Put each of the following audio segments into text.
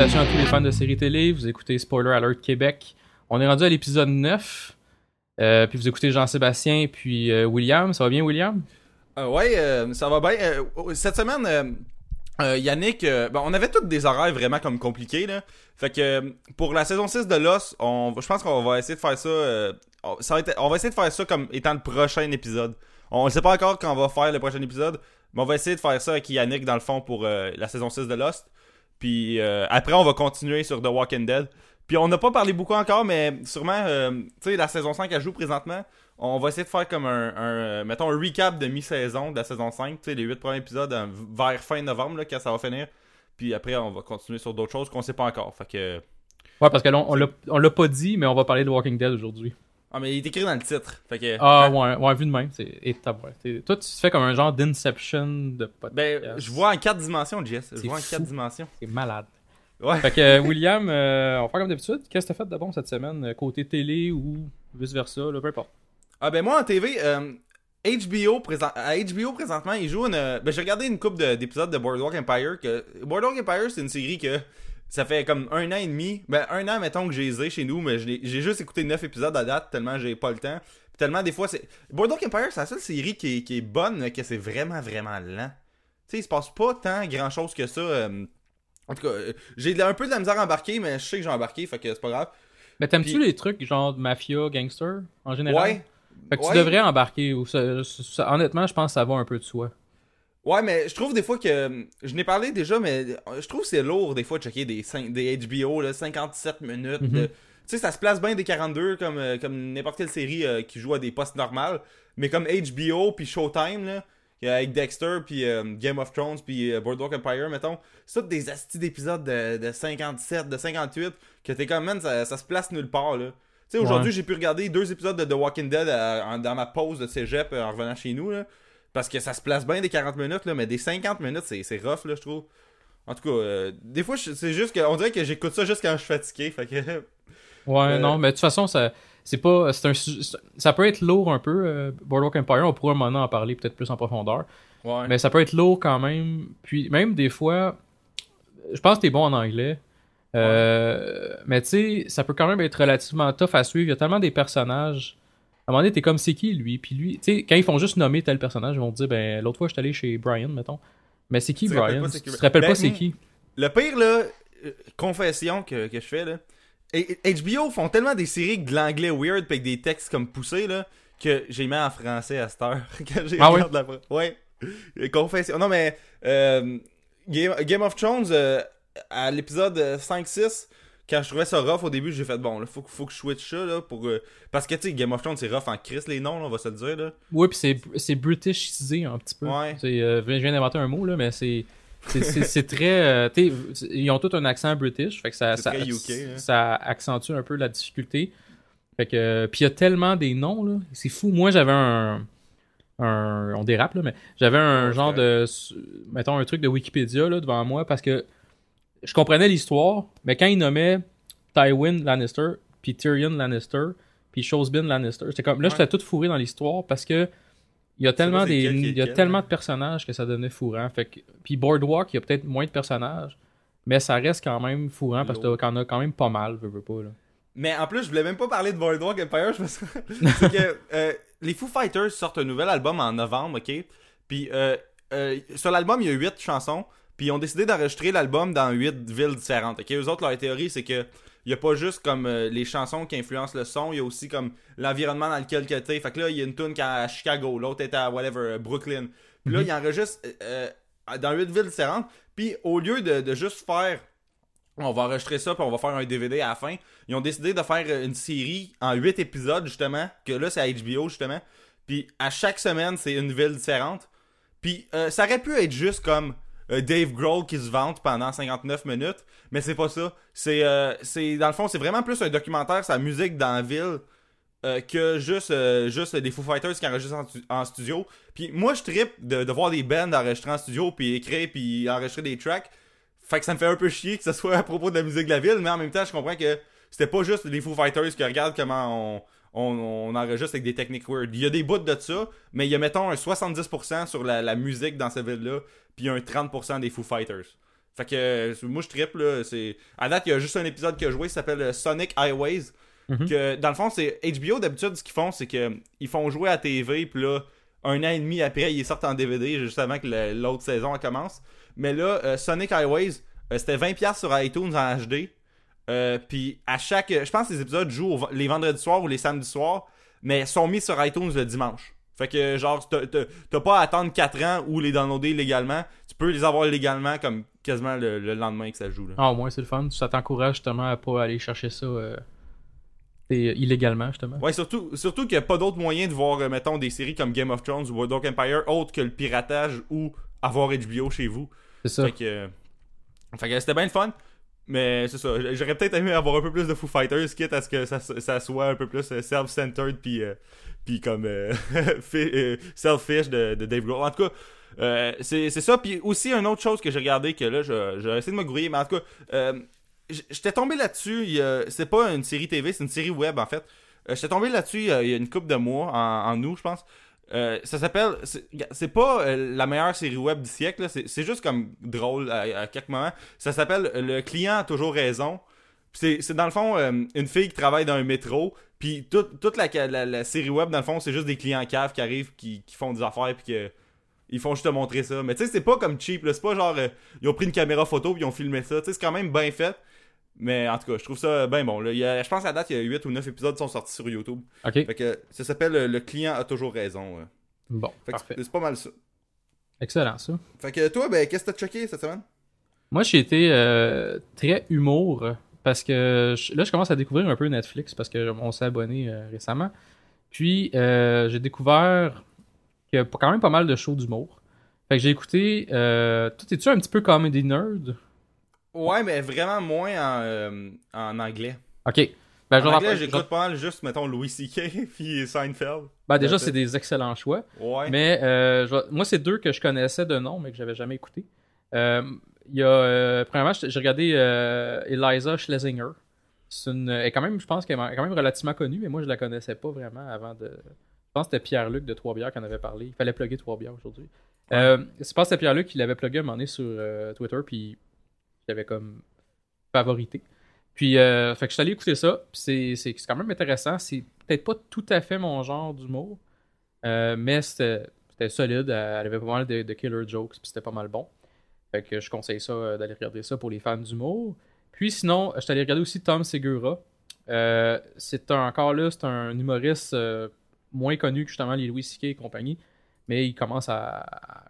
salutations à tous les fans de séries télé. Vous écoutez Spoiler Alert Québec. On est rendu à l'épisode 9. Euh, puis vous écoutez Jean-Sébastien puis euh, William. Ça va bien, William? Euh, ouais, euh, ça va bien. Euh, cette semaine, Yannick, ben, on avait tous des horaires vraiment comme compliqués. Là. Fait que pour la saison 6 de Lost, je pense qu'on va essayer de faire ça. ça va être- on va essayer de faire ça comme étant le prochain épisode. On ne sait pas encore quand on va faire le prochain épisode, mais on va essayer de faire ça avec Yannick dans le fond pour la saison 6 de Lost. Puis euh, après, on va continuer sur The Walking Dead. Puis on n'a pas parlé beaucoup encore, mais sûrement, euh, tu sais, la saison 5 elle joue présentement. On va essayer de faire comme un, euh, mettons, un recap de mi-saison de la saison 5, tu sais, les 8 premiers épisodes vers fin novembre, là, quand ça va finir. Puis après, on va continuer sur d'autres choses qu'on sait pas encore. Fait que. Ouais, parce que là, on, on l'a pas dit, mais on va parler de Walking Dead aujourd'hui. Ah, mais il est écrit dans le titre. Fait que. Ah, ouais, ouais, vu de même. C'est... Toi, tu te fais comme un genre d'Inception de podcast. Ben, je vois en 4 dimensions, Jess. Je vois en. 4 dimensions. C'est malade. Ouais. Fait que, euh, William, euh, on va faire comme d'habitude. Qu'est-ce que t'as fait de bon cette semaine, euh, côté télé ou vice-versa, peu importe? Ah ben moi en TV, euh, HBO présent à HBO présentement, ils jouent une euh, ben j'ai regardé une coupe de- d'épisodes de Boardwalk Empire que Boardwalk Empire c'est une série que ça fait comme un an et demi, ben un an mettons que j'ai les ai chez nous, mais j'ai juste écouté 9 épisodes à date tellement j'ai pas le temps. Puis tellement des fois c'est Boardwalk Empire c'est la seule série qui est, qui est bonne mais que c'est vraiment vraiment lent. Tu sais, il se passe pas tant grand chose que ça. euh, en tout cas, euh, j'ai un peu de la misère à embarquer, mais je sais que j'ai embarqué, fait que c'est pas grave. Mais t'aimes-tu Puis- les trucs genre mafia, gangster, en général? Ouais. Fait que Ouais. tu devrais embarquer. Ou ça- ça- honnêtement, je pense que ça va un peu de soi. Ouais, mais je trouve des fois que. Je n'ai parlé déjà, mais je trouve que c'est lourd des fois de checker des, cin- des HBO, là, 57 minutes. de- Mhm. Tu sais, ça se place bien des 42 comme, euh, comme n'importe quelle série euh, qui joue à des postes normales. Mais comme HBO puis Showtime, là, avec Dexter puis euh, Game of Thrones puis euh, Boardwalk Empire, mettons, c'est tous des astis d'épisodes de, de 57, de 58, que t'es comme, man, ça, ça se place nulle part, là. Tu sais, aujourd'hui, Ouais. j'ai pu regarder deux épisodes de The Walking Dead euh, dans ma pause de cégep euh, en revenant chez nous, là. Parce que ça se place bien des 40 minutes, là, mais des 50 minutes, c'est rough, là, je trouve. En tout cas, euh, des fois, c'est juste que. On dirait que j'écoute ça juste quand je suis fatigué. Fait que. Ouais, Euh, non, mais de toute façon, ça, c'est pas, c'est un, ça peut être lourd un peu, euh, Boardwalk Empire. On pourra moment en parler peut-être plus en profondeur. Ouais. Mais ça peut être lourd quand même. Puis même des fois, je pense que t'es bon en anglais. Euh, Mais tu sais, ça peut quand même être relativement tough à suivre. Il y a tellement des personnages. Un moment donné, t'es comme c'est qui lui? Puis lui, tu sais, quand ils font juste nommer tel personnage, ils vont te dire, ben l'autre fois, je suis allé chez Brian, mettons. Mais c'est qui Tu Brian? Tu te rappelles Ben, pas c'est moi- qui? Le pire, là, euh, confession que, que je fais, là. et- HBO font tellement des séries de l'anglais weird pis avec des textes comme poussés, là, que j'ai mis en français à cette heure. quand j'ai Ah la pro- Ouais. Confession. Non, mais. euh, Game, Game of Thrones, euh, à l'épisode euh, 5-6, quand je trouvais ça rough au début, j'ai fait bon, là, faut, faut que je switch ça, là, pour. euh, parce que, tu sais, Game of Thrones, c'est rough en crise, les noms, là, on va se le dire, là. Oui, puis c'est, c'est britishisé un petit peu. Ouais. Euh, je viens d'inventer un mot, là, mais c'est. C'est, très. euh, tu sais, ils ont tous un accent british, fait que ça, UK, hein. ça accentue un peu la difficulté. Fait que. Puis il y a tellement des noms, là. C'est fou. Moi, j'avais un. un on dérape, là, mais j'avais un genre de. Mettons un truc de Wikipédia, là, devant moi, parce que je comprenais l'histoire, mais quand ils nommaient Tywin Lannister, puis Tyrion Lannister, puis Shosbin Lannister, c'était comme. Là, j'étais tout fourré dans l'histoire parce que. Il y a tellement des, quel il y a quel, tellement hein? de personnages que ça devenait fourrant. Fait que, puis Boardwalk, il y a peut-être moins de personnages, mais ça reste quand même fourrant parce que t'en as quand même pas mal, veux, veux pas là. Mais en plus, je voulais même pas parler de Boardwalk Empire, suis- c'est que euh, les Foo Fighters sortent un nouvel album en novembre, ok? Puis euh, euh, sur l'album, il y a 8 chansons, puis ils ont décidé d'enregistrer l'album dans 8 villes différentes, ok? Eux autres, leur théorie, c'est que il y a pas juste comme euh, les chansons qui influencent le son, il y a aussi comme l'environnement dans lequel que t'es. Fait que là, il y a une tune qui est à Chicago, l'autre est à whatever, euh, Brooklyn. Puis là, ils enregistrent euh, euh, dans 8 villes différentes. Puis au lieu de, de juste faire on va enregistrer ça puis on va faire un DVD à la fin. Ils ont décidé de faire une série en 8 épisodes justement, que là c'est à HBO justement. Puis à chaque semaine, c'est une ville différente. Puis euh, ça aurait pu être juste comme Dave Grohl qui se vante pendant 59 minutes, mais c'est pas ça. C'est euh, c'est dans le fond, c'est vraiment plus un documentaire la musique dans la ville. euh, que juste, euh, juste des Foo Fighters qui enregistrent en, stu- en studio. Puis moi, je trippe de, de voir des bands enregistrer en studio, puis écrire, puis enregistrer des tracks. Fait que ça me fait un peu chier que ce soit à propos de la musique de la ville, mais en même temps, je comprends que c'était pas juste les Foo Fighters qui regardent comment on, on, on enregistre avec des techniques weird. Il y a des bouts de ça, mais il y a, mettons, un 70% sur la, la musique dans cette ville-là, puis un 30% des Foo Fighters. Fait que euh, moi je trippe là, c'est à date il y a juste un épisode qui a joué, qui s'appelle euh, Sonic Highways Mhm. que dans le fond c'est HBO d'habitude ce qu'ils font c'est que ils font jouer à TV puis là un an et demi après ils sortent en DVD juste avant que l'autre saison commence. Mais là euh, Sonic Highways euh, c'était 20 pièces sur iTunes en HD. Euh, puis à chaque je pense que les épisodes jouent au- les vendredis soirs ou les samedis soirs mais sont mis sur iTunes le dimanche. Fait que genre t'as- pas à attendre 4 ans ou les downloader légalement, tu peux les avoir légalement comme quasiment le, le lendemain que ça joue là. Ah, au moins, c'est le fun. Ça t'encourage justement à pas aller chercher ça euh, et- illégalement, justement. Ouais, surtout, surtout qu'il n'y a pas d'autre moyen de voir, euh, mettons, des séries comme Game of Thrones ou World of Empire autre que le piratage ou avoir HBO chez vous. C'est ça. Fait que, euh, fait que c'était bien le fun. Mais c'est ça, j'aurais peut-être aimé avoir un peu plus de Foo Fighters, quitte à ce que ça, ça soit un peu plus euh, self-centered puis, euh, puis comme euh, euh, selfish de, de Dave Grohl. En tout cas, c'est ça. Puis aussi, une autre chose que j'ai regardé que là, j'ai essayé de me grouiller, mais en tout cas, j'étais tombé là-dessus. C'est pas une série TV, c'est une série web en fait. J'étais tombé là-dessus il y a- il y a une couple de mois, en, en août, je pense. Euh, ça s'appelle. C'est pas euh, la meilleure série web du siècle, c'est juste comme drôle à, quelques moments. Ça s'appelle Le client a toujours raison. C'est dans le fond euh, une fille qui travaille dans un métro. Puis toute, toute la, série web, dans le fond, c'est juste des clients caves qui arrivent, qui, qui font des affaires, puis que. Ils font juste te montrer ça. Mais tu sais, c'est pas comme cheap. C'est pas genre. euh, ils ont pris une caméra photo, puis ils ont filmé ça. Tu sais, c'est quand même bien fait. Mais en tout cas, je trouve ça bien bon. Là. Il y a- je pense à la date, il y a 8 ou 9 épisodes qui sont sortis sur YouTube. Ok. Fait que ça s'appelle euh, Le client a toujours raison. ouais. Bon, que parfait. c'est pas mal ça. Excellent, ça. Fait que toi, ben, qu'est-ce que t'as checké cette semaine? Moi, j'ai été euh, très humour parce que je- là, je commence à découvrir un peu Netflix parce qu'on s'est abonné euh, récemment. Puis, euh, j'ai découvert qu'il y a quand même pas mal de shows d'humour. Fait que j'ai écouté. Euh, toi, es-tu un petit peu comedy nerd? Ouais, mais vraiment moins en, euh, en anglais. Ok. Ben, en anglais, j'écoute pas mal juste, mettons, Louis C.K. puis Seinfeld. Ben, déjà, c'est des excellents choix. Ouais. Mais euh, je vais- moi, c'est deux que je connaissais de nom, mais que j'avais jamais écouté. Euh, Il y a, euh, premièrement, j'ai regardé Eliza Schlesinger. C'est une, elle est quand même, je pense qu'elle est quand même relativement connue, mais moi, je la connaissais pas vraiment avant de. Je pense que c'était Pierre-Luc de Trois-Bières qui en avait parlé. Il fallait plugger Trois-Bières aujourd'hui. Euh, je pense que c'était Pierre-Luc qui l'avait plugué à un moment donné sur Twitter, puis je l'avais comme favorité. Puis, euh, fait que je suis allé écouter ça. c'est- quand même intéressant. C'est peut-être pas tout à fait mon genre d'humour, euh, mais c'était solide. Elle avait pas mal de, killer jokes, puis c'était pas mal bon. Fait que je conseille ça euh, d'aller regarder ça pour les fans d'humour. Puis sinon, je suis allé regarder aussi Tom Segura. Euh, c'est encore là, c'est un humoriste euh, moins connu que justement les Louis C.K. et compagnie, mais il commence à,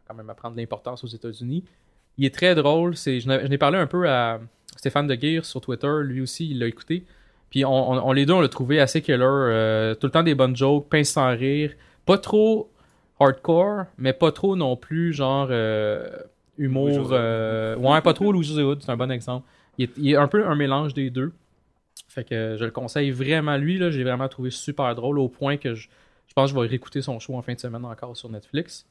quand même à prendre l'importance aux États-Unis. Il est très drôle. C'est, je n'ai parlé un peu à Stéphane De Geer sur Twitter. Lui aussi, il l'a écouté. Puis on, on- on- les deux, on l'a trouvé assez killer. euh, tout le temps des bonnes jokes, pince sans rire. Pas trop hardcore, mais pas trop non plus genre euh, humour. Euh, ouais, pas trop Louis José Hood, c'est un bon exemple. Il est, il est un peu un mélange des deux. Fait que je le conseille vraiment. Lui, là, j'ai vraiment trouvé super drôle au point que je, je pense que je vais réécouter son show en fin de semaine encore sur Netflix.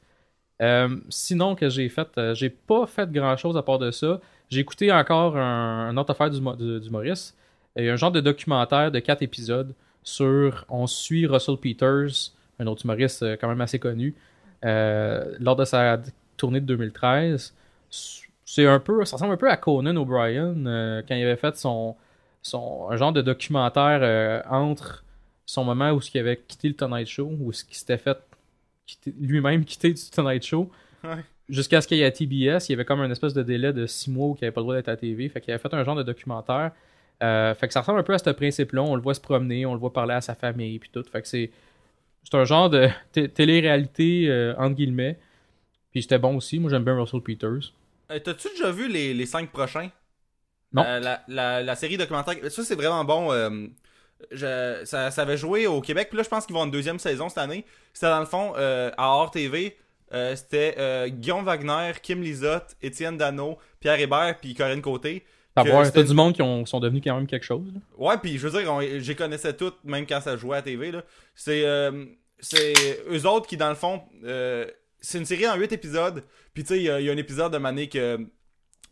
Euh, sinon, que j'ai fait, euh, j'ai pas fait grand chose à part de ça. J'ai écouté encore un, autre affaire du, Maurice. A un genre de documentaire de quatre épisodes sur. On suit Russell Peters, un autre humoriste euh, quand même assez connu, lors de sa tournée de 2013. C'est un peu. Ça ressemble un peu à Conan O'Brien quand il avait fait son, son. un genre de documentaire entre son moment où il avait quitté le Tonight Show, où ce qui s'était fait lui-même quitter du Tonight Show. Ouais. Jusqu'à ce qu'il y ait à TBS, il y avait comme un espèce de délai de six mois où il n'avait pas le droit d'être à la TV. Fait qu'il avait fait un genre de documentaire. Euh, fait que ça ressemble un peu à ce principe-là. On le voit se promener, on le voit parler à sa famille, puis tout. Fait que c'est, c'est un genre de télé-réalité, euh, entre guillemets. Puis c'était bon aussi. Moi, j'aime bien Russell Peters. Euh, T'as-tu déjà vu les, les cinq prochains? Non. La, la, la série documentaire. Ça, c'est vraiment bon. Je- ça, ça avait joué au Québec. Puis là, je pense qu'ils vont une deuxième saison cette année. C'était dans le fond, euh, à Hors TV. euh, c'était euh, Guillaume Wagner, Kim Lizotte, Étienne Dano, Pierre Hébert, puis Corinne Côté. T'as du monde qui ont- sont devenus quand même quelque chose. là. Ouais, puis je veux dire, j'ai connaissais toutes, même quand ça jouait à TV. là. C'est euh, c'est eux autres qui, dans le fond, c'est une série en 8 épisodes. Puis tu sais, il y, y a un épisode de Mané que.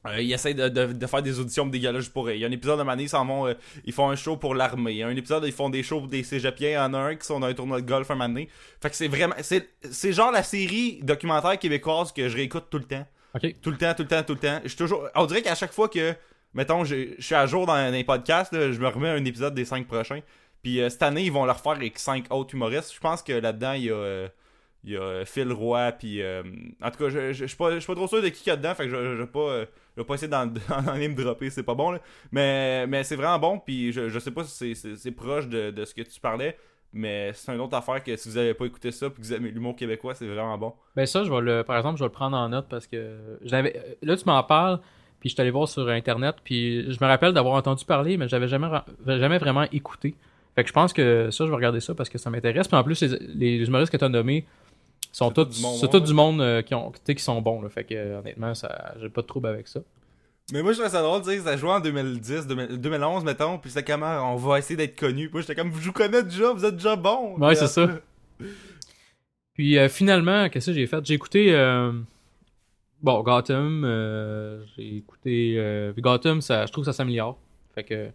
Euh, ils essayent de, de- de faire des auditions pour des galas pour eux. Il y a un épisode de Mané, ils s'en vont, euh, ils font un show pour l'armée. Il y a un épisode, ils font des shows pour des cégepiens. En un qui sont dans un tournoi de golf un Mané. Fait que c'est vraiment. C'est c'est genre la série documentaire québécoise que je réécoute tout le temps. Tout le temps, tout le temps, tout le temps. Je suis toujours. On dirait qu'à chaque fois que, mettons, je je suis à jour dans, podcasts, là, je me remets un épisode des 5 prochains. Puis euh, cette année, ils vont le refaire avec 5 autres humoristes. Je pense que là-dedans, il y a. euh, il y a Phil Roy, puis euh, en tout cas, je, je, je suis pas, je suis pas trop sûr de qui il y a dedans, fait que je, je, pas, euh, je vais pas essayer d'en, me dropper, c'est pas bon là. Mais, mais c'est vraiment bon, puis je, je sais pas si c'est, proche de, de ce que tu parlais, mais c'est une autre affaire que si vous avez pas écouté ça, puis que vous aimez l'humour québécois, c'est vraiment bon. Ben ça, je vais le, par exemple, je vais le prendre en note parce que là tu m'en parles, puis je suis allé voir sur internet, puis je me rappelle d'avoir entendu parler, mais j'avais jamais, jamais vraiment écouté. Fait que je pense que ça, je vais regarder ça parce que ça m'intéresse. Puis en plus, les, les humoristes que tu as nommés sont tous, tout du monde tout du euh, qui ont, qui sont bons. Là. Fait que euh, honnêtement, ça, j'ai pas de trouble avec ça. Mais moi je trouvais ça drôle, tu sais, ça jouait en 2010, 2000 2011 mettons, puis c'était comment on va essayer d'être connu. Moi j'étais comme, je vous connais déjà, vous êtes déjà bon. Ouais, c'est ça. Puis euh, finalement, qu'est-ce que j'ai fait? J'ai écouté bon Gotham. j'ai écouté Gotham. Ça, je trouve que ça s'améliore. Fait que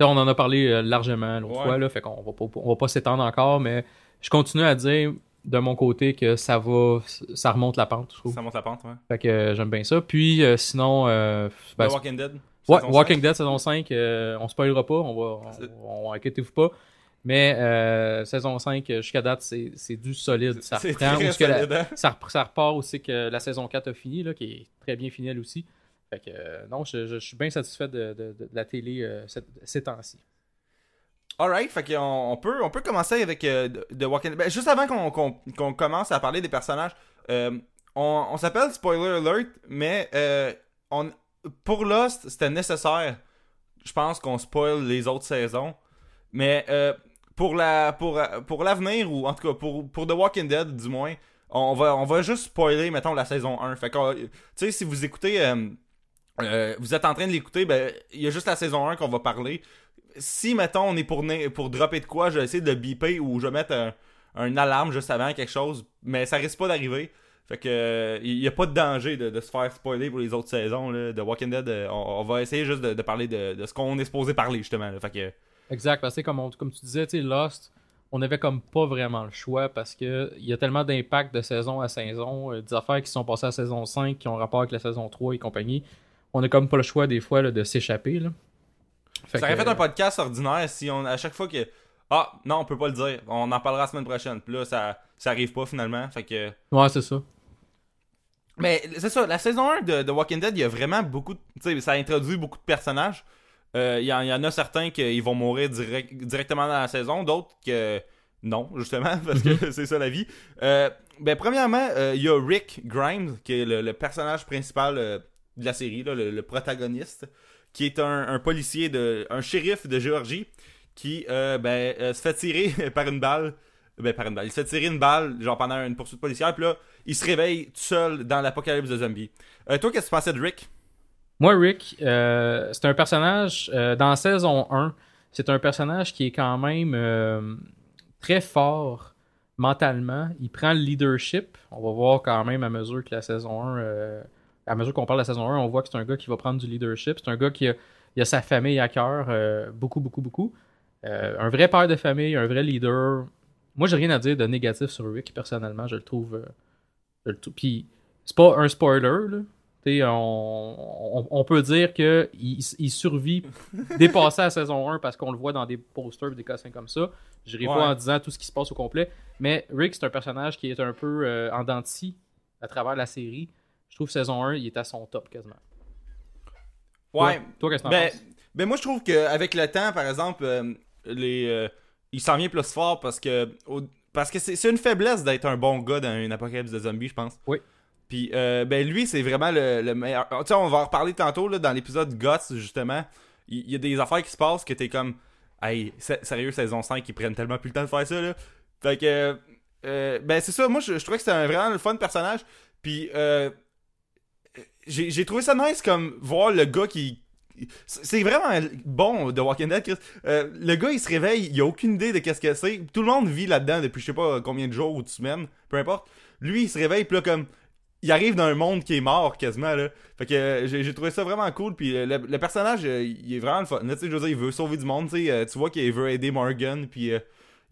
on en a parlé largement l'autre Ouais. fois là. Fait qu'on va pas, on va pas s'étendre encore, mais je continue à dire de mon côté que ça va, ça remonte la pente. Je trouve. Ça monte la pente, ouais. Fait que euh, j'aime bien ça. Puis euh, sinon, euh, ben, The Walking Dead. Ouais, Walking 5. Dead saison 5, euh, on spoilera pas, on va, on, on- inquiétez-vous pas. Mais saison 5, euh, jusqu'à date, c'est c'est du solide. Ça reprend. très la- hein? ça, rep- ça repart aussi que la saison 4 a fini, là, qui est très bien finie elle aussi. Fait que non, je, je- je suis bien satisfait de, de- de la télé cette- ces temps-ci. Alright, fait qu'on on peut, on peut commencer avec euh, The Walking Dead. Ben, juste avant qu'on commence à parler des personnages, euh, on, on s'appelle Spoiler Alert, mais euh, on, pour Lost, c'était nécessaire, je pense, qu'on spoil les autres saisons. Mais euh, pour la pour, pour l'avenir, ou en tout cas pour, pour The Walking Dead, du moins, on va, on va juste spoiler, mettons, la saison 1. Fait que, tu sais, si vous écoutez, euh, vous êtes en train de l'écouter, ben, il y a juste la saison 1 qu'on va parler si mettons on est pour pour dropper de quoi, je vais essayer de biper ou je vais mettre un, alarme juste avant quelque chose, mais ça risque pas d'arriver. Fait que euh, il y a pas de danger de, se faire spoiler pour les autres saisons de Walking Dead. euh, on, va essayer juste de, parler de, ce qu'on est supposé parler justement. Fait que Exact, parce que comme, on- comme tu disais, Lost, on avait comme pas vraiment le choix parce que il y a tellement d'impact de saison à saison, euh, des affaires qui sont passées à saison 5 qui ont rapport avec la saison 3 et compagnie. On a comme pas le choix des fois de s'échapper. Fait ça aurait que- fait un podcast ordinaire si on à chaque fois que ah non on peut pas le dire, on en parlera la semaine prochaine. Puis là ça ça arrive pas finalement. Fait que Ouais, c'est ça. Mais c'est ça, la saison 1 de, de Walking Dead, il y a vraiment beaucoup de. Tu sais, ça introduit beaucoup de personnages. Euh, Il y, en- il y en a certains qui vont mourir direct- directement dans la saison, d'autres que non, justement, parce que c'est ça la vie. Euh, ben, premièrement, euh, il y a Rick Grimes, qui est le, le personnage principal de la série, là, le, le protagoniste, qui est un, policier, de, un shérif de Géorgie, qui euh, ben, euh, se fait tirer par une balle. Ben, par une balle. Il se fait tirer une balle, genre pendant une poursuite policière, puis là, il se réveille tout seul dans l'apocalypse de zombies. Euh, toi, qu'est-ce que tu pensais de Rick? Moi, Rick, c'est un personnage, dans saison 1, c'est un personnage qui est quand même très fort mentalement. Il prend le leadership. On va voir quand même à mesure que la saison 1, euh, à mesure qu'on parle de la saison 1, on voit que c'est un gars qui va prendre du leadership. C'est un gars qui a, il a sa famille à cœur, euh, beaucoup, beaucoup, beaucoup. Euh, un vrai père de famille, un vrai leader. Moi, j'ai rien à dire de négatif sur Rick, personnellement. Je le trouve. euh, je le trou- Puis, c'est pas un spoiler, là. On, on, on peut dire que il, survit dépassé à la saison 1 parce qu'on le voit dans des posters et des cossins comme ça. Je n'irai Ouais. pas en disant tout ce qui se passe au complet. Mais Rick, c'est un personnage qui est un peu euh, en à travers la série. Je trouve que saison 1, il est à son top quasiment. Ouais. Toi, toi, qu'est-ce que t'en Ben, penses? ben moi je trouve qu'avec le temps, par exemple, euh, les, euh, il s'en vient plus fort parce que au- parce que c'est c'est une faiblesse d'être un bon gars dans une apocalypse de zombies, je pense. Oui. Puis euh, ben lui c'est vraiment le, le meilleur. Tu sais on va en reparler tantôt là dans l'épisode Guts justement. Il y, a des affaires qui se passent que t'es comme hey sé- sérieux saison 5 ils prennent tellement plus le temps de faire ça là. Fait que euh, ben c'est ça moi je, je trouvais que c'était un vraiment le fun personnage. Puis euh, j'ai trouvé ça nice comme voir le gars qui c'est vraiment bon de Walking Dead. Euh, le gars il se réveille il a aucune idée de qu'est-ce que c'est. Tout le monde vit là-dedans depuis je sais pas combien de jours ou de semaines peu importe. Lui il se réveille puis là comme il arrive dans un monde qui est mort quasiment là. Fait que euh, j'ai trouvé ça vraiment cool puis euh, le, le personnage euh, il est vraiment le fun. Tu sais je veux dire il veut sauver du monde tu sais tu vois qu'il veut aider Morgan puis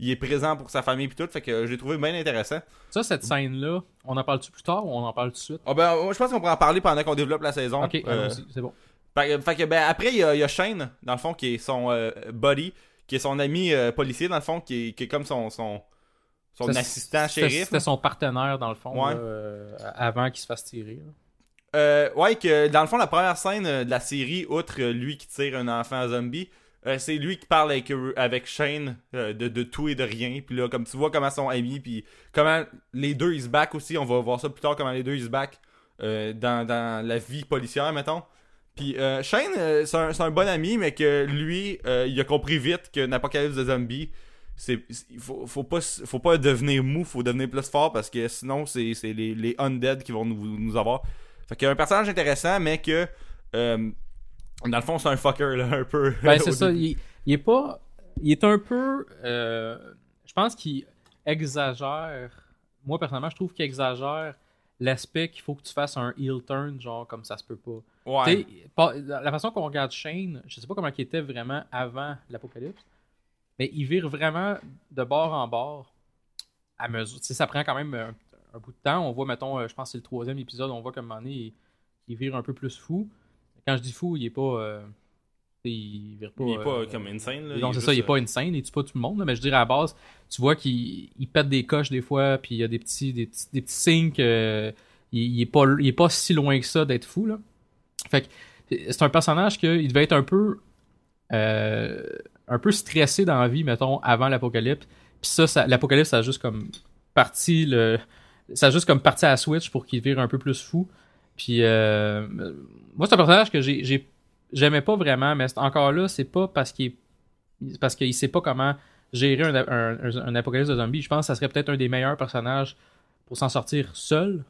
il est présent pour sa famille puis tout, fait que j'ai trouvé bien intéressant. Ça, cette scène-là, on en parle-tu plus tard ou on en parle tout de suite? Ah ben, je pense qu'on pourra en parler pendant qu'on développe la saison. Ok, Euh, c'est bon. fait, fait que, ben, après, il y, a, il y a Shane, dans le fond, qui est son euh, buddy, qui est son ami euh, policier, dans le fond, qui est, qui est comme son, son, son assistant shérif. C'était son partenaire, dans le fond, Ouais. là, euh, avant qu'il se fasse tirer. là. Euh, ouais, que dans le fond, la première scène de la série, outre lui qui tire un enfant zombie, euh, c'est lui qui parle avec, euh, avec Shane euh, de, de tout et de rien. Puis là, comme tu vois comment sont amis, puis comment les deux ils se back aussi, on va voir ça plus tard, comment les deux ils se back dans, dans la vie policière, mettons. Puis Shane, c'est un, un bon ami, mais que lui, il a compris vite qu'une apocalypse de zombies, c'est faut, faut pas faut pas devenir mou, faut devenir plus fort parce que sinon c'est les, les undead qui vont nous, nous avoir. Fait qu'il y a un personnage intéressant, mais que dans le fond c'est un fucker là, un peu. Ben, c'est ça. Il, il est pas. Il est un peu. euh, je pense qu'il exagère. Moi, personnellement, je trouve qu'il exagère l'aspect qu'il faut que tu fasses un heel turn, genre comme ça se peut pas. Ouais. Pas- La façon qu'on regarde Shane, je sais pas comment il était vraiment avant l'apocalypse, mais il vire vraiment de bord en bord à mesure. Tu sais, ça prend quand même un, un bout de temps. On voit, mettons, euh, je pense que c'est le troisième épisode, on voit qu'à un moment donné, il, il vire un peu plus fou. Quand je dis fou, il est pas. euh, il vire pas. il est pas euh, comme insane là. non, c'est est ça, il est pas insane, il tue pas tout le monde, là, mais je dirais à la base, tu vois qu'il il pète des coches des fois, puis il y a des petits, des petits, des petits signes que il, il est pas, il est pas si loin que ça d'être fou, là. Fait que c'est un personnage qu'il devait être un peu, euh, un peu stressé dans la vie, mettons, avant l'apocalypse. Puis ça, ça l'apocalypse, ça a juste comme parti le, ça a juste comme parti à la switch pour qu'il vire un peu plus fou. Puis euh, moi, c'est un personnage que j'ai, j'ai j'aimais pas vraiment, mais encore là, c'est pas parce qu'il parce qu'il sait pas comment gérer un- un apocalypse de zombies. Je pense que ça serait peut-être un des meilleurs personnages pour s'en sortir seul.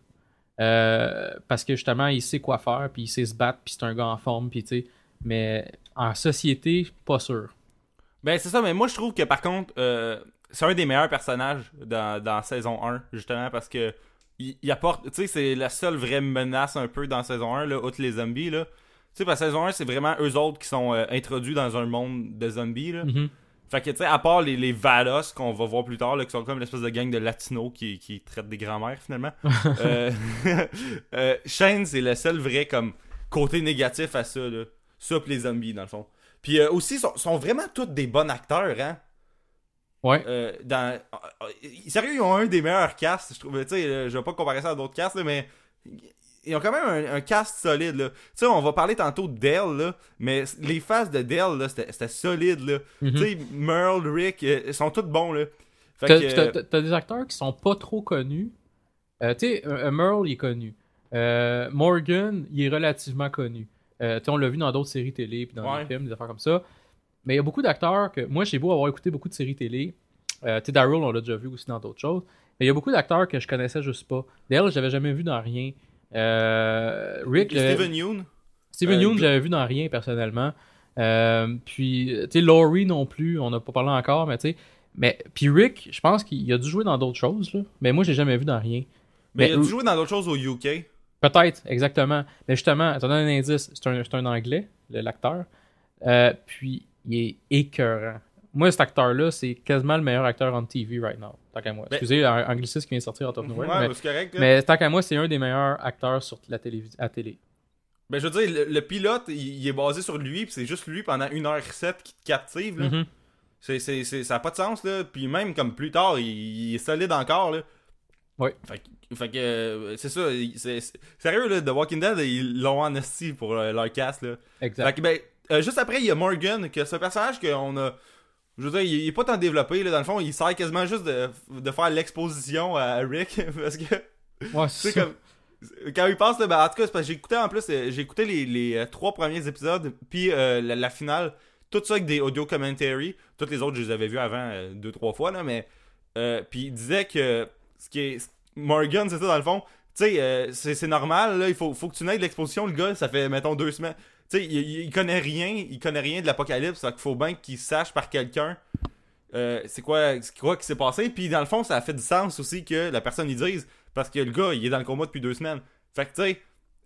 Euh, parce que justement, il sait quoi faire, puis il sait se battre, puis c'est un gars en forme, puis tu sais. Mais en société, pas sûr. Ben c'est ça, mais moi je trouve que par contre, euh, c'est un des meilleurs personnages dans, dans saison 1, justement, parce que il, il apporte, tu sais, c'est la seule vraie menace un peu dans saison 1, là, outre les zombies, là. Tu sais, parce que saison 1, c'est vraiment eux autres qui sont euh, introduits dans un monde de zombies, là. Mhm. Fait que, tu sais, à part les, les Valos qu'on va voir plus tard, là, qui sont comme une espèce de gang de latinos qui, qui traitent des grands-mères, finalement. euh, euh, Shane, c'est le seul vrai, comme, côté négatif à ça, là. Ça, pis les zombies, dans le fond. Puis euh, aussi, sont, sont vraiment tous des bons acteurs, hein. Ouais. Euh, dans... euh, Sérieux, ils ont un des meilleurs casts, je trouve. Tu sais, euh, je vais pas comparer ça à d'autres casts, là, mais ils ont quand même un, un cast solide, là. Tu sais, on va parler tantôt de Dell, là, mais les faces de Dell, là, c'était solide, là. Mhm. Tu sais, Merle, Rick, euh, ils sont tous bons, là. T'as euh, des acteurs qui sont pas trop connus. Euh, tu sais, euh, Merle, il est connu. Euh, Morgan, il est relativement connu. Euh, on l'a vu dans d'autres séries télé, puis dans Ouais. des films, des affaires comme ça. Mais il y a beaucoup d'acteurs que. Moi, j'ai beau avoir écouté beaucoup de séries télé. Euh, tu sais, Daryl, on l'a déjà vu aussi dans d'autres choses. Mais il y a beaucoup d'acteurs que je connaissais juste pas. D'ailleurs, j'avais jamais vu dans rien. Euh, Rick, Steven Yeun? Steven Euh, Yeun, gr- j'avais vu dans rien personnellement. Euh, puis, tu sais, Laurie non plus, on n'a pas parlé encore, mais tu sais. Mais, puis Rick, je pense qu'il a dû jouer dans d'autres choses, là. Mais moi, j'ai jamais vu dans rien. Mais Mais il a dû jouer dans d'autres choses au UK. Peut-être, exactement. Mais justement, t'as donné un indice, c'est un, un anglais, l'acteur. Euh, puis, il est écœurant. Moi, cet acteur-là, c'est quasiment le meilleur acteur on TV right now. Tant qu'à moi. Ben- Excusez, un anglicisme qui vient de sortir en top Ouais, mais correct. mais tant qu'à moi, c'est un des meilleurs acteurs sur la télévision, à télé. Ben, je veux dire, le, le pilote, il, il est basé sur lui, puis c'est juste lui pendant 1h07 qui te captive, là. Mhm. C'est- ça n'a pas de sens, là. Puis même comme plus tard, il, il est solide encore, là. Ouais. Fait, que- fait que, euh, c'est ça. sérieux, là, The Walking Dead, ils l'ont en esti pour euh, leur cast, là. Exact. Fait que, ben, euh, juste après, il y a Morgan, que c'est un personnage qu'on a. Je veux dire, il, est pas tant développé, là. Dans le fond, il sert quasiment juste de, de faire l'exposition à Rick, parce que. Ouais, c'est comme. Quand il passe, là, ben, en tout cas, c'est parce que écouté en plus, euh, j'ai écouté les, les euh, trois premiers épisodes, puis euh, la, la finale, tout ça avec des audio commentary. Toutes les autres, je les avais vus avant euh, deux, trois fois, là, mais. euh, puis il disait que ce qui est. Morgan, c'est ça, dans le fond. Tu sais, euh, c'est c'est normal, là, il faut, faut que tu n'aies de l'exposition, le gars, ça fait, mettons, deux semaines. Tu sais, il, il- il connaît rien, il connaît rien de l'apocalypse, fait qu'il faut bien qu'il sache par quelqu'un euh, c'est quoi, quoi qui s'est passé. Puis dans le fond, ça a fait du sens aussi que la personne y dise, parce que le gars, il est dans le coma depuis deux semaines. Fait que tu sais,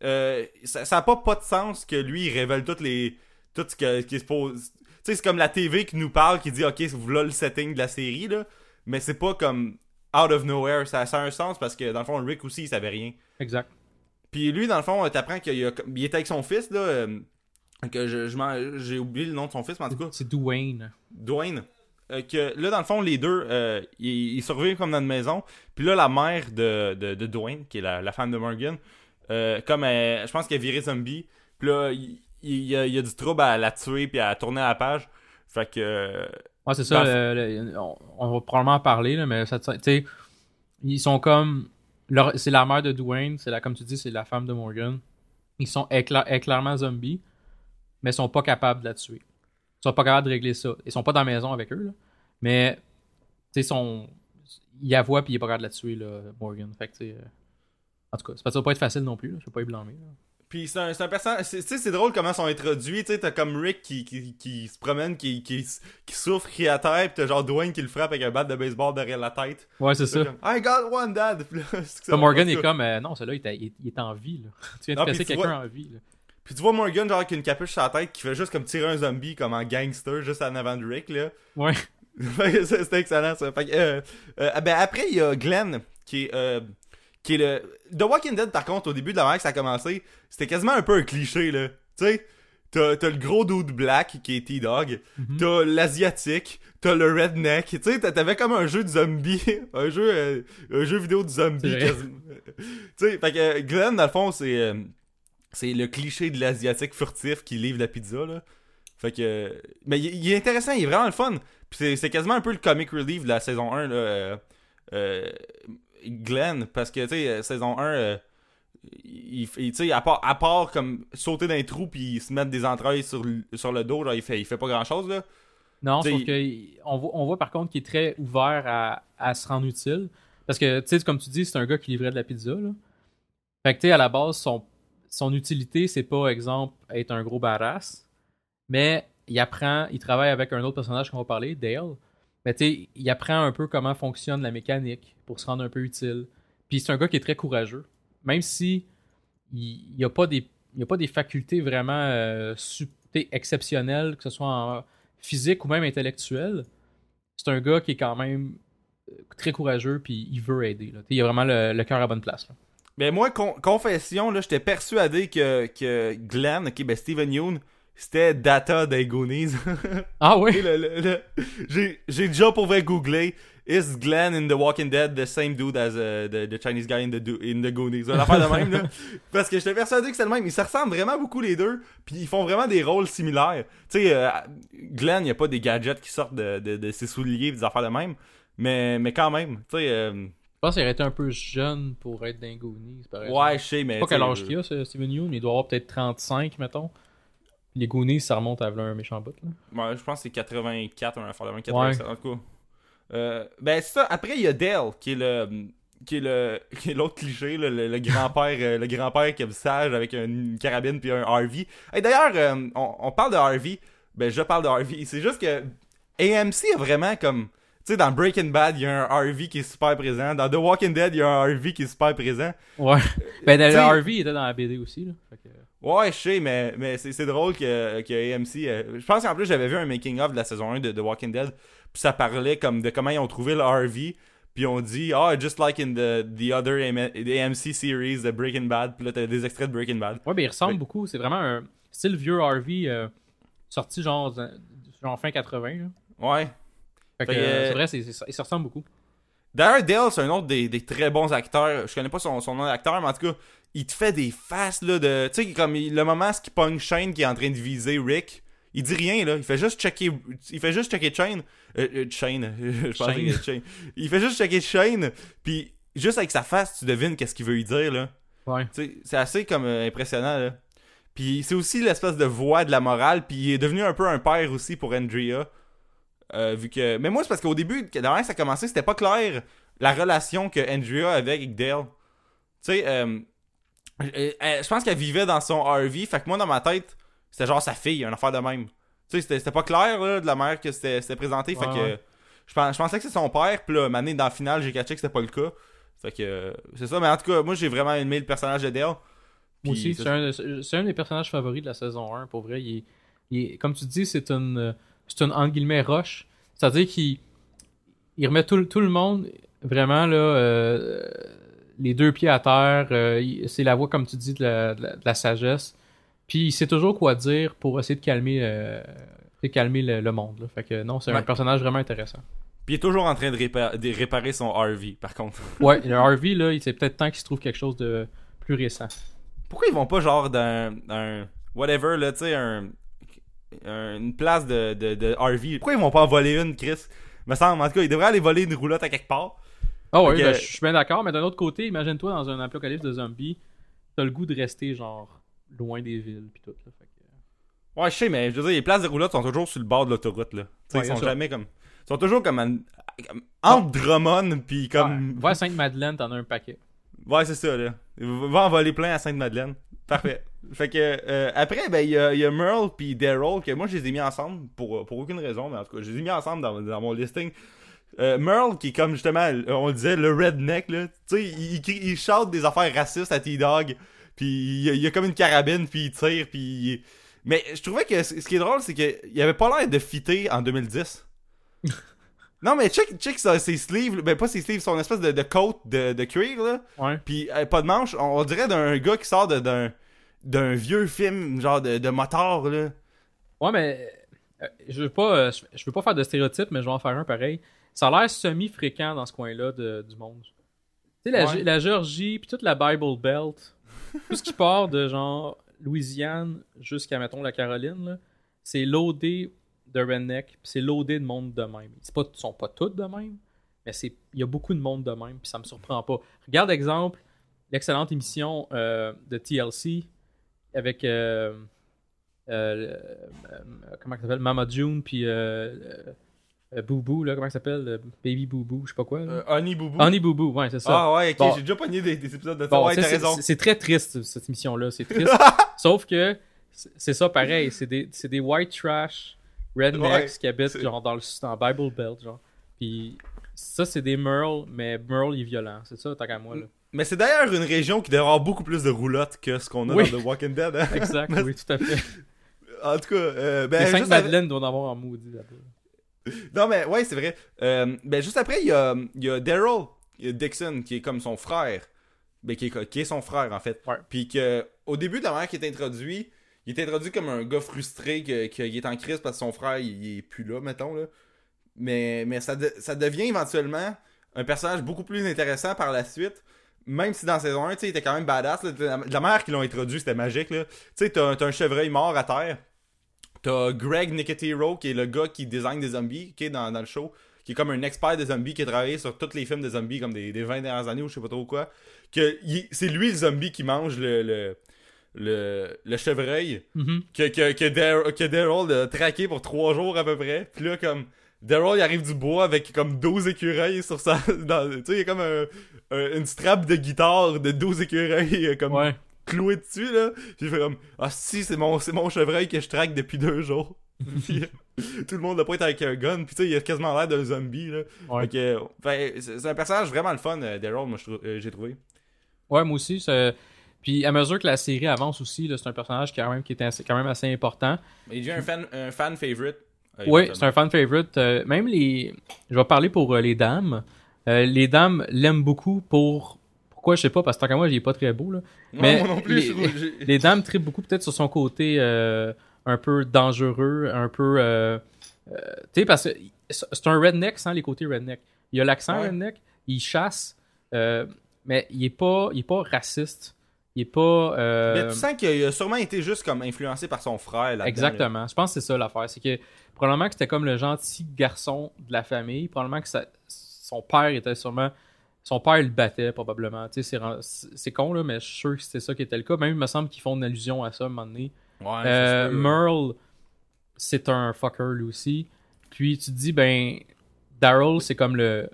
euh, ça, ça a pas pas de sens que lui, il révèle toutes les, tout ce que- qui se pose. Tu sais, c'est comme la TV qui nous parle, qui dit, ok, voilà le setting de la série, là. Mais c'est pas comme out of nowhere. Ça, ça a un sens parce que, dans le fond, Rick aussi, il savait rien. Exact. Puis lui, dans le fond, t'apprends qu'il il était avec son fils, là. Que je, j'ai oublié le nom de son fils, mais en tout cas, C'est Dwayne. Dwayne. euh, que là, dans le fond, les deux, euh, ils, ils survivent comme dans une maison. Puis là, la mère de, de, de Dwayne, qui est la, la femme de Morgan, euh, comme elle- je pense qu'elle virait zombie. Puis là, il, il y a, il y a du trouble à la tuer puis à tourner à la page. Fait que. Ouais, c'est ça. Dans le- le- on, on va probablement en parler, là, mais ça, tu sais, ils sont comme. C'est la mère de Dwayne, c'est la, comme tu dis, c'est la femme de Morgan. Ils sont écla- clairement zombies, mais ils sont pas capables de la tuer. Ils sont pas capables de régler ça. Ils sont pas dans la maison avec eux, là, mais tu sais, sont. Il la voit puis il est pas capable de la tuer, là, Morgan. Fait que, euh, En tout cas, ça va pas être facile non plus, là. je vais pas y blâmer. là. Puis c'est un, un personnage. Tu sais, c'est drôle comment ils sont introduits. Tu sais, t'as comme Rick qui, qui, qui se promène, qui, qui, qui souffre, qui est à terre, pis t'as genre Dwayne qui le frappe avec un bat de baseball derrière la tête. Ouais, c'est ça. Comme, I got one dad! Puis là, ça Morgan est comme, euh, non, celui-là, il, est- il est- il est en vie. Là. Tu viens de Non, casser quelqu'un en vie. Là. Puis tu vois Morgan, genre, avec une capuche sur la tête, qui fait juste comme tirer un zombie, comme en gangster, juste en avant de Rick, là. Ouais. Fait que ça, C'était excellent, ça. Fait que, euh, euh, ben, après, il y a Glenn, qui est, euh, qui est le... The Walking Dead, par contre, au début de la manière que ça a commencé, c'était quasiment un peu un cliché, là. Tu sais, t'as t'as le gros dude black, qui est T-Dog, Mhm. t'as l'asiatique, t'as le redneck, tu sais, t'a- t'avais comme un jeu de zombie, un jeu, euh, un jeu vidéo de zombie, tu sais, fait que euh, Glenn, dans le fond, c'est... c'est le cliché de l'asiatique furtif qui livre la pizza, là. Fait que... Mais il, il est intéressant, il est vraiment le fun. Puis c'est, c'est quasiment un peu le comic relief de la saison 1, là. euh, euh, Glenn, parce que, tu sais, euh, saison 1... euh, il, il- tu sais, à part, à part comme sauter dans les trous puis se mettre des entrailles sur, le- sur le dos, genre, il fait, il fait pas grand chose, là. Non, T'sais, sauf que on voit, on voit par contre qu'il est très ouvert à, à se rendre utile. Parce que, tu sais, comme tu dis, c'est un gars qui livrait de la pizza. Là. Fait que, tu sais, à la base, son, son utilité, c'est pas, exemple, être un gros badass. Mais il apprend, il travaille avec un autre personnage qu'on va parler, Dale. Mais tu sais, il apprend un peu comment fonctionne la mécanique pour se rendre un peu utile. Puis c'est un gars qui est très courageux. Même si il a, pas des- facultés vraiment euh, exceptionnelles, que ce soit en physique ou même intellectuel, c'est un gars qui est quand même euh, très courageux puis il veut aider. Il a vraiment le, cœur à bonne place. Mais moi, con- confession, là, j'étais persuadé que, que Glenn, ok, ben Steven Yeun, c'était Data des Goonies. Ah oui? J'ai j'ai déjà pour vrai googlé Is Glenn in The Walking Dead the same dude as uh, the, the Chinese guy in the, do- in the Goonies? Affaire de même, là. Parce que j'étais persuadé que c'était le même. Ils se ressemblent vraiment beaucoup les deux. Puis ils font vraiment des rôles similaires. Tu sais, euh, Glenn, il n'y a pas des gadgets qui sortent de, de, de ses souliers des affaires de même. Mais, mais quand même, tu sais. euh, Je pense qu'il aurait été un peu jeune pour être dans Goonies. par exemple. ouais, je sais, mais. Pas quel âge qu'il a, ce Steven Yeun, mais il doit avoir peut-être 35, mettons. Les Goonies, ça remonte à un méchant bout. Là. Ouais, je pense que c'est 84, un affaire de même, Ouais. 87, en tout cas. Euh, ben, c'est ça. Après, il y a Dale, qui est le. Qui est le. Qui est l'autre cliché, là, le, le grand-père euh, le grand-père qui est sage avec une carabine puis un RV. Et d'ailleurs, euh, on, on parle de RV. Ben, je parle de RV. C'est juste que AMC a vraiment comme. Tu sais, dans Breaking Bad, il y a un RV qui est super présent. Dans The Walking Dead, il y a un RV qui est super présent. Ouais. ben, le Harvey il était dans la BD aussi. Là. Fait que- Ouais, je sais, mais, mais c'est, drôle que, que AMC. euh, je pense qu'en plus, j'avais vu un making-of de la saison 1 de The Walking Dead. Puis ça parlait comme de comment ils ont trouvé le RV. Puis on dit, ah, just like in the, the other AM- the AMC series, the Breaking Bad. Puis là, t'as des extraits de Breaking Bad. Ouais, ben il ressemble Ouais. beaucoup. C'est vraiment un style vieux Harvey euh, sorti genre, dans- genre fin 80. Là. Ouais. Fait que, Fait que, euh, c'est vrai, c'est, c'est- il se ressemble beaucoup. D'ailleurs, Dale, c'est un autre des, des très bons acteurs. Je connais pas son, son nom d'acteur, mais en tout cas, il te fait des faces, là, de. Tu sais, comme il- le moment, ce qui pogne Shane qui est en train de viser Rick. Il dit rien, là. Il fait juste checker. Il fait juste checker Shane. Euh, euh, Shane. Je Shane. que c'était Shane. Il fait juste checker Shane. Puis, juste avec sa face, tu devines qu'est-ce qu'il veut lui dire, là. Ouais. C'est assez comme euh, impressionnant, là. Puis, c'est aussi l'espèce de voix de la morale. Puis, il est devenu un peu un père aussi pour Andrea. Euh, vu que... Mais moi, c'est parce qu'au début, dans ça a commencé, c'était pas clair la relation que Andrea avait avec Dale. Tu sais, euh, euh, je pense qu'elle vivait dans son RV. Fait que moi, dans ma tête, c'était genre sa fille, une affaire de même. Tu sais, c'était- pas clair là, de la manière que c'était présenté. fait Ouais, que ouais. je, pens- je pensais que c'est son père. Puis là, mané, dans le final, j'ai catché que c'était pas le cas. Fait que c'est ça. Mais en tout cas, moi, j'ai vraiment aimé le personnage de Dale. Moi aussi, c'est un, un des personnages favoris de la saison 1. Pour vrai, il il comme tu dis, c'est une, c'est une entre guillemets roche. C'est-à-dire qu'il il remet tout, le- tout le monde vraiment là euh, les deux pieds à terre. euh, c'est la voix, comme tu dis, de la, de la- de la sagesse. Puis il sait toujours quoi dire pour essayer de calmer, euh, de calmer le, le monde. là. Fait que non, c'est un personnage vraiment intéressant. Puis il est toujours en train de, répa- de réparer son RV, par contre. Ouais, le Harvey, là, il c'est peut-être temps qu'il se trouve quelque chose de plus récent. Pourquoi ils vont pas genre d'un. whatever, là, tu sais, un- une place de, de, de RV. Pourquoi ils vont pas en voler une, Chris? Me semble, en tout cas, ils devraient aller voler une roulotte à quelque part. Ah Fait que- ben, je suis bien d'accord, mais d'un autre côté, imagine-toi dans un apocalypse de zombies, t'as le goût de rester genre loin des villes pis tout. Là, fait que- Ouais, je sais, mais je veux dire, les places de roulotte sont toujours sur le bord de l'autoroute, là. Ouais, ils sont ça. jamais comme. Ils sont toujours comme, en- entre Drummond, puis comme. Ouais, va à Sainte-Madeleine, t'en as un paquet. Ouais, c'est ça, là. Va en voler plein à Sainte-Madeleine. Parfait. fait que, euh, après, ben, il y a, y a Merle puis Daryl, que moi, je les ai mis ensemble pour, pour aucune raison, mais en tout cas, je les ai mis ensemble dans, dans mon listing. Euh, Merle, qui est comme, justement, on le disait, le redneck, là. Tu sais, il, il, chante des affaires racistes à T-Dog, puis il, y a- il a comme une carabine, puis il tire, puis... Mais je trouvais que ce qui est drôle, c'est qu'il avait pas l'air de fitter en 2010. non, mais check, check ça, ses sleeves, ben pas ses sleeves, son espèce de, de coat de, de cuir, là. Ouais. Puis euh, pas de manche, on, on dirait d'un gars qui sort de- d'un d'un vieux film genre de, de moteur là. Ouais, mais euh, je veux pas, euh, je- veux pas faire de stéréotypes, mais je vais en faire un pareil. Ça a l'air semi-fréquent dans ce coin-là de- du monde. Tu sais, la, Ouais. La Géorgie, puis toute la Bible Belt, tout ce qui part de genre Louisiane jusqu'à, mettons, la Caroline, c'est loadé de redneck, puis c'est loadé de monde de même. C'est pas, ils sont pas tous de même, mais c'est il y a beaucoup de monde de même, puis ça me surprend pas. Regarde, exemple, l'excellente émission euh, de TLC avec. euh, euh, euh, comment ça s'appelle? Mama June puis Boo Boo là comment ça s'appelle? Baby Boo Boo je sais pas quoi Honey Boubou. Honey Boo Boo ouais c'est ça ah ouais, ok, Bon. j'ai déjà pogné des, des épisodes de ça. Bon, ouais, t'as c'est- raison. c'est très triste cette émission là c'est triste sauf que c'est ça pareil c'est des des white trash rednecks Ouais, qui habitent genre dans le dans Bible Belt genre puis ça c'est des Merle mais Merle est violent c'est ça tant qu'à moi là Mais c'est d'ailleurs une région qui devrait avoir beaucoup plus de roulottes que ce qu'on a Oui. dans The Walking Dead. hein? exact oui tout à fait en tout cas, euh, ben les juste Sainte-Madeleine doivent en avoir en maudit là-bas Non, mais ouais, c'est vrai. Euh, ben, juste après, il y a, y a Daryl Dixon, qui est comme son frère. Ben, qui est, qui est son frère, en fait. Ouais. Puis que, au début de la manière qu'il est introduit, il est introduit comme un gars frustré, que- qu'il est en crise parce que son frère, il, il est plus là, mettons, là. Mais, mais ça, de- ça devient éventuellement un personnage beaucoup plus intéressant par la suite. Même si dans saison 1, tu sais, il était quand même badass. là. La, la manière qu'ils l'ont introduit, c'était magique, là. Tu sais, t'as un chevreuil mort à terre. T'as Greg Nicotero, qui est le gars qui design des zombies, qui est dans, dans le show, qui est comme un expert des zombies, qui a travaillé sur tous les films de zombies, comme des, des 20 dernières années ou je sais pas trop quoi. Que c'est lui le zombie qui mange le, le, le, le chevreuil, Mhm. que, que, que, Dar- que Daryl a traqué pour 3 jours à peu près. Puis là, comme, Daryl il arrive du bois avec comme 12 écureuils sur sa. Tu sais, il y a comme un- un- une strap de guitare de 12 écureuils euh, comme ouais cloué dessus là puis il fait comme ah si c'est mon c'est mon chevreuil que je traque depuis deux jours Puis, tout le monde n'a pas été avec un gun puis tu sais il a quasiment l'air d'un zombie là ouais Fait que, fait, c'est un personnage vraiment le fun euh, Daryl moi euh, j'ai trouvé Ouais, moi aussi. c'est- Puis à mesure que la série avance aussi, là, c'est un personnage qui, quand même, qui est assez- quand même assez important. il devient un fan un fan favorite Oui, éventuellement. c'est un fan favorite. Euh, même les. Je vais parler pour euh, les dames. Euh, les dames l'aiment beaucoup pour. Pourquoi je sais pas, parce que tant qu'à moi, il est pas très beau. Là. Non, mais moi non plus les- dames trippent beaucoup peut-être sur son côté un peu dangereux, un peu. tu sais, parce que c'est un redneck sans les côtés redneck. Il a l'accent Ouais. redneck, il chasse, mais il est pas, il est pas raciste. Il est pas. euh, mais tu sens qu'il a sûrement été juste comme influencé par son frère là Exactement. Je pense que c'est ça l'affaire. C'est que probablement que c'était comme le gentil garçon de la famille. Probablement que ça- son père était sûrement. Son père le battait probablement. Tu sais, c'est con là, mais je suis sûr que c'était ça qui était le cas. Même il me semble qu'ils font une allusion à ça à un moment donné. ouais, Euh. Merle, c'est un fucker lui aussi. Puis tu te dis, ben, Daryl, c'est comme le.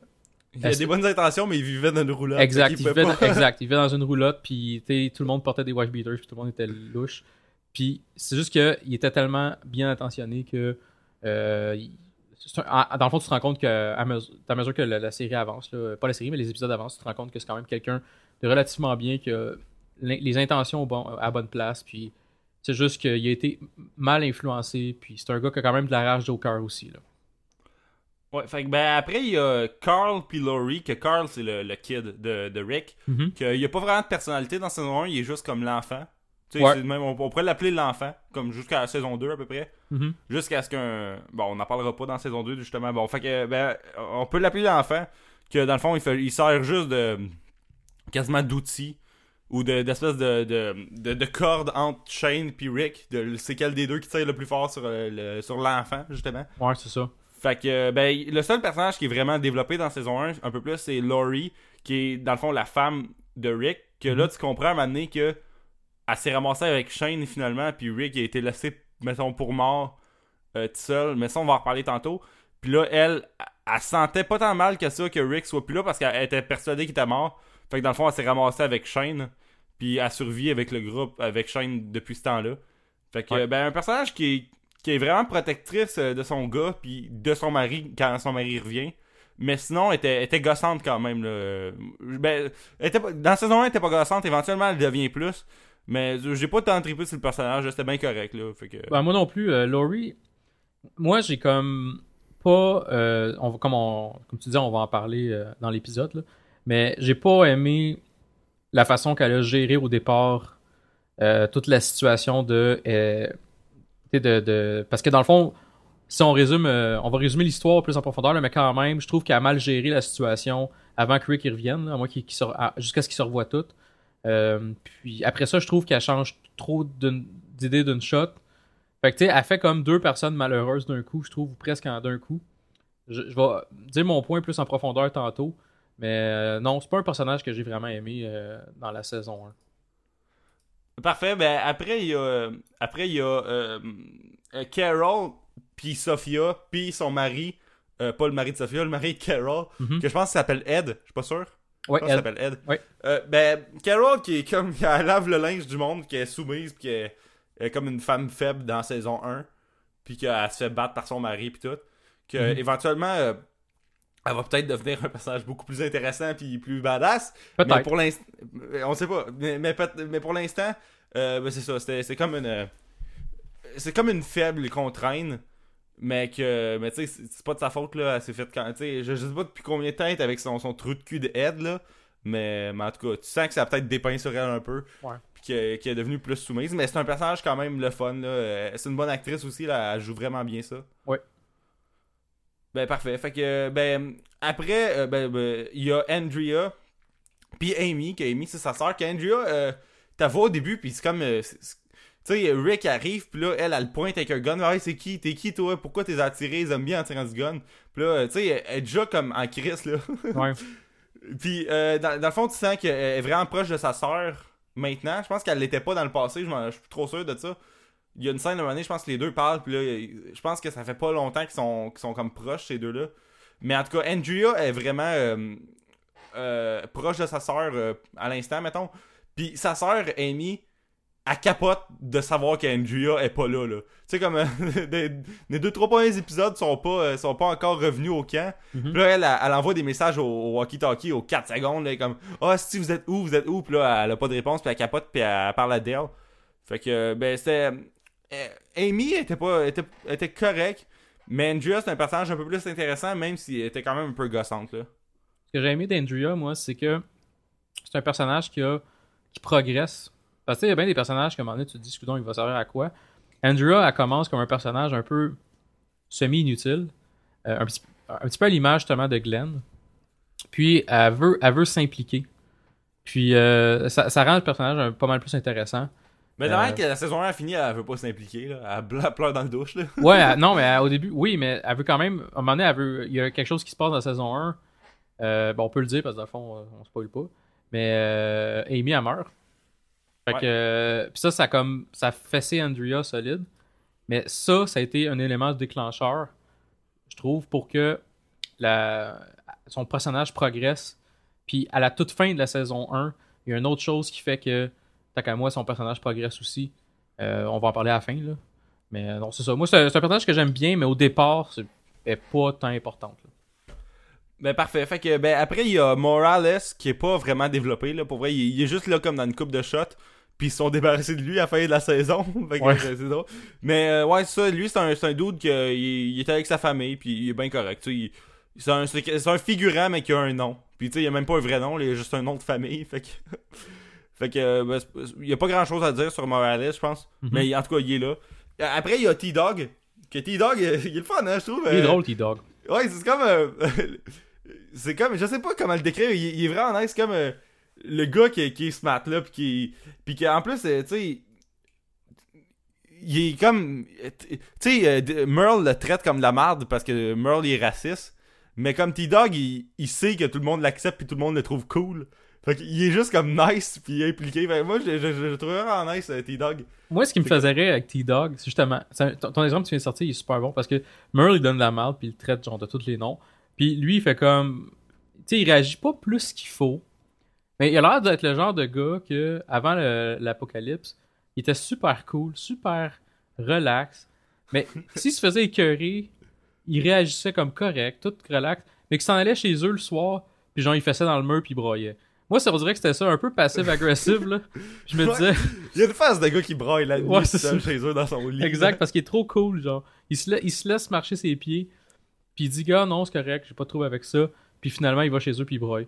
Il a des bonnes intentions mais il vivait dans une roulotte Exact, il vivait, dans, exact, il vivait dans une roulotte, puis tout le monde portait des wife beaters, puis tout le monde était louche. Puis c'est juste qu'il était tellement bien intentionné que. euh, un- dans le fond, tu te rends compte que à mesure, à mesure que la, la série avance, là, pas la série, mais les épisodes avancent, tu te rends compte que c'est quand même quelqu'un de relativement bien, que l'in- les intentions au bon, à bonne place, puis C'est juste qu'il a été mal influencé, puis c'est un gars qui a quand même de la rage Joker aussi. Là. Ouais, fait que ben après il y a Carl puis Laurie, que Carl c'est le, le kid de, de Rick, Mhm. qu'il n'y a pas vraiment de personnalité dans saison 1, il est juste comme l'enfant. Tu sais, Ouais. même, on, on pourrait l'appeler l'enfant, comme jusqu'à la saison 2 à peu près. Mhm. Jusqu'à ce qu'un. Bon, on n'en parlera pas dans saison 2, justement. Bon, fait que, ben, on peut l'appeler l'enfant, que dans le fond, il, fait, il sert juste de. quasiment d'outils, ou de- d'espèces de, de, de, de cordes entre Shane puis Rick. De, c'est quel des deux qui tire le plus fort sur, euh, le, sur l'enfant, justement. Ouais, c'est ça. Fait que, ben, le seul personnage qui est vraiment développé dans saison 1, un peu plus, c'est Laurie, qui est, dans le fond, la femme de Rick. Que là, tu comprends à un moment donné que. Elle s'est ramassée avec Shane finalement, puis Rick a été laissé, mettons, pour mort, euh, tout seul. Mais ça, on va en reparler tantôt. Puis là, elle, elle, sentait pas tant mal que ça que Rick soit plus là parce qu'elle était persuadée qu'il était mort. Fait que dans le fond, elle s'est ramassée avec Shane, puis elle survit avec le groupe, avec Shane depuis ce temps-là. Fait que, Ouais. ben, un personnage qui est, qui est vraiment protectrice euh, de son gars, puis de son mari quand son mari revient. Mais sinon, elle était, était gossante quand même. Là. Ben, était dans saison 1, elle était pas gossante. Éventuellement, elle devient plus. Mais j'ai pas tant trippé sur le personnage. C'était bien correct. Là. Fait que... Ben, moi non plus, euh, Laurie, moi j'ai comme pas, euh, comme, on, comme tu dis, on va en parler dans l'épisode, mais j'ai pas aimé la façon qu'elle a géré au départ toute la situation de, Parce que dans le fond, si on résume, euh, on va résumer l'histoire plus en profondeur, là, mais quand même, je trouve qu'elle a mal géré la situation avant que Rick y revienne, qu'il- qu'il jusqu'à ce qu'ils se revoient toutes. Euh, puis après ça, je trouve qu'elle change trop d'idées d'une shot. Fait que tu sais, elle fait comme deux personnes malheureuses d'un coup, je trouve, ou presque d'un coup. Je, vais dire mon point plus en profondeur tantôt. Mais euh, non, c'est pas un personnage que j'ai vraiment aimé dans la saison 1. Parfait. Ben, après, il y a, après, il y a euh, euh, Carol, puis Sophia, puis son mari. euh, pas le mari de Sophia, le mari de Carol. Mhm. Que je pense qu'il s'appelle Ed. Je suis pas sûr. Ouais, Je pense s'appelle Ed. Ouais. Euh, ben, Carol, qui est comme. Elle lave le linge du monde, qui est soumise, puis qui est comme une femme faible dans saison 1. Puis qu'elle se fait battre par son mari, puis tout. Que Mhm. éventuellement. Euh, elle va peut-être devenir un personnage beaucoup plus intéressant puis plus badass. Mais pour l'instant, on sait pas. Mais, mais, pour l'instant, euh, ben, c'est ça. C'est comme une, euh, c'est comme une faible qu'on traîne, mais que, mais tu sais, c'est pas de sa faute là. Elle s'est quand, tu sais, je, je sais pas depuis combien de temps elle est avec son, son trou de cul de Ed là, mais, mais en tout cas, tu sens que ça a peut-être dépeint sur elle un peu, Ouais. puis qu'elle est devenue plus soumise. Mais c'est un personnage quand même le fun là. Euh, C'est une bonne actrice aussi là. Elle joue vraiment bien ça. Ouais. Ben parfait. Fait que ben après euh, ben ben, il y a Andrea puis Amy, que Amy c'est sa sœur, qu'Andrea euh, t'as vu au début puis c'est comme euh, tu sais Rick arrive puis là elle elle le pointe avec un gun. Ouais, c'est qui? T'es qui toi? Pourquoi t'es attiré? Ils aiment bien en tirant du gun. Puis là tu sais elle, elle est déjà comme en crise là. Ouais. Puis euh, dans, dans le fond tu sens qu'elle est vraiment proche de sa sœur maintenant. Je pense qu'elle l'était pas dans le passé, je suis trop sûr de ça. Il y a une scène à un moment donné, je pense que les deux parlent, puis là, je pense que ça fait pas longtemps qu'ils sont, sont comme proches, ces deux-là. Mais en tout cas, Andrea est vraiment euh, euh, proche de sa sœur euh, à l'instant, mettons. Puis sa sœur, Amy, elle capote de savoir qu'Andrea est pas là, là. Tu sais, comme les deux, trois premiers épisodes sont pas, sont pas encore revenus au camp. Mhm. Puis là, elle, elle, elle envoie des messages au, au walkie-talkie aux 4 secondes, là, comme « Ah, si vous êtes où? Vous êtes où? » Puis là, elle a pas de réponse, puis elle capote, puis elle parle à Dale. Fait que, ben, c'était... euh, Amy était pas... était, était correct, mais Andrea, c'est un personnage un peu plus intéressant, même s'il était quand même un peu gossante, là. Ce que j'ai aimé d'Andrea, moi, c'est que c'est un personnage qui, a, qui progresse. Parce que il y a bien des personnages que, à un moment donné, tu te dis, Scoudon, il va servir à quoi? Andrea, elle commence comme un personnage un peu semi-inutile. euh, un, petit, un petit peu à l'image, justement, de Glenn. Puis, elle veut, elle veut s'impliquer. Puis, euh, ça, ça rend le personnage un- pas mal plus intéressant. Mais Euh. euh... que la saison 1 a fini, elle veut pas s'impliquer, là. Elle pleure dans le douche, là. Ouais, elle- non, mais elle- au début, oui, mais elle veut quand même. À un moment donné, elle veut, il y a quelque chose qui se passe dans la saison 1. Euh, bon, on peut le dire parce que dans le fond, euh, on spoil pas. Mais euh, Amy, elle meurt. Fait Ouais. que. euh, Puis ça, ça a comme. Ça a fessé Andrea solide. Mais ça, ça a été un élément déclencheur, je trouve, pour que la, son personnage progresse. Puis à la toute fin de la saison 1, il y a une autre chose qui fait que, moi, son personnage progresse aussi. Euh, on va en parler à la fin, là. Mais euh, non, c'est ça. Moi, c'est un personnage que j'aime bien, mais au départ, c'est pas tant importante. là. Ben parfait. Fait que ben après il y a Morales qui est pas vraiment développé là pour vrai, il, il est juste là comme dans une coupe de shots. puis ils se sont débarrassés de lui à la fin de la saison. Fait que, Ouais. c'est drôle. Mais euh, ouais, ça, lui, c'est un, un dude qui il, il était avec sa famille, puis il est bien correct. C'est un, un figurant, mais qui a un nom. Puis tu sais, il a même pas un vrai nom, il a juste un nom de famille. Fait que. Fait que. euh, ben, il y a pas grand chose à dire sur Morales, je pense. Mhm. Mais en tout cas, il est là. Après, il y a T-Dog. Que T-Dog, il est le fun, hein, je trouve. Il est euh, drôle, T-Dog. Ouais, c'est comme. euh, c'est comme. Je sais pas comment le décrire. Il, il est vraiment nice. C'est comme euh, le gars qui, qui est smart là. Puis qui. Puis qu'en plus, euh, tu sais. Il est comme. Tu sais, euh, Merle le traite comme de la marde parce que Merle il est raciste. Mais comme T-Dog, il, il sait que tout le monde l'accepte puis tout le monde le trouve cool. Fait qu'il est juste comme nice puis impliqué. Fait que moi, je, je, je, je trouve vraiment nice euh, T-Dog. Moi, ce qui me faisait rire avec T-Dog, c'est justement. Ton, ton exemple que tu viens de sortir, il est super bon parce que Merle, il donne de la merde, puis il traite genre de tous les noms. Puis lui, il fait comme. Tu sais, il réagit pas plus qu'il faut. Mais il a l'air d'être le genre de gars que, avant l'apocalypse, il était super cool, super relax. Mais s'il se faisait écœurer, il réagissait comme correct, tout relax. Mais qu'il s'en allait chez eux le soir, puis genre, il faisait dans le mur, puis il broyait. Moi, ça, on dirait que c'était ça, un peu passif-agressif, là. Je me disais. Il y a une phase de gars qui braille la nuit Ouais, seul chez eux dans son lit. Exact, parce qu'il est trop cool, genre. Il se, la- il se laisse marcher ses pieds, puis il dit, gars, non, c'est correct, j'ai pas de trouble avec ça. Puis finalement, il va chez eux, puis il broye.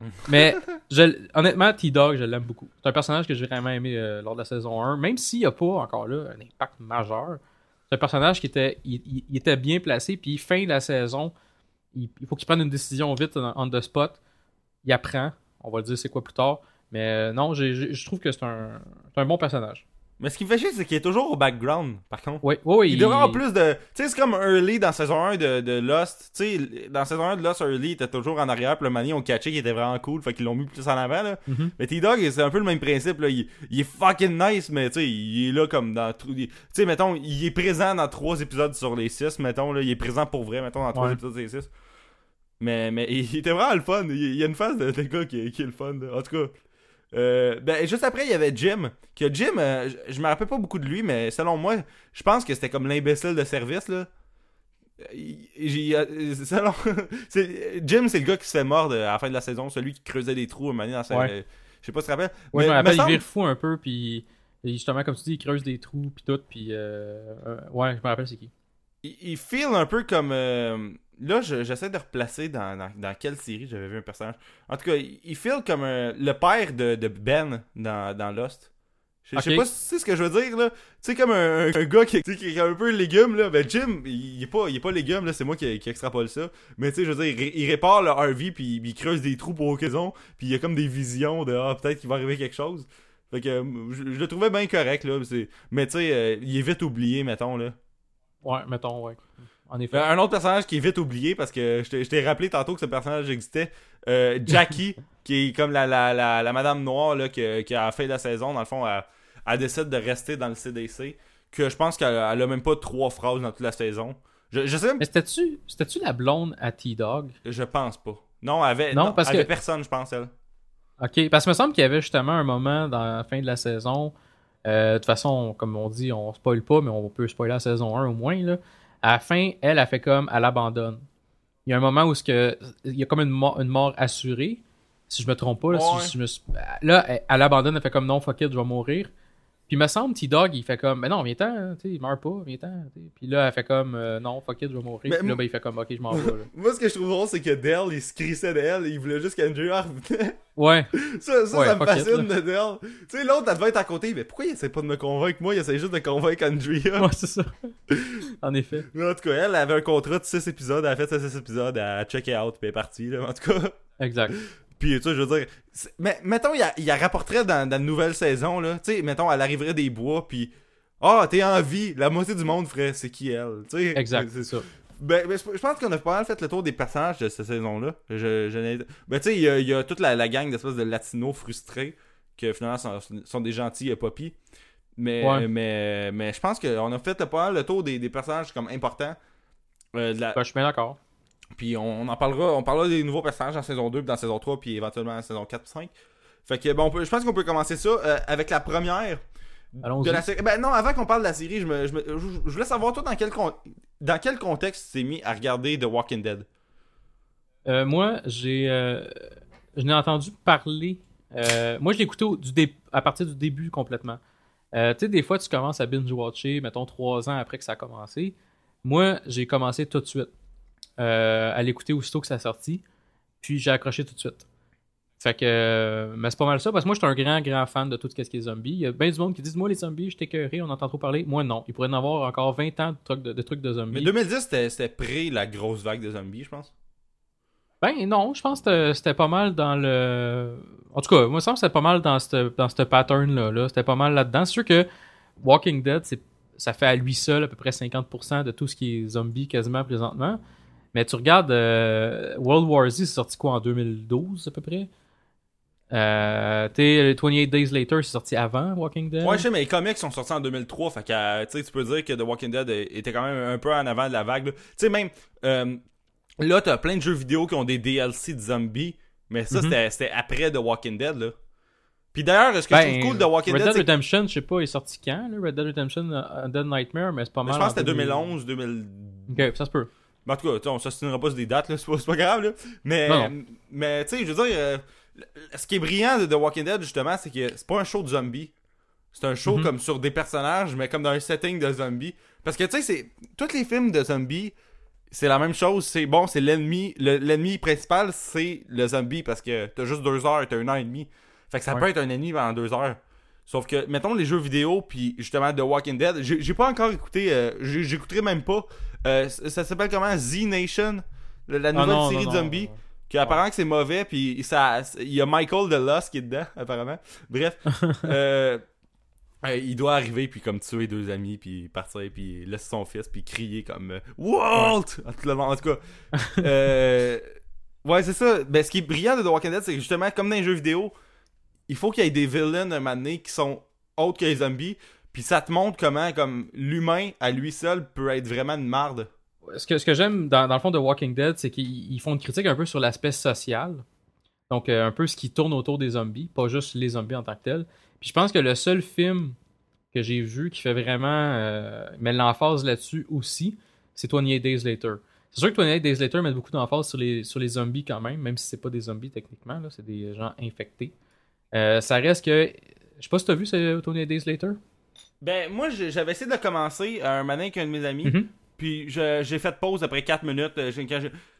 Mais je, honnêtement, T-Dog, je l'aime beaucoup. C'est un personnage que j'ai vraiment aimé euh, lors de la saison 1, même s'il n'y a pas encore là un impact majeur. C'est un personnage qui était, il, il- il était bien placé, puis fin de la saison, il, il faut qu'il prenne une décision vite on the spot. Il apprend, on va le dire c'est quoi plus tard. Mais euh, non, je trouve que c'est un, c'est un bon personnage. Mais ce qui me fait chier, c'est qu'il est toujours au background, par contre. Oui, oui, oui. Il devrait avoir plus de. Tu sais, c'est comme Early dans saison 1 de, de Lost. Tu sais, dans saison 1 de Lost, Early était toujours en arrière, puis le manier, on catché qu'il était vraiment cool, fait qu'ils l'ont mis plus en avant, là. Mhm. Mais T-Dog, c'est un peu le même principe, là. Il, il est fucking nice, mais tu sais, il est là comme dans. Tu sais, mettons, il est présent dans 3 épisodes sur les 6, mettons, là. Il est présent pour vrai, mettons, dans 3 Ouais. épisodes sur les 6. Mais, mais il était vraiment le fun. Il, y a une phase de, de gars qui, qui est le fun, là. En tout cas. Euh, ben, juste après, il y avait Jim. Que Jim, euh, je, je me rappelle pas beaucoup de lui, mais selon moi, je pense que c'était comme l'imbécile de service, là. Il- euh, selon- Jim, c'est le gars qui se fait mordre à la fin de la saison, celui qui creusait des trous à dans sa. Ouais. Je sais pas si tu te rappelles. Ouais, je me rappelle, semble- il vire fou un peu, puis justement, comme tu dis, il creuse des trous, puis tout, puis euh, ouais, je me rappelle c'est qui. Il, il feel un peu comme. euh, là, je- j'essaie de replacer dans, dans, dans quelle série j'avais vu un personnage. En tout cas, il, feel comme euh, le père de, de Ben dans, dans Lost. Je sais pas si c'est ce que je veux dire, là. Tu sais, comme un, un gars qui, tu sais, qui est un peu légume, là. Ben, Jim, il, il est pas, il est pas légume, là. C'est moi qui, qui extrapole ça. Mais tu sais, je veux dire, il, ré- il répare le RV, puis il creuse des trous pour occasion. Puis il y a comme des visions de, ah, peut-être qu'il va arriver quelque chose. Fait que, je, je le trouvais bien correct, là. Mais tu sais, euh, il est vite oublié, mettons, là. Ouais, mettons, ouais. En effet. Ben, un autre personnage qui est vite oublié parce que je t'ai- je t'ai rappelé tantôt que ce personnage existait. Euh, Jackie, qui est comme la, la, la, la madame noire là, qui, qui a fait la saison, dans le fond, elle, elle décide de rester dans le CDC. Que je pense qu'elle elle a même pas trois phrases dans toute la saison. Je, je sais Mais c'était-tu c'était-tu la blonde à T-Dog? je pense pas. Non, elle avait, Non, non, parce elle avait que- personne, je pense, elle. Ok, parce qu'il me semble qu'il y avait justement un moment dans la fin de la saison. Euh, de toute façon, comme on dit, on spoil pas, mais on peut spoiler la saison 1 au moins. Là. À la fin, elle a fait comme elle abandonne. Il y a un moment où ce que, il y a comme une mort, une mort assurée, si je me trompe pas. Là, si- Ouais. si je me suis- là, elle, elle abandonne, elle fait comme non, fuck it, je vais mourir. Puis il me semble, T-Dog, il fait comme, ben non, viens-t'en, hein, tu sais, il meurt pas, viens-t'en. Puis là, elle fait comme, euh, non, fuck it, je vais mourir. Mais Puis là, ben, il fait comme, ok, je m'en vais. là. Moi, ce que je trouve drôle, c'est que Dell, il se crissait d'elle. Il voulait juste qu'Andrew revenait. Ouais, Ça, ça, Ouais, ça me it, fascine de Dell. Tu sais, l'autre, elle devait être à côté. Mais pourquoi il essaie pas de me convaincre? Moi, il essaie juste de convaincre Andrea. ouais, c'est ça. en effet. Mais en tout cas, elle avait un contrat de 6 épisodes, elle a fait ces 6 épisodes, elle a checké out, puis elle est partie, là, en tout cas. Exact. Puis, tu sais, je veux dire, mais mettons, il, y a- il y a rapporterait dans, dans une nouvelle saison, là, tu sais, mettons, elle arriverait des bois, puis, ah, t'es en vie, la moitié du monde ferait, c'est qui elle, tu sais? Exact, C'est- ça. Ben, ben, je pense qu'on a pas mal fait le tour des personnages de cette saison-là. Je, je ben, tu sais, il y y a toute la, la gang d'espèces de latinos frustrés, que finalement sont, sont des gentils euh, poppies. Mais, Ouais. mais, mais je pense qu'on a fait pas mal le tour des, des personnages comme importants. Euh, de la- Ben, je suis bien d'accord. Puis on, en parlera, on parlera des nouveaux personnages dans saison 2, puis dans saison 3, puis éventuellement dans saison 4 5. Fait que bon, je pense qu'on peut commencer ça euh, avec la première de la série. Ben non, avant qu'on parle de la série, je, me, je, me- je- je voulais savoir toi dans quel con- dans quel contexte tu t'es mis à regarder The Walking Dead? Euh, moi, j'ai, euh, je n'ai entendu parler moi, je l'ai écouté au- du dé- à partir du début complètement. Tu sais, des fois, tu commences à binge-watcher, mettons, trois ans après que ça a commencé. Moi, j'ai commencé tout de suite euh, à l'écouter aussitôt que ça a sorti. Puis j'ai accroché tout de suite. Fait que, euh, mais c'est pas mal ça, parce que moi, je suis un grand, grand fan de tout ce qui est zombie. Il y a bien du monde qui disent, moi, les zombies, je t'écœuré, on entend trop parler. Moi, non. Il pourrait en avoir encore 20 ans de trucs de, de trucs de zombies. Mais 2010, c'était pré la grosse vague de zombies, je pense. Ben non, je pense que c'était- pas mal dans le. En tout cas, moi, il me semble que c'était pas mal dans ce dans pattern-là. Là. C'était pas mal là-dedans. C'est sûr que Walking Dead, ça fait à lui seul à peu près 50% de tout ce qui est zombie quasiment présentement. Mais tu regardes euh, World War Z, c'est sorti quoi en 2012 à peu près? Euh, t'sais, 28 Days Later, c'est sorti avant Walking Dead? Ouais, je sais, mais les comics sont sortis en 2003, fait que euh, tu peux dire que The Walking Dead était quand même un peu en avant de la vague. Tu sais, même euh, là, t'as plein de jeux vidéo qui ont des DLC de zombies, mais ça, Mhm. c'était- c'était après The Walking Dead, là. Puis d'ailleurs, ce que je Ben, trouve cool de Walking Red Dead, Redemption, je sais pas, il est sorti quand là? Red Dead Redemption uh, Dead Nightmare, mais c'est pas mal. je pense en que c'était 2000. 2011, 2000... Ok, ça se peut. Mais en tout cas, on s'assinera pas sur des dates, c'est pas, grave, là. Mais, Non, mais tu sais, je veux dire, euh, ce qui est brillant de The Walking Dead, justement, c'est que c'est pas un show de zombies. C'est un show Mhm. comme sur des personnages, mais comme dans un setting de zombies. Parce que, tu sais, c'est... Tous les films de zombies, c'est la même chose. C'est bon, c'est l'ennemi. le- L'ennemi principal, c'est le zombie, parce que t'as juste deux heures, t'as un an et demi. Fait que ça Ouais. peut être un ennemi pendant deux heures. Sauf que, mettons les jeux vidéo, puis justement The Walking Dead, j'ai pas encore écouté, euh, j'écouterai même pas. Euh, ça s'appelle comment? Z Nation, la, Ah nouvelle non, série non, de non. zombies. Qui apparemment que c'est mauvais, puis ça, il y a Michael de Lost qui est dedans, apparemment. Bref, euh, euh, il doit arriver, puis comme tuer deux amis, puis partir, puis laisser son fils, puis crier comme Walt! En tout, cas, euh, ouais, c'est ça. Ben, ce qui est brillant de The Walking Dead, c'est que justement, comme dans les jeux vidéo, il faut qu'il y ait des villains un moment donné qui sont autres que les zombies, puis ça te montre comment, comme, l'humain, à lui seul, peut être vraiment une marde. ce que, ce que j'aime dans, le fond de Walking Dead, c'est qu'ils ils font une critique un peu sur l'aspect social. Donc, euh, un peu ce qui tourne autour des zombies, pas juste les zombies en tant que tels. Puis je pense que le seul film que j'ai vu qui fait vraiment. Euh, met l'emphase là-dessus aussi, c'est 28 Days Later. C'est sûr que 28 Days Later met beaucoup d'emphase sur les, sur les zombies quand même, même si c'est pas des zombies techniquement, là, c'est des gens infectés. Euh, ça reste que. Je sais pas si t'as vu ce 28 Days Later? Ben, moi, j'avais essayé de le commencer à un matin avec un de mes amis. Mhm. Puis j'ai fait pause après 4 minutes. euh,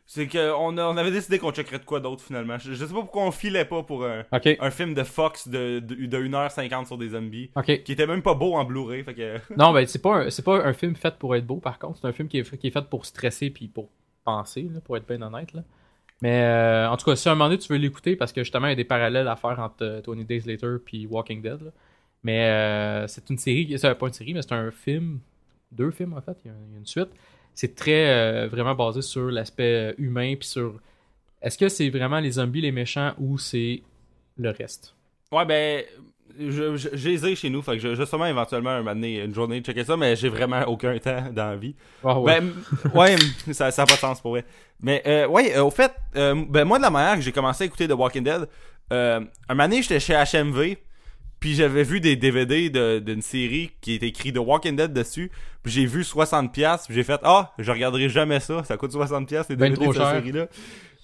C'est qu'on on avait décidé qu'on checkerait de quoi d'autre finalement. Je, je sais pas pourquoi on filait pas pour un, un film de Fox de, de, de 1h50 sur des zombies. Qui était même pas beau en Blu-ray. Fait que. Non, ben c'est pas un, pas un film fait pour être beau par contre, c'est un film qui est, qui est fait pour stresser puis pour penser, là, pour être bien honnête. Là. Mais euh, en tout cas, si à un moment donné tu veux l'écouter, parce que justement il y a des parallèles à faire entre euh, 20 Days Later puis Walking Dead. là. Mais euh, c'est une série, c'est pas une série, mais c'est un film, deux films en fait, il y a, une suite. C'est très euh, vraiment basé sur l'aspect euh, humain puis sur est-ce que c'est vraiment les zombies les méchants ou c'est le reste? Ouais, ben. J'ai les ai chez nous. Fait que je, sûrement éventuellement un moment donné, une journée checker ça. Mais j'ai vraiment aucun temps dans la vie. Ah ouais. Ben, ouais, ça n'a pas de sens pour vrai. Mais, euh, ouais, euh, au fait, euh, ben, moi, de la manière que j'ai commencé à écouter The Walking Dead, un moment donné, j'étais chez HMV, puis j'avais vu des DVD de- d'une série qui était écrit The Walking Dead dessus, puis j'ai vu 60$, puis j'ai fait, ah, je regarderai jamais ça, ça coûte 60$ les Ben DVD trop de cette série-là.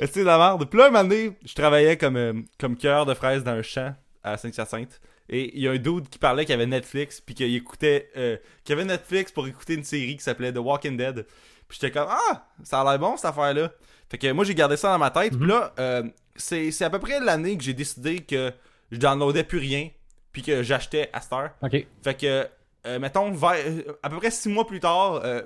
C'est de la merde. Puis là, un donné, je travaillais comme, euh, comme cœur de fraise dans un champ à Saint-Hyacinthe. Et il y a un dude qui parlait qu'il avait Netflix, puis qu'il écoutait, euh, qu'il avait Netflix pour écouter une série qui s'appelait The Walking Dead. Puis j'étais comme, ah, ça a l'air bon cette affaire-là. Fait que moi, j'ai gardé ça dans ma tête. Puis là, euh, c'est c'est à peu près l'année que j'ai décidé que je downloadais plus rien, puis que j'achetais à cette heure. Ok. Fait que, euh, mettons, vers- à peu près six mois plus tard, euh,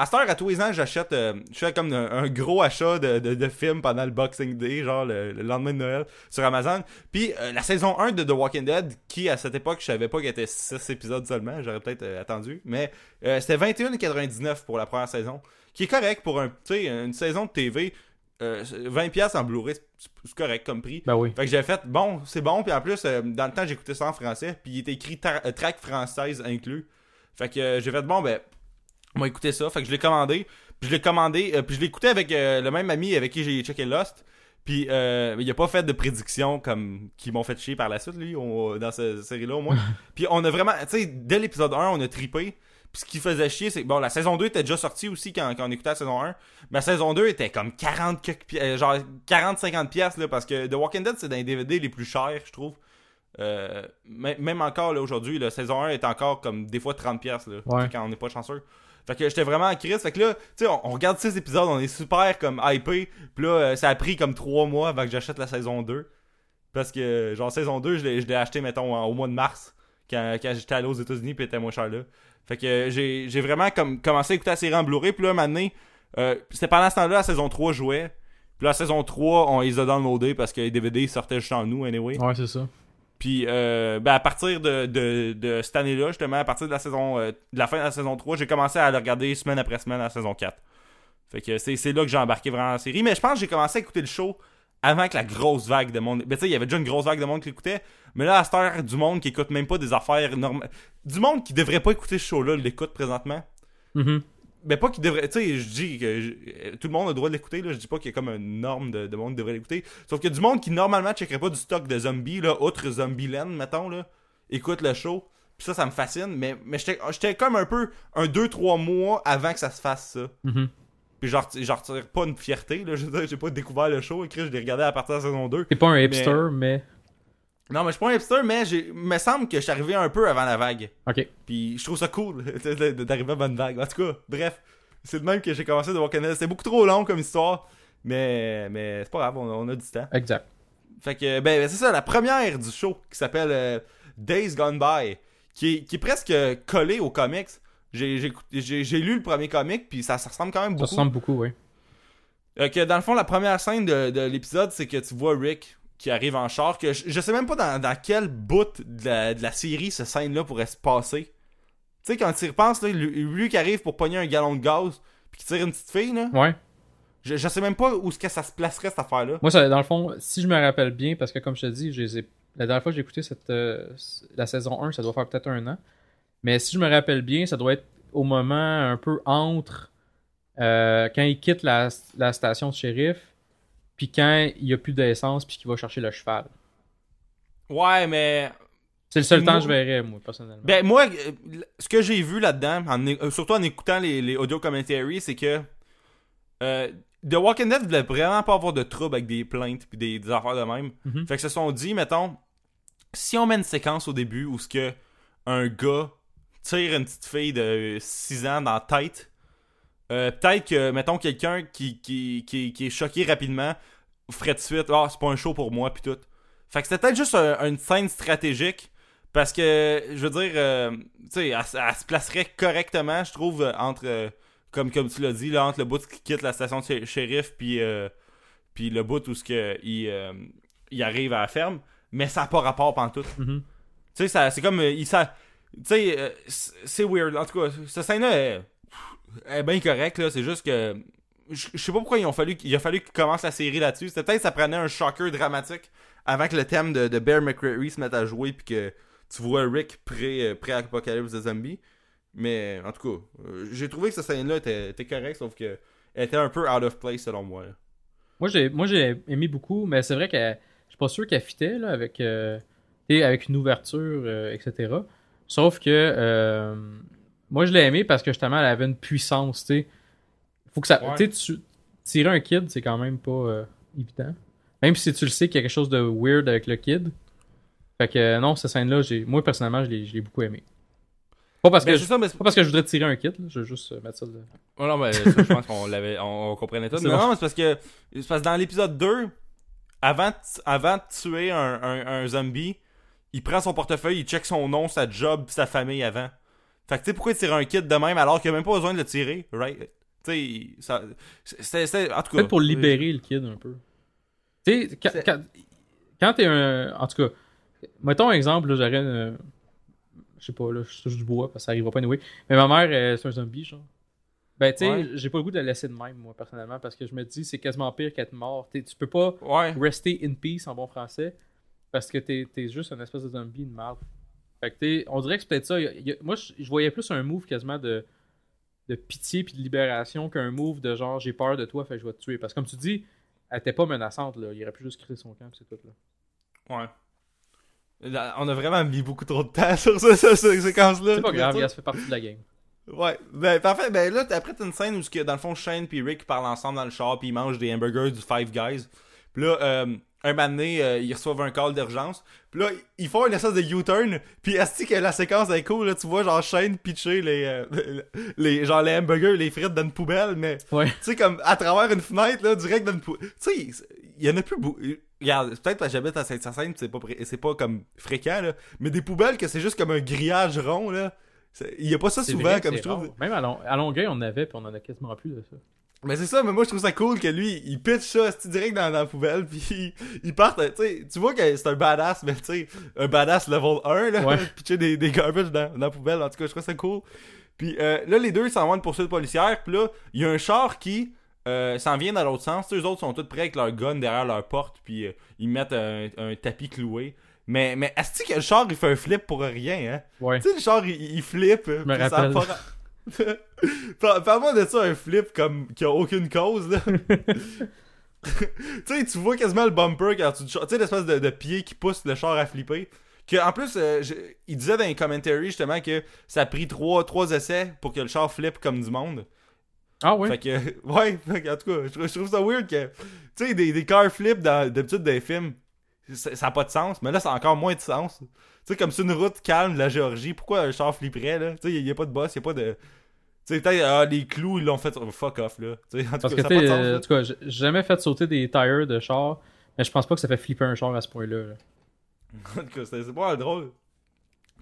à cette heure, à tous les ans, j'achète, euh, je fais comme un, un gros achat de, de, de films pendant le Boxing Day, genre le, le lendemain de Noël, sur Amazon. Puis euh, la saison 1 de The Walking Dead, qui à cette époque, je savais pas qu'elle était 6 épisodes seulement, j'aurais peut-être euh, attendu, mais euh, c'était 21,99 pour la première saison, qui est correct pour un, une saison de TV. Euh, 20$ en Blu-ray, c'est- correct comme prix. Ben oui. Fait que j'ai fait, bon, c'est bon. Puis en plus, euh, dans le temps, j'écoutais ça en français. Puis il était écrit euh, track française inclus. Fait que euh, j'ai fait, bon, ben, on va écouter ça. Fait que je l'ai commandé. Puis je l'ai commandé. euh, puis je l'ai écouté avec euh, le même ami avec qui j'ai checké Lost. Puis euh, il a pas fait de prédictions comme qui m'ont fait chier par la suite, lui, on- dans cette série-là au moins. puis on a vraiment, tu sais, dès l'épisode 1, on a tripé. Puis ce qui faisait chier, c'est que bon, la saison 2 était déjà sortie aussi quand, quand on écoutait la saison 1. Mais la saison 2 était comme 40, quelques pi- euh, genre 40-50 piastres, là, parce que The Walking Dead, c'est dans les DVD les plus chers, je trouve. Euh, même encore, là, aujourd'hui, la saison 1 est encore comme des fois 30 piastres, là, Ouais. quand on n'est pas chanceux. Fait que j'étais vraiment en crise. Fait que là, tu sais, on, on regarde ces épisodes, on est super comme hypé. Puis là, euh, ça a pris comme 3 mois avant que j'achète la saison 2. Parce que, genre, saison 2, je l'ai je l'ai acheté, mettons, en- au mois de mars. Quand, quand j'étais allé aux États-Unis, puis était moins cher là. Fait que j'ai j'ai vraiment comme commencé à écouter la série en Blu-ray. Puis là, maintenant, euh, c'était pendant ce temps-là, la saison 3 jouait. Puis la saison 3, on les a downloadés parce que les DVD sortaient juste en nous, anyway. Ouais, c'est ça. Puis euh, ben, à partir de, de, de cette année-là, justement, à partir de la saison euh, de la fin de la saison 3, j'ai commencé à le regarder semaine après semaine à la saison 4. Fait que c'est c'est là que j'ai embarqué vraiment la série. Mais je pense que j'ai commencé à écouter le show avant que la grosse vague de monde. Ben tu sais, il y avait déjà une grosse vague de monde qui l'écoutait. Mais là, à cette heure, du monde qui écoute même pas des affaires normales. Du monde qui devrait pas écouter ce show-là l'écoute présentement. Mhm. Mais pas qu'il devrait. Tu sais, je dis que je- tout le monde a le droit de l'écouter. là. Je dis pas qu'il y a comme une norme de, de monde qui devrait l'écouter. Sauf que du monde qui normalement checkerait pas du stock de zombies, là, outre Zombieland, mettons, là, écoute le show. Puis ça, ça me fascine. Mais, mais j'étais comme un peu un 2-3 mois avant que ça se fasse ça. Mhm. Puis j'en reti- j'en retire pas une fierté. Là. Je j'ai pas découvert le show. Écrit, je l'ai regardé à partir de la saison 2. T'es pas un hipster, mais. Non, mais je suis pas un hipster, mais il me semble que je suis arrivé un peu avant la vague. Ok. Puis je trouve ça cool d'arriver à bonne vague. En tout cas, bref, c'est de même que j'ai commencé de voir Canada. C'était beaucoup trop long comme histoire, mais, mais c'est pas grave, on, on a du temps. Exact. Fait que, ben, ben, c'est ça, la première du show qui s'appelle euh, Days Gone By, qui est, qui est presque collé aux comics. J'ai lu le premier comic, puis ça, ça ressemble quand même Ça beaucoup. ressemble beaucoup, oui. Euh, que dans le fond, la première scène de, de l'épisode, c'est que tu vois Rick qui arrive en char. Que je, je sais même pas dans, dans quel bout de la, de la série cette scène-là pourrait se passer. Tu sais, quand tu y repenses, là, lui, lui qui arrive pour pogner un gallon de gaz, puis qui tire une petite fille, là, Ouais. je, je sais même pas où est-ce que ça se placerait cette affaire-là. Moi, ça, dans le fond, si je me rappelle bien, parce que comme je te dis, je les ai- la dernière fois que j'ai écouté cette, euh, la saison 1, ça doit faire peut-être un an. Mais si je me rappelle bien, ça doit être au moment un peu entre euh, quand il quitte la, la station de shérif, puis quand il n'y a plus d'essence, puis qu'il va chercher le cheval. Ouais, mais. C'est le seul Moi- temps que je verrais, moi, personnellement. Ben, moi, ce que j'ai vu là-dedans, en euh, surtout en écoutant les, les audio commentaries, c'est que. euh, The Walking Dead voulait vraiment pas avoir de trouble avec des plaintes puis des, des affaires de même. Mhm. Fait que se sont dit, mettons, si on met une séquence au début où ce que un gars tire une petite fille de 6 ans dans la tête, euh, peut-être que, mettons, quelqu'un qui, qui, qui, qui est choqué rapidement ferait de suite, ah, c'est pas un show pour moi, puis tout. Fait que c'était peut-être juste un- une scène stratégique, parce que, je veux dire, euh, tu sais, elle, elle se placerait correctement, je trouve, euh, entre, euh, comme, comme tu l'as dit, là, entre le bout qui quitte la station de sh- shérif, puis, euh, puis le bout où ce que il, euh, il arrive à la ferme, mais ça n'a pas rapport pantoute. Mhm. Tu sais, c'est comme. euh, il ça, tu sais, euh, c'est c'est weird. En tout cas, cette scène-là est, est bien correcte, là. C'est juste que. Je sais pas pourquoi ils ont fallu, il a fallu qu'ils commencent la série là-dessus. Peut-être que ça prenait un shocker dramatique avant que le thème de, de Bear McCreary se mette à jouer puis que tu vois Rick euh, pré-apocalypse de zombies. Mais en tout cas, euh, j'ai trouvé que cette scène-là était, était correcte, sauf que elle était un peu out of place selon moi. Moi, j'ai, aimé beaucoup, mais c'est vrai que je suis pas sûr qu'elle fitait là, avec, euh, avec une ouverture, etc. Sauf que moi, je l'ai aimé parce que justement, elle avait une puissance. tu sais. Faut que ça, Ouais. tu sais, tu- tirer un kid, c'est quand même pas euh, évident. Même si tu le sais qu'il y a quelque chose de weird avec le kid. Fait que euh, non, cette scène-là, j'ai, moi personnellement, je l'ai, je l'ai beaucoup aimé. Pas parce, Ben, que c'est je, ça, mais pas parce que je voudrais tirer un kid, là, je veux juste euh, mettre ça de. Oh non, mais ça, je pense qu'on l'avait, on, on comprenait tout. Non, bon. non, mais c'est parce que, c'est parce que dans l'épisode 2, avant, de- avant de tuer un, un, un zombie, il prend son portefeuille, il check son nom, sa job, pis sa famille avant. Fait que tu sais, pourquoi il tire un kit de même alors qu'il a même pas besoin de le tirer, right? Tu sais, ça, c'est, c'est, en tout cas. Peut-être pour libérer le kid un peu. Tu sais, quand, C'est- quand, quand t'es un. En tout cas, mettons un exemple, là, j'aurais une. Je sais pas, là, je touche du bois parce que ça arrivera pas anyway. Mais ma mère, euh, c'est un zombie, genre. Ben, tu sais, Ouais. j'ai pas le goût de la laisser de même, moi, personnellement, parce que je me dis, c'est quasiment pire qu'être mort. T'sais, tu peux pas Ouais. rester in peace en bon français parce que t'es es juste un espèce de zombie de merde. Fait que on dirait que c'est peut-être ça. Il y a- il y a- moi, je, je voyais plus un move quasiment de, de pitié puis de libération qu'un move de genre j'ai peur de toi, fait que je vais te tuer. Parce que comme tu dis, elle était pas menaçante, là. Il aurait pu juste créer son camp, c'est tout, là. Ouais. Là, on a vraiment mis beaucoup trop de temps sur ça, ça, cette séquence-là. C'est pas grave, ça fait partie de la game. Ouais, ben parfait. Ben là, après, t'as une scène où, dans le fond, Shane puis Rick parlent ensemble dans le char, puis ils mangent des hamburgers du Five Guys. Puis là, euh, un moment donné, euh, ils reçoivent un call d'urgence. Puis là, ils font une espèce de U-turn. Puis est que la séquence est cool, là, tu vois, genre Shane pitcher les, euh, les, genre les hamburgers, les frites dans une poubelle, mais Ouais. tu sais, comme à travers une fenêtre, là, direct dans une poubelle. Tu sais, il y en a plus beaucoup. Regarde, peut-être parce que j'habite à Saint-Hyacinthe, c'est pas, c'est pas comme fréquent, là. Mais des poubelles que c'est juste comme un grillage rond, là. Il y a pas ça souvent, vrai, comme je trouve. rare. Même à, Long- à Longueuil, on en avait, puis on en a quasiment plus de ça. Mais c'est ça, mais moi je trouve ça cool que lui, il pitch ça direct dans, dans la poubelle, puis il, part, tu sais, tu vois que c'est un badass, mais tu sais, un badass level 1, là, Ouais. pitcher des, des garbage dans, dans la poubelle, en tout cas, je trouve ça cool. Puis euh, là, les deux, ils s'en vont à une poursuite policière, puis là, il y a un char qui euh, s'en vient dans l'autre sens, eux autres sont tous prêts avec leur gun derrière leur porte, puis euh, ils mettent un, un tapis cloué. Mais, mais est-ce que le char, il fait un flip pour rien, hein? Ouais. Tu sais, le char, il, il flippe. Je me rappelle. Parle-moi de ça, un flip comme qui a aucune cause, là. tu sais, tu vois quasiment le bumper quand tu. Tu sais, l'espèce de, de pied qui pousse le char à flipper. Que, en plus, euh, je- il disait dans les commentaries justement que ça a pris trois, trois essais pour que le char flippe comme du monde. Ah ouais? Fait que, ouais, en tout cas, je, trouve- je trouve ça weird que, tu sais, des, des dans- d'habitude dans les films, ça ça a pas de sens, mais là, ça a encore moins de sens. Tu sais, comme sur une route calme de la Géorgie, pourquoi un char flipperait, là? Tu sais, il y, a pas de boss, il y a pas de. Tu sais, peut-être, ah, les clous, ils l'ont fait. oh, fuck off, là. En tout Parce cas, que, tu en tout cas, j'ai jamais fait sauter des tires de char, mais je pense pas que ça fait flipper un char à ce point-là. là. En tout cas, c'est pas drôle.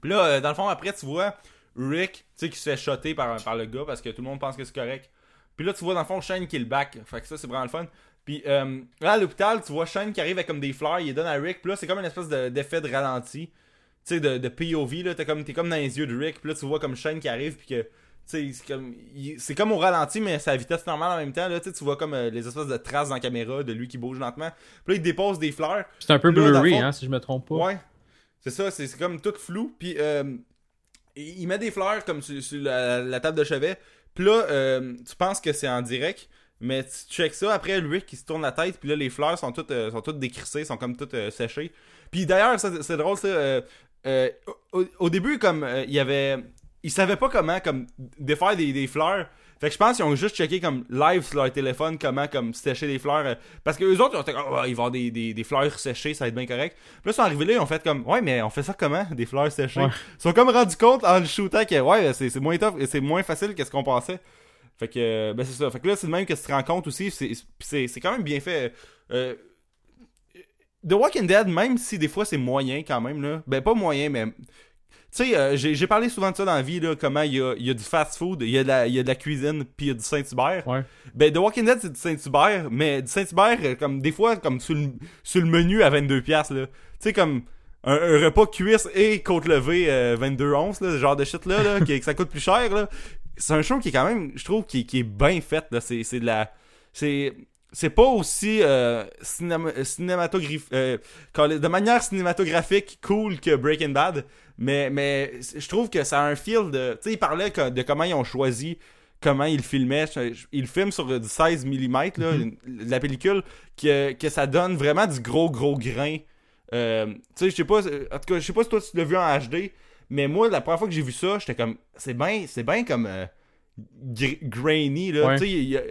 Puis là, euh, dans le fond, après, tu vois Rick, tu sais, qui se fait shotter par, par le gars parce que tout le monde pense que c'est correct. Puis là, tu vois, dans le fond, Shane qui le back. Fait que ça, c'est vraiment le fun. Puis euh, là, à l'hôpital, tu vois Shane qui arrive avec comme des fleurs, il les donne à Rick. Puis là, c'est comme une espèce de- d'effet de, ralenti. Tu sais, de, de POV, là. T'es comme, t'es comme dans les yeux de Rick. Puis là, tu vois comme Shane qui arrive, puis que. C'est comme, c'est comme au ralenti, mais c'est à vitesse normale en même temps. Là, tu vois comme euh, les espèces de traces dans la caméra de lui qui bouge lentement. Puis là, il dépose des fleurs. C'est un peu blurry, fond- hein, si je me trompe pas. Ouais. C'est ça, c'est comme tout flou. Puis euh, il met des fleurs comme sur, sur la, la table de chevet. Puis là, euh, tu penses que c'est en direct. Mais tu check ça, après lui qui se tourne la tête, puis là les fleurs sont toutes, euh, sont toutes décrissées, sont comme toutes séchées. Puis d'ailleurs, c'est drôle ça. au, au début, comme il y avait. Ils savaient pas comment comme défaire des, des fleurs. Fait que je pense qu'ils ont juste checké comme live sur leur téléphone comment comme sécher des fleurs. euh, parce que eux autres, ils ont été comme, Ah, il va y avoir des, des, des fleurs séchées, ça va être bien correct. Puis là, ils sont arrivés là, ils ont fait comme, ouais, mais on fait ça comment, des fleurs séchées? Ouais. Ils sont comme rendus compte en le shootant que, ouais, c'est c'est moins tough, c'est moins facile que ce qu'on pensait. Fait que, euh, ben c'est ça. Fait que là, c'est de même que tu te rends compte aussi, c'est- c'est c'est quand même bien fait. Euh, The Walking Dead, même si des fois c'est moyen quand même, là, ben pas moyen, mais. Tu sais, euh, j'ai parlé souvent de ça dans la vie, là, comment il y a, il y a du fast food, il y a de la, il y a de la cuisine, puis il y a du Saint-Hubert. Ouais. Ben, The Walking Dead, c'est du Saint-Hubert, mais du Saint-Hubert, euh, comme des fois, comme sur le, sur le menu à 22$, là. Tu sais, comme un, un repas cuisse et côte levée euh, 22 onces, là, ce genre de shit là, qui, que ça coûte plus cher, là. C'est un show qui est quand même, je trouve, qui, qui est bien fait, là. C'est c'est de la. C'est. C'est pas aussi euh, cinéma- cinématographique, euh, de manière cinématographique cool que Breaking Bad, mais mais je trouve que ça a un feel de, tu sais, il parlait que- de comment ils ont choisi comment ils filmaient. Ils filment sur du 16 mm, là, Mhm. la pellicule, que, que ça donne vraiment du gros, gros grain. Euh, tu sais, je sais pas, en tout cas, je sais pas si toi tu l'as vu en HD, mais moi, la première fois que j'ai vu ça, j'étais comme, c'est bien, c'est bien comme euh, gr- grainy, là. Ouais. Tu sais,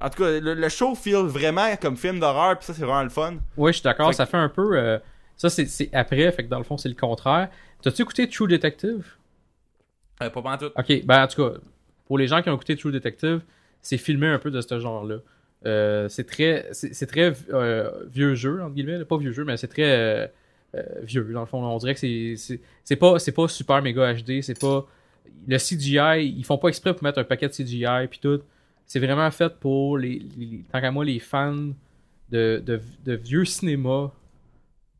en tout cas, le, le show feel vraiment comme film d'horreur, puis ça, c'est vraiment le fun. Oui, je suis d'accord. Ça fait un peu. euh, ça, c'est c'est après, fait que dans le fond, c'est le contraire. T'as-tu écouté True Detective? Euh, pas tout. Ok, ben en tout cas, pour les gens qui ont écouté True Detective, c'est filmé un peu de ce genre-là. Euh, c'est très, c'est très euh, vieux jeu entre guillemets, pas vieux jeu, mais c'est très euh, vieux dans le fond. On dirait que c'est c'est c'est pas c'est pas super méga HD, c'est pas le CGI, ils font pas exprès pour mettre un paquet de CGI puis tout. C'est vraiment fait pour les, les- tant qu'à moi les fans de, de, de vieux cinéma.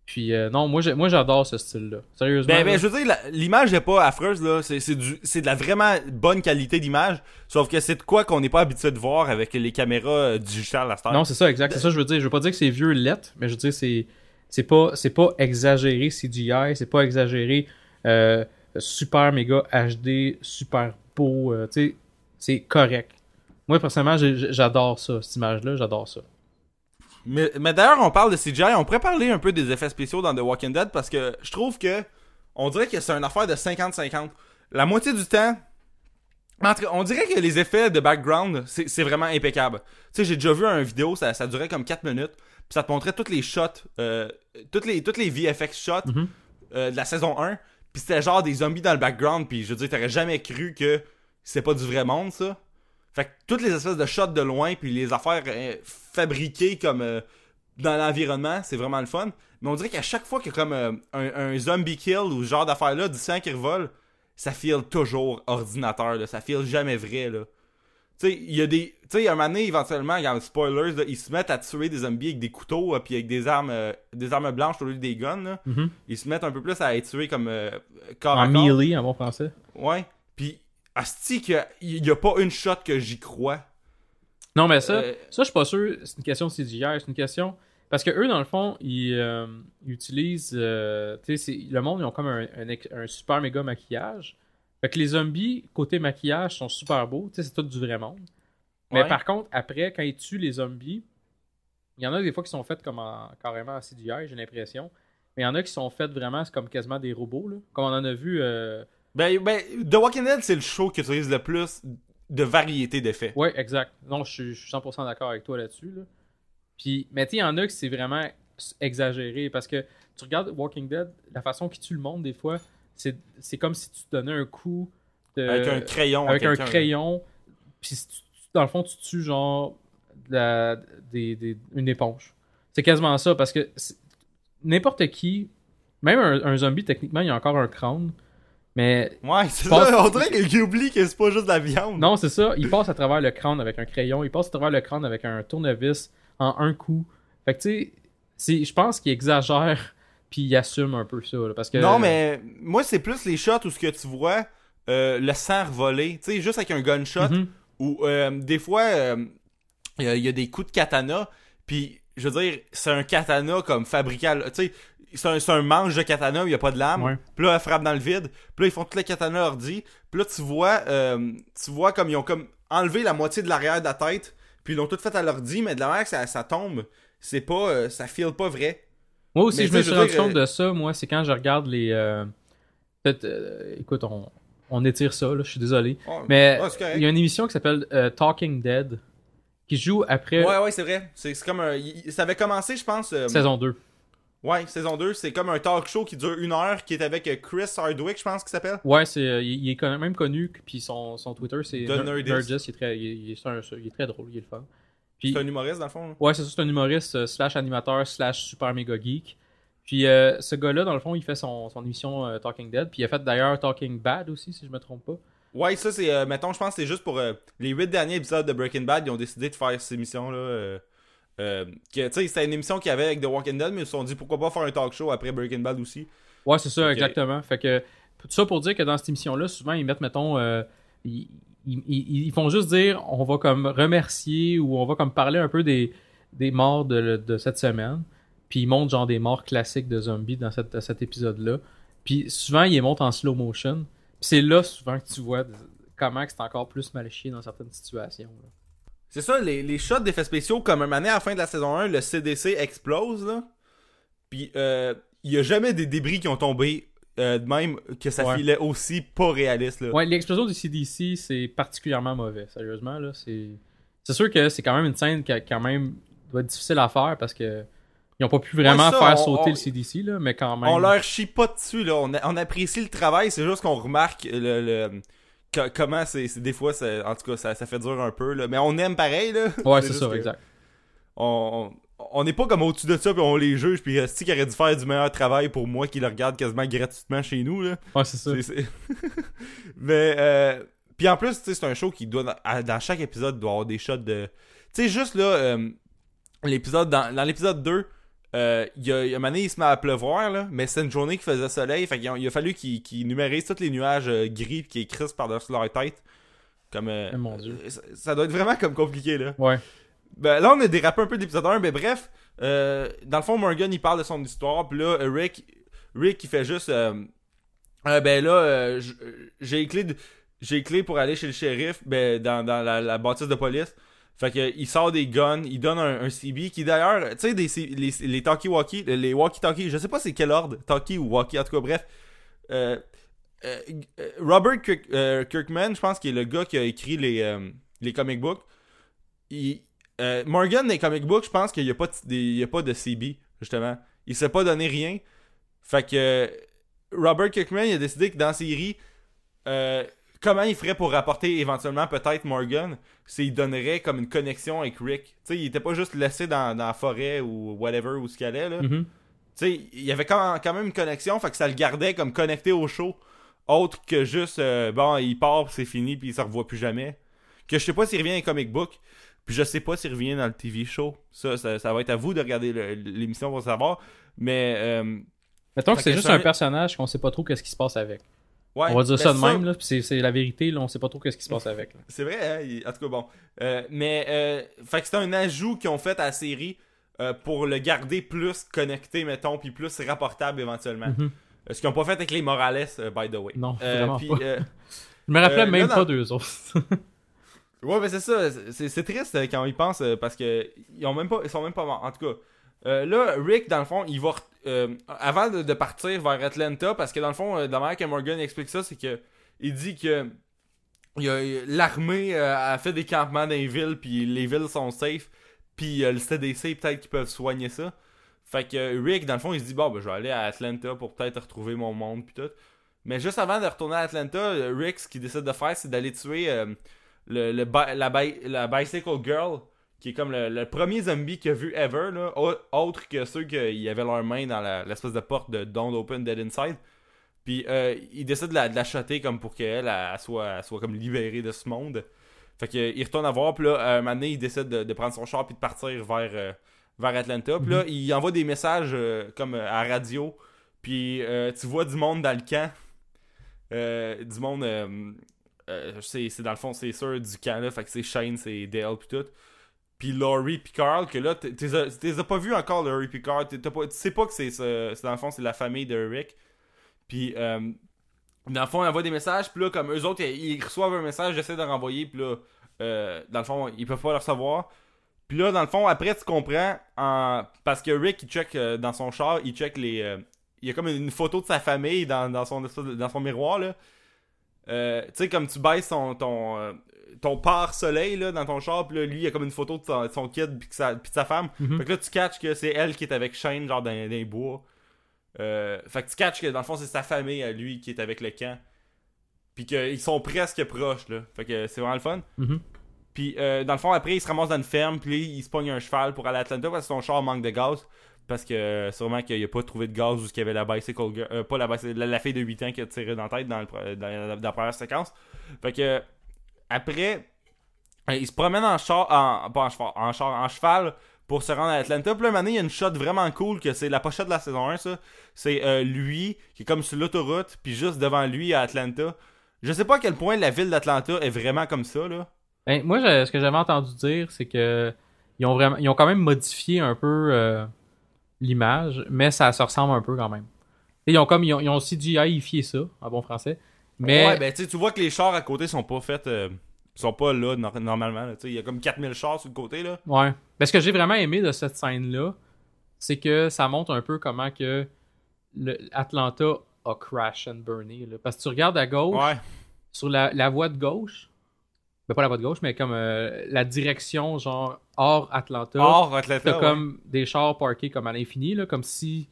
Puis euh, non, moi j'adore ce style-là. Sérieusement. Ben, ben, je veux dire, l'image est pas affreuse, là. C'est, de la vraiment bonne qualité d'image. Sauf que c'est de quoi qu'on n'est pas habitué de voir avec les caméras digitales à cette. Non, c'est ça, exact. C'est ça, je veux dire. Je veux pas dire que c'est vieux lettre, mais je veux dire, c'est, c'est pas, c'est pas exagéré CGI, c'est pas exagéré euh, super méga HD, super beau. euh, tu sais, c'est correct. Moi, personnellement, j'adore ça, cette image-là, j'adore ça. Mais, mais d'ailleurs, on parle de CGI. On pourrait parler un peu des effets spéciaux dans The Walking Dead parce que je trouve que on dirait que c'est une affaire de 50-50. La moitié du temps, on dirait que les effets de background, c'est vraiment impeccable. Tu sais, j'ai déjà vu une vidéo, ça, ça durait comme 4 minutes, puis ça te montrait toutes les shots, euh, toutes, les, toutes les VFX shots Mhm. euh, de la saison 1, puis c'était genre des zombies dans le background, puis je veux dire, t'aurais jamais cru que c'est pas du vrai monde, ça. Fait que toutes les espèces de shots de loin, puis les affaires euh, fabriquées comme euh, dans l'environnement, c'est vraiment le fun. Mais on dirait qu'à chaque fois qu'il y a comme euh, un, un zombie kill ou ce genre d'affaires-là, du sang qui revole, ça feel toujours ordinateur, là. ça feel jamais vrai. là. Tu sais, il y a des. Tu sais, un moment donné, éventuellement, il y a spoilers, là, ils se mettent à tuer des zombies avec des couteaux, euh, puis avec des armes euh, des armes blanches au lieu des guns. Là. Mhm. Ils se mettent un peu plus à être tués comme euh, corps à En corps. melee, en bon français. Ouais. Asti qu'il y a pas une shot que j'y crois. Non, mais ça, Euh, ça, je suis pas sûr. C'est une question de CGI. C'est une question. Parce que eux, dans le fond, ils, euh, ils utilisent. euh, tu sais, c'est- le monde, ils ont comme un, un ex- un super méga maquillage. Fait que les zombies, côté maquillage, sont super beaux. Tu sais, c'est tout du vrai monde. Mais Ouais. par contre, après, quand ils tuent les zombies, il y en a des fois qui sont faits comme en, carrément en CGI, j'ai l'impression. Mais il y en a qui sont faits vraiment c'est comme quasiment des robots. Là. Comme on en a vu. euh, Ben, ben, The Walking Dead, c'est le show qui utilise le plus de variété d'effets. Ouais, exact. Non, je suis, je suis 100% d'accord avec toi là-dessus. Là. Puis, mais tu sais, il y en a que c'est vraiment exagéré parce que tu regardes Walking Dead, la façon qu'ils tue le monde, des fois, c'est comme si tu te donnais un coup de- Avec un crayon. avec un crayon, puis dans le fond, tu tues genre la- des, des- une éponge. C'est quasiment ça parce que n'importe qui, même un, un zombie, techniquement, il y a encore un crâne, mais Ouais, c'est Passe- ça. On dirait qu'il oublie que c'est pas juste de la viande. non, c'est ça. Il passe à travers le crâne avec un crayon. Il passe à travers le crâne avec un tournevis en un coup. Fait que tu sais, je pense qu'il exagère puis il assume un peu ça. là, parce que Non, mais moi, c'est plus les shots où ce que tu vois euh, le sang voler. Tu sais, juste avec un gunshot. Mhm. Ou euh, des fois, euh, il y, a- il y a des coups de katana. Puis, je veux dire, c'est un katana comme fabriqué. à l- Tu sais, c'est un, manche de katana où il n'y a pas de lame. Ouais. Puis là, elle frappe dans le vide. Puis là, ils font tous les katana ordi. Puis là, tu vois, euh, tu vois comme ils ont comme enlevé la moitié de l'arrière de la tête. Puis ils l'ont tout fait à l'ordi. Mais de la manière que ça, ça tombe, c'est pas. euh, ça file pas vrai. Moi aussi, Mais je me suis rendu compte euh, de ça. Moi, c'est quand je regarde les. euh, euh, écoute, on, on étire ça. Là, je suis désolé. Oh, Mais il y a une émission qui s'appelle euh, Talking Dead qui joue après Ouais, ouais, c'est vrai. C'est comme un. Ça avait commencé, je pense. euh, saison 2. Ouais, saison 2. C'est comme un talk show qui dure une heure, qui est avec euh, Chris Hardwick, je pense qu'il s'appelle. Ouais, c'est, euh, il, il est quand même connu, puis son, son Twitter, c'est Nerdist. Nerdist. Il est, très, il, est- un- il très drôle, il est le fun. Puis, C'est un humoriste, dans le fond. là. ouais, c'est ça, c'est un humoriste euh, slash animateur slash super méga geek. Puis euh, ce gars-là, dans le fond, il fait son, son émission Talking Dead, puis il a fait d'ailleurs Talking Bad aussi, si je me trompe pas. Ouais, ça, c'est. euh, mettons, je pense que c'est juste pour euh, les 8 derniers épisodes de Breaking Bad, ils ont décidé de faire cette émission-là. Euh, que, tu sais, c'était une émission qu'il y avait avec The Walking Dead, mais ils se sont dit pourquoi pas faire un talk show après Breaking Bad aussi? Ouais, c'est ça, exactement. Fait que, tout ça pour dire que dans cette émission-là, souvent, ils mettent, mettons, euh, ils, ils- ils- ils font juste dire, on va comme remercier ou on va comme parler un peu des, des morts de, de cette semaine. Puis ils montrent genre des morts classiques de zombies dans cette, cet épisode-là. Puis souvent, ils les montrent en slow motion. C'est là, souvent, que tu vois comment c'est encore plus mal chié dans certaines situations. là. C'est ça, les, les shots d'effets spéciaux, comme un année à la fin de la saison 1, le CDC explose, là. Puis, euh, il y a jamais des débris qui ont tombé euh, de même que ça Ouais. filait aussi pas réaliste, là. Ouais, l'explosion du CDC, c'est particulièrement mauvais, sérieusement. là C'est c'est sûr que c'est quand même une scène qui a- quand même doit être difficile à faire parce que ils ont pas pu vraiment Ouais, ça, faire on- sauter on- le CDC, là, mais quand même. On leur chie pas dessus, là. On, a- on apprécie le travail, c'est juste qu'on remarque le, le- co- comment c'est. Des fois, c'est- en tout cas, ça, ça fait dur un peu, là. Mais on aime pareil, là. Ouais, c'est ça, exact. On, on n'est pas comme au-dessus de ça, puis on les juge, puis c'est qui aurait dû faire du meilleur travail pour moi qui le regarde quasiment gratuitement chez nous, là. Ouais, c'est ça. Mais, euh, puis en plus, c'est un show qui doit, dans chaque épisode, doit avoir des shots de. Tu sais, juste là, euh, l'épisode, dans, dans l'épisode 2, euh, il y a, il a un moment donné, il se met à pleuvoir, là, mais c'est une journée qui faisait soleil, fait qu'il a, il a fallu qu'il qu'il numérise tous les nuages euh, gris qui écrissent par-dessus leur tête. Comme. euh, Eh, mon Dieu. euh, ça, ça doit être vraiment comme compliqué, là. Ouais. Ben, là, on a dérapé un peu de l'épisode 1, mais bref, euh, dans le fond, Morgan, il parle de son histoire, puis là, Rick, Rick, il fait juste, ben là, j'ai les clés, de- j'ai les clés pour aller chez le shérif, ben, dans, dans la, la bâtisse de police. Fait que, il sort des guns, il donne un, CB qui d'ailleurs, tu sais, les, talkie-walkie, les walkie-talkie, je sais pas c'est quel ordre, talkie ou walkie, en tout cas, bref. Euh, euh, euh, Robert Kirk- euh, Kirkman, je pense qu'il est le gars qui a écrit les, euh, les comic books. Euh, Morgan, des comic books, je pense qu'il n'y a, pas de- y a pas de CB, justement. Il s'est pas donné rien. Fait que euh, Robert Kirkman, il a décidé que dans la série, euh, comment il ferait pour rapporter éventuellement peut-être Morgan, c'est il donnerait comme une connexion avec Rick? Tu sais, il était pas juste laissé dans, dans la forêt ou whatever où ce qu'il allait, là. Mhm. Tu sais, il y avait quand, quand même une connexion, fait que ça le gardait comme connecté au show. Autre que juste, euh, bon, il part, c'est fini, puis il se revoit plus jamais. Que je sais pas s'il revient dans les comic book, puis je sais pas s'il revient dans le TV show. Ça, ça, ça va être à vous de regarder l'émission pour savoir. Mais, euh, Mettons que c'est juste ça- un personnage qu'on sait pas trop qu'est-ce qui se passe avec. Ouais. On va dire ben ça de même, là, puis c'est- la vérité, là, on sait pas trop qu'est-ce qui se passe avec. C'est vrai, hein, il- en tout cas, bon. Euh, mais, euh, fait que c'est un ajout qu'ils ont fait à la série euh, pour le garder plus connecté, mettons, puis plus rapportable éventuellement. Mhm. Euh, Ce qu'ils ont pas fait avec les Morales, by the way. Non, vraiment pas. Je me rappelais même pas d'eux autres. Ouais, mais c'est ça. C'est, triste quand on y pense euh, parce que ils ont même pas, ils sont même pas morts. En tout cas, là, Rick, dans le fond, il va. Euh, avant de, partir vers Atlanta, parce que dans le fond, euh, la manière que Morgan explique ça, c'est que il dit que l'armée euh, a fait des campements dans les villes, puis les villes sont safe, puis le CDC, peut-être qu'ils peuvent soigner ça. Fait que Rick, dans le fond, il se dit Bon, ben, je vais aller à Atlanta pour peut-être retrouver mon monde, puis tout. Mais juste avant de retourner à Atlanta, Rick, ce qu'il décide de faire, c'est d'aller tuer. le, la Bicycle Girl, qui est comme le, le premier zombie qu'il a vu ever, là, au- autre que ceux qui avaient leurs mains dans l'espèce de porte de Don't Open Dead Inside. Puis euh, il décide de la, de la shotter comme pour qu'elle elle, elle soit, soit comme libérée de ce monde. Fait que, euh, il retourne à voir, puis là, à un moment donné, il décide de, de prendre son char puis de partir vers, euh, vers Atlanta. Puis là, il envoie des messages euh, comme euh, à la radio. Puis euh, tu vois du monde dans le camp. Euh, du monde. euh, euh, c'est c'est dans le fond, c'est sûr du camp là. Fait que c'est Shane, c'est Dale, puis tout. Puis Laurie, puis Carl, que là, t'es t'es as pas vu encore, Laurie, puis Carl. Tu sais pas que c'est ce- c'est dans le fond, c'est la famille de Rick. Puis, euh, dans le fond, il envoie des messages, puis là, comme eux autres, ils, ils reçoivent un message, j'essaie de renvoyer, puis là, euh, dans le fond, ils peuvent pas le recevoir. Puis là, dans le fond, après, tu comprends, en... parce que Rick, il check euh, dans son char, il check les. euh, Il y a comme une photo de sa famille dans, dans, son, dans son miroir, là. Euh, tu sais, comme tu baisses ton, ton, ton pare-soleil là, dans ton char, puis là, lui, il y a comme une photo de son, de son kid, puis, que sa- puis de sa femme. Mhm. Fait que là, tu catches que c'est elle qui est avec Shane, genre dans, dans les bois. Euh, fait que tu catches que dans le fond, c'est sa famille à lui qui est avec le camp. Puis qu'ils sont presque proches, là. Fait que c'est vraiment le fun. Mhm. Puis euh, dans le fond, après, il se ramasse dans une ferme, puis là, il se pogne un cheval pour aller à Atlanta parce que son char manque de gaz. Parce que euh, sûrement qu'il a pas trouvé de gaz ou qu'il y avait la bicycle girl, euh, pas la bicycle, la, la fille de 8 ans qui a tiré dans la tête dans, le dans, la- dans la première séquence. Fait que après, il se promène en char, en, pas en cheval, char, en cheval pour se rendre à Atlanta. Puis là, maintenant, il y a une shot vraiment cool que c'est la pochette de la saison 1, ça. C'est euh, lui qui est comme sur l'autoroute, puis juste devant lui à Atlanta. Je sais pas à quel point la ville d'Atlanta est vraiment comme ça, là. Ben, moi, ce que j'avais entendu dire, c'est que ils ont vraiment, ils ont quand même modifié un peu euh, l'image, mais ça se ressemble un peu quand même. Et ils ont comme, ils ont, ils ont CGI-ifié ça, en bon français. Mais, Ouais, ben tu vois que les chars à côté sont pas faits. euh, sont pas là nor- normalement. là. Il y a comme 4000 chars sur le côté, là. ouais. Ben, ce que j'ai vraiment aimé de cette scène-là, c'est que ça montre un peu comment que le, Atlanta a crash and burné. là. Parce que tu regardes à gauche, Ouais. sur la, la voie de gauche, ben pas la voie de gauche, mais comme euh, la direction genre hors Atlanta. Or, Atlanta. T'as ouais. comme des chars parkés comme à l'infini, comme si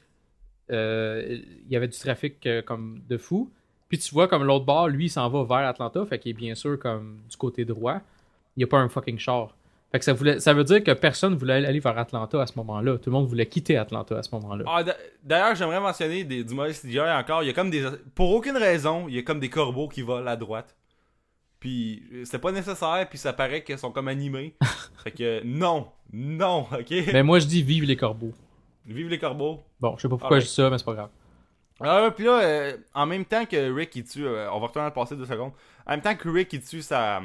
euh, il y avait du trafic euh, comme de fou. Puis tu vois comme l'autre bord, lui, il s'en va vers Atlanta, fait qu'il est bien sûr comme du côté droit. Il n'y a pas un fucking char. Fait que ça, voulait, ça veut dire que personne voulait aller vers Atlanta à ce moment-là. Tout le monde voulait quitter Atlanta à ce moment-là. Ah, d'a- D'ailleurs, j'aimerais mentionner des, du CGI encore. Il y a comme des. Pour aucune raison, il y a comme des corbeaux qui volent à droite. Puis c'est pas nécessaire, puis ça paraît qu'ils sont comme animés. fait que non, non, ok? Mais moi, je dis vive les corbeaux. Vive les corbeaux. Bon, je sais pas pourquoi je dis ça, mais c'est pas grave. Ah, puis là, euh, en même temps que Rick il tue, euh, on va retourner à le passé deux secondes. En même temps que Rick il tue sa,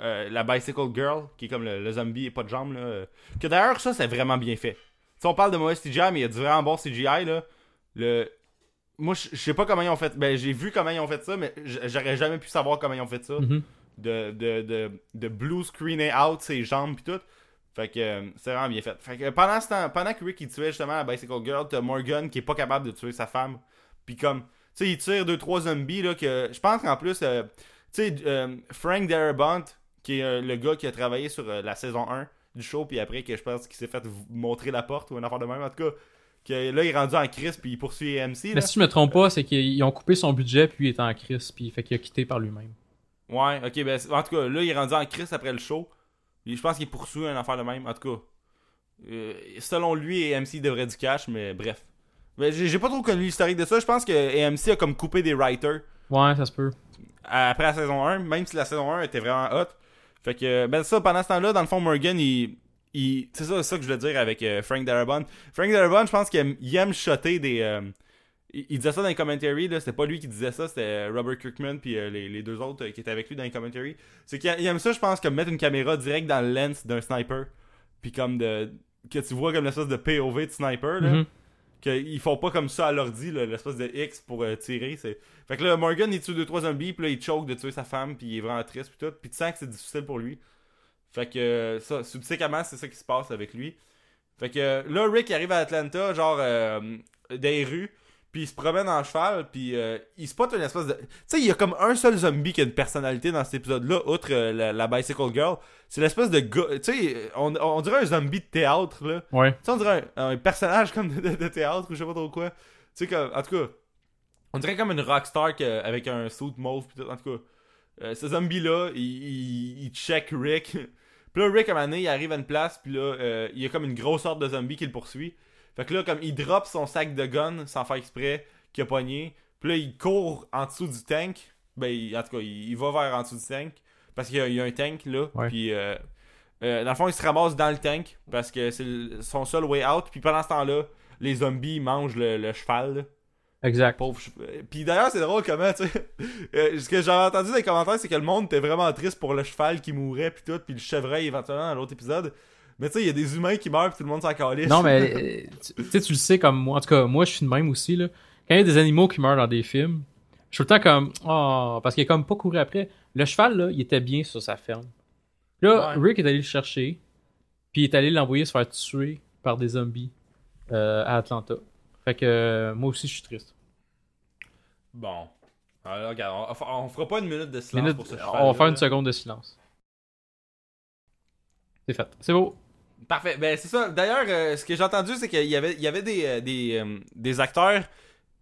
euh, la Bicycle Girl, qui est comme le, le zombie et pas de jambes, là. euh, que d'ailleurs, ça, c'est vraiment bien fait. Si on parle de mauvais CGI, mais il y a du vraiment bon CGI, là. Le... Moi, je sais pas comment ils ont fait. Ben, j'ai vu comment ils ont fait ça, mais j'aurais jamais pu savoir comment ils ont fait ça. Mhm. De, de, de, de blue screener out ses jambes pis tout. Fait que euh, c'est vraiment bien fait. Fait que pendant ce temps, pendant que Rick il tuait justement la Bicycle Girl, t'as Morgan qui est pas capable de tuer sa femme. Puis comme, sais, il tire 2-3 zombies, là, que je pense qu'en plus, euh, tu sais, euh, Frank Darabont, qui est euh, le gars qui a travaillé sur euh, la saison 1 du show, puis après, que je pense qu'il s'est fait montrer la porte ou un affaire de même, en tout cas, que là, il est rendu en crise, puis il poursuit AMC, là. Mais si je me trompe pas, c'est qu'ils ont coupé son budget, puis il est en crise, puis fait qu'il a quitté par lui-même. Ouais, ok, ben, en tout cas, là, il est rendu en crise après le show. Je pense qu'il poursuit un affaire de même, en tout cas. Euh, selon lui, AMC devrait du cash, mais bref. Mais j'ai pas trop connu l'historique de ça. Je pense que AMC a comme coupé des writers Ouais, ça se peut. après la saison 1, même si la saison 1 était vraiment hot. Fait que, ben ça, pendant ce temps-là, dans le fond, Morgan, il. il c'est ça, ça que je voulais dire avec euh, Frank Darabont. Frank Darabont, je pense qu'il aime, shotter des. euh, il, il disait ça dans les commentaries, là. C'était pas lui qui disait ça, c'était euh, Robert Kirkman puis euh, les, les deux autres qui étaient avec lui dans les commentaries. C'est qu'il il aime ça, je pense, comme mettre une caméra direct dans le lens d'un sniper. Puis comme de. Que tu vois comme l'espèce de POV de sniper, là. Mhm. Qu'ils font pas comme ça à l'ordi, l'espèce de X pour euh, tirer. Fait que là, Morgan, il tue 2-3 zombies, puis là, il choke de tuer sa femme, puis il est vraiment triste, puis tout. Puis tu sens que c'est difficile pour lui. Fait que euh, ça, subséquemment, c'est ça qui se passe avec lui. Fait que euh, là, Rick arrive à Atlanta, genre, les rues, puis il se promène en cheval, puis euh, il spot une espèce de... Tu sais, il y a comme un seul zombie qui a une personnalité dans cet épisode-là, outre euh, la, la Bicycle Girl. C'est l'espèce de gars... Tu sais, on, on dirait un zombie de théâtre, là. Ouais. Tu sais, on dirait un, un personnage comme de, de- de théâtre ou je sais pas trop quoi. Tu sais, comme, en tout cas, on dirait comme une rockstar que- avec un suit mauve pis tout. En tout cas, euh, ce zombie-là, il, il, il check Rick. puis là, Rick, à un moment donné, il arrive à une place, puis là, euh, il y a comme une grosse sorte de zombie qui le poursuit. Fait que là, comme il drop son sac de gun sans faire exprès, qu'il a pogné. Puis là, il court en dessous du tank. Ben, il- en tout cas, il, il va vers en dessous du tank. Parce qu'il y, a- il y a un tank là. Ouais. Puis, euh, euh, dans le fond, il se ramasse dans le tank. Parce que c'est son seul way out. Puis pendant ce temps-là, les zombies mangent le, le cheval. là. Exact. Pauvre cheval. Puis d'ailleurs, c'est drôle comment, tu sais. euh, ce que j'avais entendu dans les commentaires, c'est que le monde était vraiment triste pour le cheval qui mourait. Puis tout. Puis le chevreuil éventuellement dans l'autre épisode. Mais tu sais, il y a des humains qui meurent. Puis tout le monde s'en calisse. Non, mais tu sais, tu le sais comme moi. En tout cas, moi, je suis de même aussi. Là. Quand il y a des animaux qui meurent dans des films, je suis tout le temps comme Oh, parce qu'il est comme pas couru après. Le cheval, là, il était bien sur sa ferme. Là, Ouais. Rick est allé le chercher, puis il est allé l'envoyer se faire tuer par des zombies euh, à Atlanta. Fait que euh, moi aussi, je suis triste. Bon. Alors, regarde, on, on fera pas une minute de silence Minute- pour ce cheval. on va faire une seconde de silence. C'est fait. C'est beau. Parfait. Ben, c'est ça. D'ailleurs, euh, ce que j'ai entendu, c'est qu'il y avait, il y avait des, euh, des, euh, des acteurs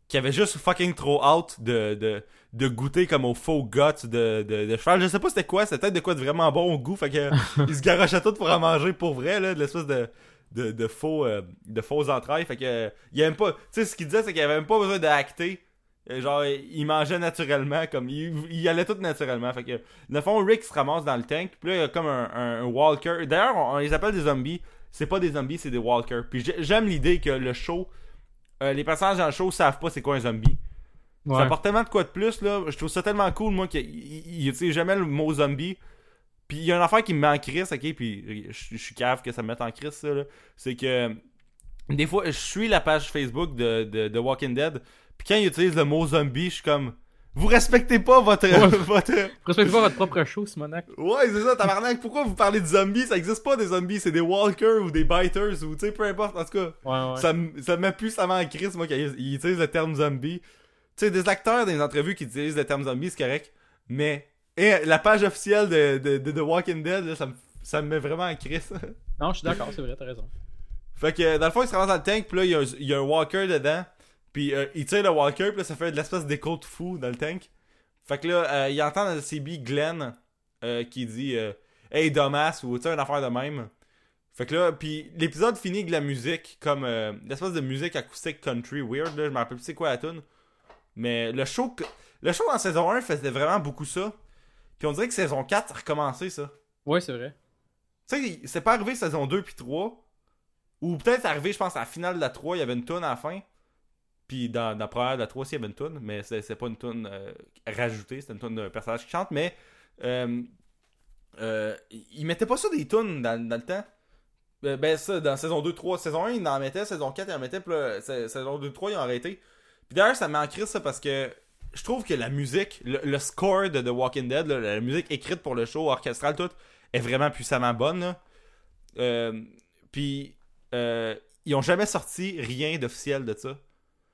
qui avaient juste fucking trop hâte de, de, de goûter comme au faux guts de, de, de cheval. Je sais pas c'était quoi, c'était peut-être de quoi de vraiment bon au goût. Fait que ils se garochaient tout pour en manger pour vrai, là, de l'espèce de, de, de faux, de fausses entrailles. Fait que, il y avait même pas, tu sais, ce qu'il disait, c'est qu'il avait même pas besoin d'acter. Euh, Genre, il mangeait naturellement, comme, il, il allait tout naturellement. Fait que, dans le fond, Rick se ramasse dans le tank, puis là, il y a comme un, un- un walker. D'ailleurs, on, on les appelle des zombies. C'est pas des zombies, c'est des walkers. Puis j'ai- j'aime l'idée que le show, euh, les personnages dans le show savent pas c'est quoi un zombie. Ça apporte tellement de quoi de plus, là. Je trouve ça tellement cool, moi, qu'il il- il utilise jamais le mot zombie. Puis il y a une affaire qui me met en crise, ok? Puis je je suis cave que ça me mette en crise, ça, là. C'est que des fois, je suis la page Facebook de, de, de Walking Dead. Puis quand ils utilisent le mot zombie, je suis comme. Vous respectez pas votre. Ouais. votre... Respectez pas votre propre show, Simonac. Ouais, c'est ça, tabarnak. Pourquoi vous parlez de zombies? Ça existe pas des zombies, c'est des walkers ou des biters ou tu sais, peu importe. En tout cas, Ouais, ouais. ça, me- ça me met plus ça en crise, moi, qu'ils ils utilisent le terme zombie. Tu sais, des acteurs dans les entrevues qui utilisent le terme zombie, c'est correct. Mais et la page officielle de, de, de The Walking Dead, là, ça, me, ça me met vraiment en crise. Non, je suis d'accord, c'est vrai, t'as raison. fait que dans le fond, il se ramasse dans le tank, puis là, il y, a un, il y a un walker dedans. Puis euh, il tire le walker, puis là, ça fait de l'espèce d'écho de fou dans le tank. Fait que là, euh, il entend dans le CB Glenn euh, qui dit euh, Hey Domas ou tu sais, une affaire de même. Fait que là, puis l'épisode finit avec de la musique, comme euh, l'espèce de musique acoustique country weird, là, je me rappelle plus c'est quoi la tune. Mais le show, que- le show en saison 1 faisait vraiment beaucoup ça. Puis on dirait que saison 4 a recommencé ça. Ouais, c'est vrai. Tu sais, c'est pas arrivé saison 2 puis 3. Ou peut-être arrivé, je pense, à la finale de la 3, il y avait une tune à la fin. Puis dans, dans la première de la 3 aussi, il y avait une tune, mais c'est pas une tune euh, rajoutée, c'est une tune d'un personnage qui chante, mais euh, euh, ils mettaient pas ça des tunes dans, le temps. Euh, ben ça, dans saison 2, 3, saison 1, ils en mettaient, saison 4, ils en mettaient, puis saison 2, 3, ils ont arrêté. Puis d'ailleurs, ça m'a crise ça parce que je trouve que la musique, le, score de The Walking Dead, la musique écrite pour le show, orchestrale, tout, est vraiment puissamment bonne. Euh, puis, ils ont jamais sorti rien d'officiel de ça.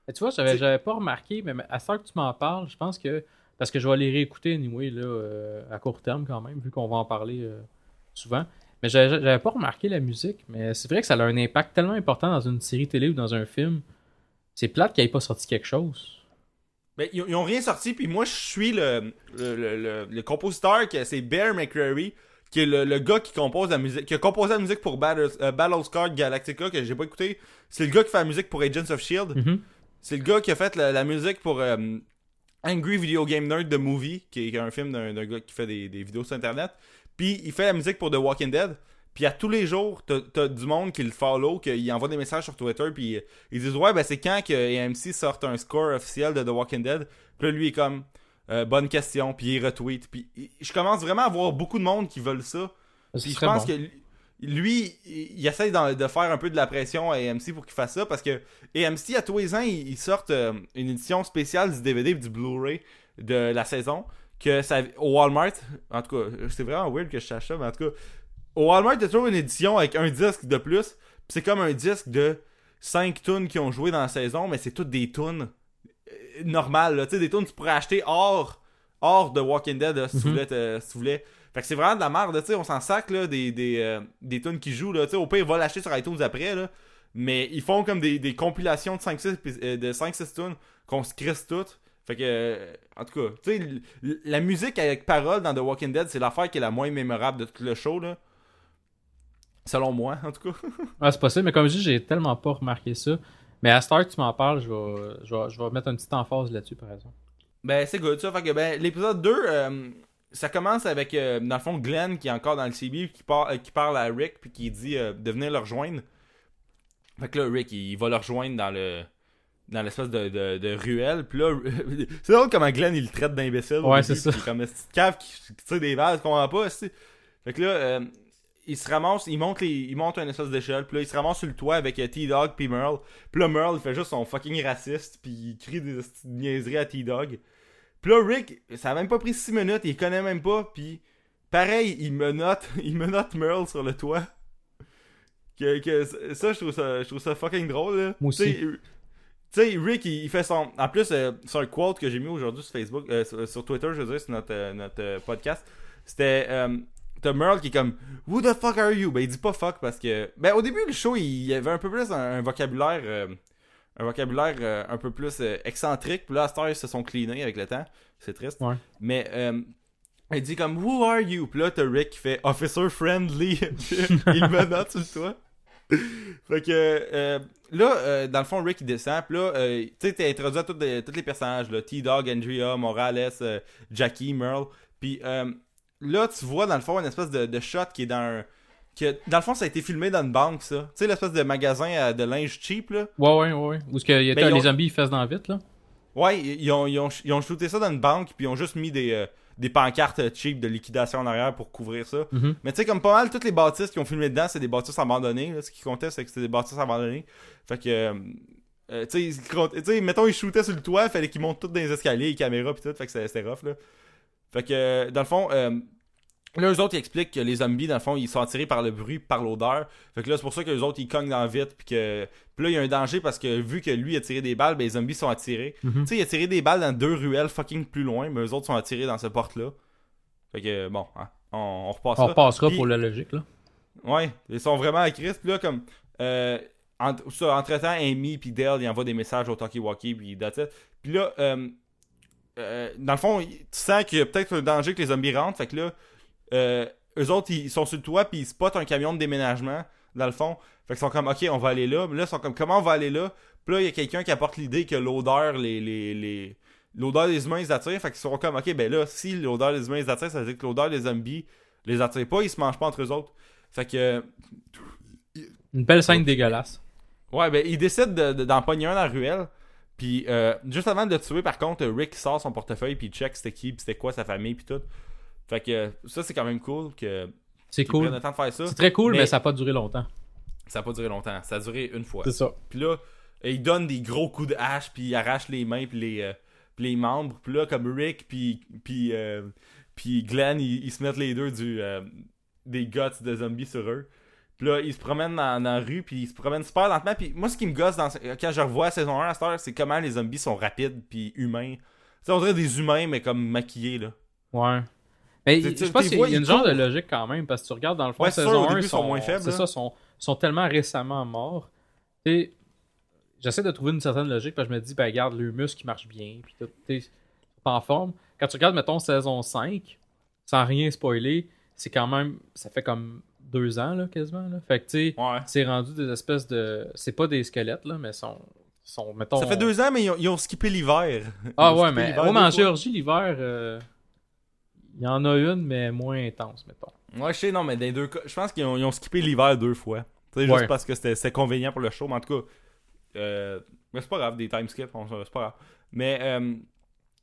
Mais tu vois, j'avais, j'avais pas remarqué, mais à ce que tu m'en parles, je pense que. Parce que je vais les réécouter anyway, là, euh, à court terme quand même, vu qu'on va en parler euh, souvent. Mais j'avais, j'avais pas remarqué la musique, mais c'est vrai que ça a un impact tellement important dans une série télé ou dans un film. C'est plate qu'il ait pas sorti quelque chose. Ben, ils, ils ont rien sorti, puis moi, je suis le, le, le, le- compositeur, que c'est Bear McCreary, qui est le, gars qui compose la musique, qui a composé la musique pour Battle, euh, Battlestar Galactica, que j'ai pas écouté. C'est le gars qui fait la musique pour Agents of S.H.I.E.L.D. Mhm. C'est le gars qui a fait la, la musique pour euh, Angry Video Game Nerd The Movie, qui est un film d'un gars qui fait des, des vidéos sur Internet. Puis il fait la musique pour The Walking Dead. Puis à tous les jours, t'as du monde qui le follow, qui envoie des messages sur Twitter, puis euh, ils disent Ouais, ben c'est quand que AMC sort un score officiel de The Walking Dead? Puis là, lui, il est comme euh, Bonne question, puis il retweet. Puis je commence vraiment à voir beaucoup de monde qui veulent ça. Puis je pense bon. que lui- il essaie d'en- de faire un peu de la pression à AMC pour qu'il fasse ça parce que AMC, à tous les ans, ils, sortent euh, une édition spéciale du DVD et du Blu-ray de la saison. Que ça, au Walmart, en tout cas, c'est vraiment weird que je sache ça, mais en tout cas, au Walmart, il y a toujours une édition avec un disque de plus. C'est comme un disque de 5 tunes qui ont joué dans la saison, mais c'est toutes des tunes euh, normales. là. Tu sais, des tunes que tu pourrais acheter hors, hors de Walking Dead si, tu Mhm. voulais te- si tu voulais. Fait que c'est vraiment de la merde, tu sais, on s'en sac là, des, des, euh, des tunes qui jouent, là, tu sais, au pire, va l'acheter sur iTunes après, là. Mais ils font comme des, des compilations de 5-6 épis- euh, de 5-6 tunes qu'on se crisse toutes. Fait que, euh, en tout cas, tu sais, la musique avec parole dans The Walking Dead, c'est l'affaire qui est la moins mémorable de tout le show, là. Selon moi, en tout cas. Ouais, c'est possible, mais comme je dis, j'ai tellement pas remarqué ça. Mais à Star, tu m'en parles, je vais, je, vais, je vais mettre une petite emphase là-dessus, par exemple. Ben, c'est good ça. Fait que, ben, l'épisode 2, euh, ça commence avec, euh, dans le fond, Glenn qui est encore dans le CB, qui, par- euh, qui parle à Rick, puis qui dit euh, de venir le rejoindre. Fait que là, Rick, il, va le rejoindre dans le dans l'espèce de, de, de ruelle. Puis là, c'est drôle comment Glenn, il le traite d'imbécile. Ouais, c'est ça. comme une petite cave qui, qui tire des je comprends pas. c'est- Fait que là, euh, il se ramasse, il monte, les, il monte une espèce d'échelle, puis là, il se ramasse sur le toit avec euh, T-Dog puis Merle. Puis là, Merle, il fait juste son fucking raciste, puis il crie des niaiseries à T-Dog. Puis là, Rick, ça a même pas pris 6 minutes, il connaît même pas, puis pareil, il menotte, il menotte Merle sur le toit. Que, que ça, je trouve ça, je trouve ça fucking drôle, là. Moi aussi. Tu sais, tu sais, Rick, il, il fait son. En plus, euh, c'est un quote que j'ai mis aujourd'hui sur Facebook, euh, sur, sur Twitter, je veux dire, sur notre, euh, notre euh, podcast. C'était. Euh, T'as Merle qui est comme Who the fuck are you? Ben, il dit pas fuck parce que. Ben, au début, le show, il y avait un peu plus un, un vocabulaire. Euh, un vocabulaire euh, un peu plus euh, excentrique. Puis là, à cette heure, ils se sont cleanés avec le temps. C'est triste. Ouais. Mais. Euh, il dit comme Who are you? Puis là, t'as Rick qui fait Officer friendly. il me note sur le toit. fait que euh, là, euh, dans le fond, Rick il descend. Puis là, euh, tu sais, t'es introduit à tous les, personnages T-Dog, Andrea, Morales, euh, Jackie, Merle. Puis euh, là, tu vois dans le fond une espèce de, de shot qui est dans un. Que, dans le fond, ça a été filmé dans une banque, ça. Tu sais, l'espèce de magasin de linge cheap, là. Ouais, ouais, ouais. Où ce qu'il y a Ben, les ont- zombies, ils fassent dans vite, là. Ouais, ils ont, ils, ont, ils ont shooté ça dans une banque, puis ils ont juste mis des, euh, des pancartes cheap de liquidation en arrière pour couvrir ça. Mhm. Mais tu sais, comme pas mal, toutes les bâtisses qui ont filmé dedans, c'est des bâtisses abandonnées. là. Ce qui comptait, c'est que c'était des bâtisses abandonnées. Fait que, euh, euh, tu sais, mettons, ils shootaient sur le toit, il fallait qu'ils montent toutes dans les escaliers, les caméras, pis tout. Fait que c'était c'était rough, là. Fait que, euh, dans le fond, euh, là, eux autres, ils expliquent que les zombies, dans le fond, ils sont attirés par le bruit, par l'odeur. Fait que là, c'est pour ça que les autres, ils cognent dans vite, puis que. Puis là, il y a un danger parce que vu que lui a tiré des balles, ben les zombies sont attirés. Mhm. Tu sais, il a tiré des balles dans deux ruelles fucking plus loin, mais eux autres sont attirés dans cette porte-là. Fait que, bon, hein, on, on repasse On repassera Puis- pour la logique, là. Ouais, ils sont vraiment à Chris. Puis là, comme. Euh, entre, ça, entre-temps, Amy puis Dale, ils envoient des messages au Talkie Walkie, puis that's it. Puis là, euh, euh, dans le fond, tu sens qu'il y a peut-être un danger que les zombies rentrent. Fait que là, euh, eux autres, ils sont sur le toit, puis ils spotent un camion de déménagement, dans le fond. Fait qu'ils sont comme, ok, on va aller là. Mais là, ils sont comme, comment on va aller là? Puis là, il y a quelqu'un qui apporte l'idée que l'odeur, les. les, les L'odeur des humains les attire, fait qu'ils sont comme, ok, ben là, si l'odeur des humains les attire, ça veut dire que l'odeur des zombies les attire pas, ils se mangent pas entre eux autres. Fait que, Une belle scène dégueulasse. Ouais, ben, il décide de- de- d'en pogner un dans la ruelle. Puis, euh, juste avant de le tuer, par contre, Rick sort son portefeuille, puis il check c'était qui, puis c'était quoi sa famille, puis tout. Fait que, ça, c'est quand même cool que C'est prennent cool. le temps de faire ça. C'est très cool, mais, Mais- ça n'a pas duré longtemps. Ça a pas duré longtemps. Ça a duré une fois. C'est ça. Puis là, il donne des gros coups de hache, puis il arrache les mains, puis les, euh, puis les membres. Puis là, comme Rick, puis, puis, euh, puis Glenn, ils, ils se mettent les deux du, euh, des guts de zombies sur eux. Puis là, ils se promènent dans, dans la rue, puis ils se promènent super lentement. Puis moi, ce qui me gosse dans, quand je revois la saison 1 à cette heure, c'est comment les zombies sont rapides, puis humains. Tu sais, on dirait des humains, mais comme maquillés, là. Ouais. Mais je pense qu'il y a une genre de logique quand même, parce que tu regardes dans le fond, Ouais, c'est sûr, saison au 1, début, ils ils sont moins faibles, C'est ça, sont, sont tellement récemment morts. J'essaie de trouver une certaine logique, parce que je me dis, ben, regarde, le muscle qui marche bien, puis tout, c'est en forme. Quand tu regardes, mettons, saison 5, sans rien spoiler, c'est quand même, ça fait comme deux ans, là, quasiment, là. Fait que, tu sais, Ouais. c'est rendu des espèces de, c'est pas des squelettes, là, mais sont, sont mettons... Ça fait deux ans, mais ils ont, ils ont skippé l'hiver. Ah ouais, mais ouais, mais en. Géorgie, l'hiver, euh, il y en a une, mais moins intense, mettons. Ouais, je sais, non, mais dans les deux cas, je pense qu'ils ont, ils ont skippé l'hiver deux fois. Tu sais, Ouais. juste parce que c'était convenient pour le show, mais en tout cas, euh, mais c'est pas grave, des time skips, c'est pas grave. Mais, euh,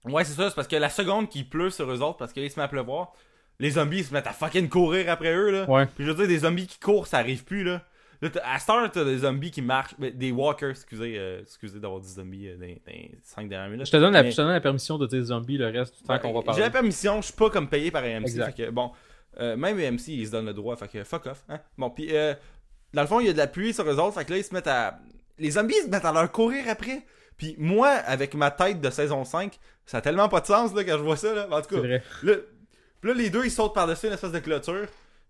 ouais, c'est ça, c'est parce que la seconde qu'il pleut sur eux autres, parce qu'ils se mettent à pleuvoir, les zombies ils se mettent à fucking courir après eux, là. Ouais. Puis je veux dire, des zombies qui courent, ça arrive plus, là. Là, à Star, t'as des zombies qui marchent, mais des walkers, excusez, euh, excusez d'avoir dit zombies euh, dans, dans les 5 dernières minutes. Je te donne la, Mais- je te donne la permission de dire zombie le reste du temps qu'on va J'ai parler. la permission, je suis pas comme payé par AMC. Exact. Fait que, bon, euh, même AMC, ils se donnent le droit, fait que fuck off. Hein? Bon, puis euh, dans le fond, il y a de la pluie sur eux autres, fait que là, ils se mettent à. Les zombies ils se mettent à leur courir après. Puis moi, avec ma tête de saison 5, ça a tellement pas de sens là, quand je vois ça. Là. En tout C'est cas, vrai. là, puis là, les deux, ils sautent par-dessus une espèce de clôture.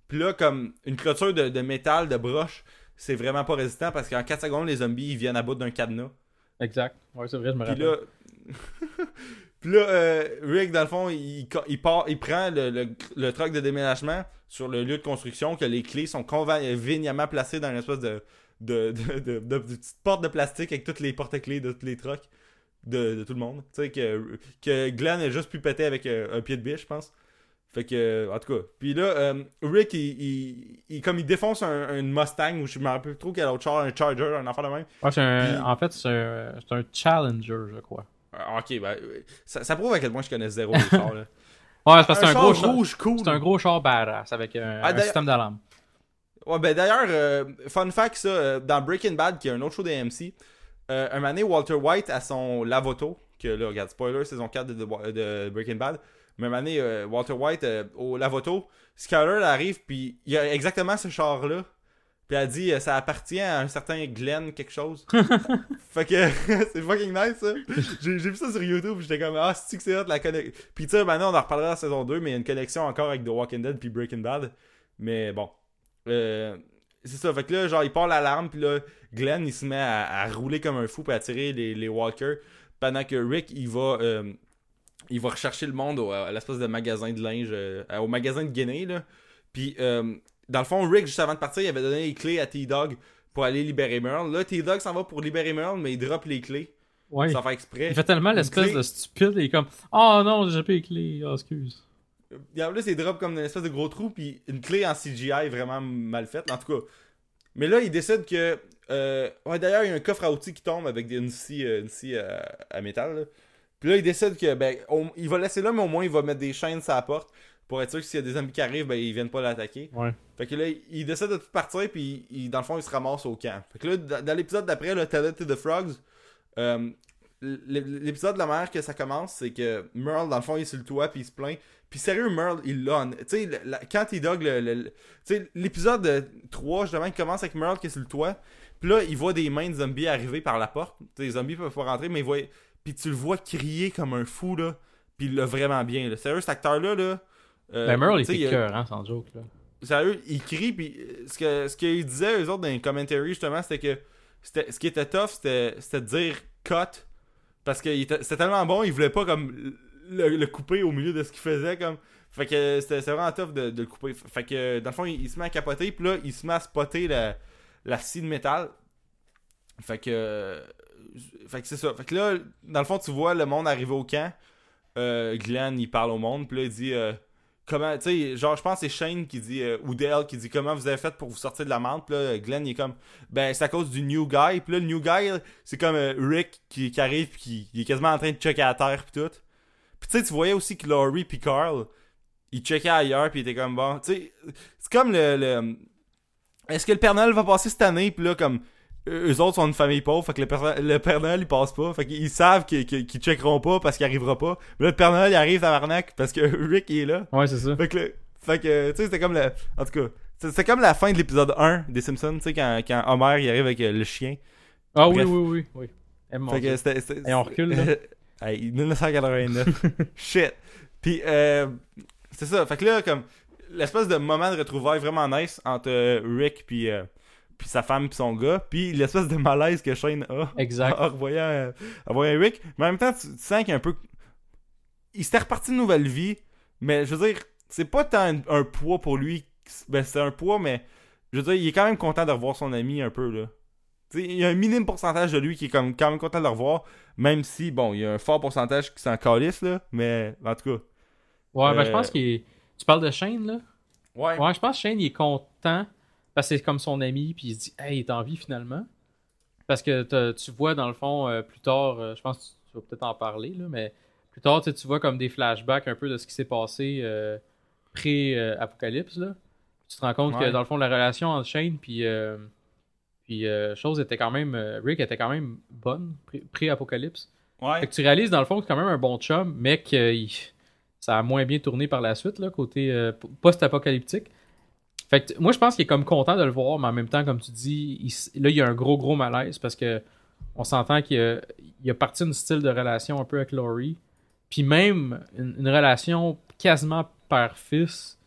Puis là, comme une clôture de, de métal, de broche, c'est vraiment pas résistant parce qu'en 4 secondes, les zombies, ils viennent à bout d'un cadenas. Exact. Ouais, c'est vrai, je me Puis rappelle. là, puis là euh, Rick, dans le fond, il, il, part, il prend le, le, le truck de déménagement sur le lieu de construction, que les clés sont convenablement placées dans une espèce de, de, de, de, de- de petite porte de plastique avec toutes les porte-clés de tous les trucks de, tout le monde. Tu sais, que, que Glenn a juste pu péter avec euh, un pied de biche, je pense. Fait que, en tout cas. Puis là, euh, Rick, il, il, il- comme il défonce un, un Mustang, ou je me rappelle plus trop quel autre char, un Charger, un enfant de même. Ouais, c'est un- Puis- En fait, c'est un, c'est un Challenger, je crois. Ah, ok, ben, ça, ça prouve à quel point je connais zéro les chars, là. Ouais, c'est parce que c'est un gros char. rouge cool. C'est un gros char badass avec un, Ah, un système d'alarme. Ouais, ben d'ailleurs, euh, fun fact, ça, euh, dans Breaking Bad, qui est un autre show d'AMC, euh, un donné, Walter White a son lavoto, que là, regarde, spoiler, saison 4 de, de- de Breaking Bad, moment donné, euh, Walter White, euh, au lavoto, Skyler arrive, puis il y a exactement ce char-là, puis elle dit, euh, ça appartient à un certain Glenn quelque chose. fait que, c'est fucking nice, ça. J'ai vu ça sur YouTube, j'étais comme, ah, c'est que c'est hot la connexion. Puis tu sais, maintenant, on en reparlera dans saison 2, mais il y a une connexion encore avec The Walking Dead puis Breaking Bad. Mais bon. Euh, c'est ça, fait que là, genre, il part l'alarme, puis là, Glenn, il se met à, à rouler comme un fou, puis à tirer les, les walkers, pendant que Rick, il va, euh, il va rechercher le monde au, à l'espèce de magasin de linge, euh, au magasin de Guinée, là. Puis, euh, dans le fond, Rick, juste avant de partir, il avait donné les clés à T-Dog pour aller libérer Merle. Là, T-Dog s'en va pour libérer Merle, mais il drop les clés, Ouais. sans faire exprès. Il fait tellement l'espèce de stupide, il est comme Oh non, j'ai pas les clés, oh, excuse. Et en plus, il drop comme une espèce de gros trou, puis une clé en CGI vraiment mal faite, en tout cas. Mais là, il décide que. euh, ouais, d'ailleurs, il y a un coffre à outils qui tombe avec des- une scie, euh, une scie euh, à métal. là. Puis là, il décide que. Ben, on- il va laisser là, mais au moins, il va mettre des chaînes sur la porte pour être sûr que s'il y a des zombies qui arrivent, ben, ils viennent pas l'attaquer. Ouais. Fait que là, il décide de tout partir, puis il- dans le fond, il se ramasse au camp. Fait que là, dans l'épisode d'après, le Talent to the Frogs, euh, l'épisode de la manière que ça commence, c'est que Merle, dans le fond, il est sur le toit, puis il se plaint. Puis sérieux, Merle, il l'a. Tu sais, quand il dog le. le- le- tu sais, l'épisode euh, 3, justement, il commence avec Merle qui est sur le toit. Puis là, il voit des mains de zombies arriver par la porte. Les zombies peuvent pas rentrer, mais il voit. Puis tu le vois crier comme un fou, là. Puis il l'a vraiment bien, là. Sérieux, cet acteur-là, là. euh, Ben Merle, il fait cœur, hein, sans joke, là. Sérieux, il crie, puis euh, ce que ce qu'ils disaient eux autres dans les commentaries justement, c'était que c'était ce qui était tough, c'était c'était de dire cut parce que c'était tellement bon, il voulait pas comme le, le couper au milieu de ce qu'il faisait comme fait que c'était vraiment tough de, de le couper. Fait que dans le fond, il, il se met à capoter, puis là, il se met à spotter la la scie de métal. Fait que fait que c'est ça. Fait que là, dans le fond, tu vois le monde arriver au camp. Euh, Glenn, il parle au monde, puis là, il dit euh, comment, tu sais, genre, je pense que c'est Shane qui dit, euh, ou Dale qui dit comment vous avez fait pour vous sortir de la menthe. Puis là, Glenn, il est comme, ben, c'est à cause du new guy. Puis là, le new guy, c'est comme euh, Rick qui, qui arrive, puis qui il est quasiment en train de checker à terre, puis tout. Puis tu sais, tu voyais aussi que Laurie puis Carl, ils checkaient ailleurs, puis ils étaient comme, bon, tu sais, c'est comme le. le- Est-ce que le Père va passer cette année, puis là, comme. Eux autres sont une famille pauvre, fait que le Père, le Père Noël il passe pas, fait qu'ils savent qu'ils checkeront pas parce qu'il arrivera pas. Mais là, le Père Noël il arrive à Varnac parce que Rick il est là. Ouais, c'est ça. Fait que, le- fait que tu sais, c'était comme le. En tout cas, C'est comme la fin de l'épisode 1 des Simpsons, tu sais, quand, quand Homer il arrive avec euh, le chien. Ah oui, Bref. oui, oui, oui. Eh, Fait que Dieu. c'était. c'était- Et on recule, là. Hey, 1989. Shit. Puis, euh, c'est ça. Fait que là, comme, l'espèce de moment de retrouvailles vraiment nice entre euh, Rick puis, euh, puis sa femme puis son gars, puis l'espèce de malaise que Shane a Exact. en revoyant, euh, Rick. Mais en même temps, tu, tu sens qu'il y a un peu. Il s'était reparti de nouvelle vie, mais je veux dire, c'est pas tant un, un poids pour lui. Ben, c'est un poids, mais je veux dire, il est quand même content de revoir son ami un peu, là. Tu sais, il y a un minime pourcentage de lui qui est comme, quand même content de le revoir, même si, bon, il y a un fort pourcentage qui s'en calisse, là, mais en tout cas. Ouais, ben Euh, je pense qu'il. Tu parles de Shane, là? Ouais. Ouais, je pense que Shane, il est content parce que c'est comme son ami, puis il se dit, hey, il est en vie finalement. Parce que tu vois, dans le fond, euh, plus tard, euh, je pense que tu, tu vas peut-être en parler, là, mais plus tard, tu vois comme des flashbacks un peu de ce qui s'est passé euh, pré-apocalypse. Tu te rends compte que, dans le fond, la relation entre Shane puis, puis chose était quand même... Rick était quand même bonne, pré- pré-apocalypse. Fait que tu réalises dans le fond que c'est quand même un bon chum, mais que ça a moins bien tourné par la suite, là, côté post-apocalyptique. Fait que moi je pense qu'il est comme content de le voir, mais en même temps, comme tu dis, il là il y a un gros gros malaise parce que on s'entend qu'il a, il a parti d'un style de relation un peu avec Laurie, puis même une, une relation quasiment père-fils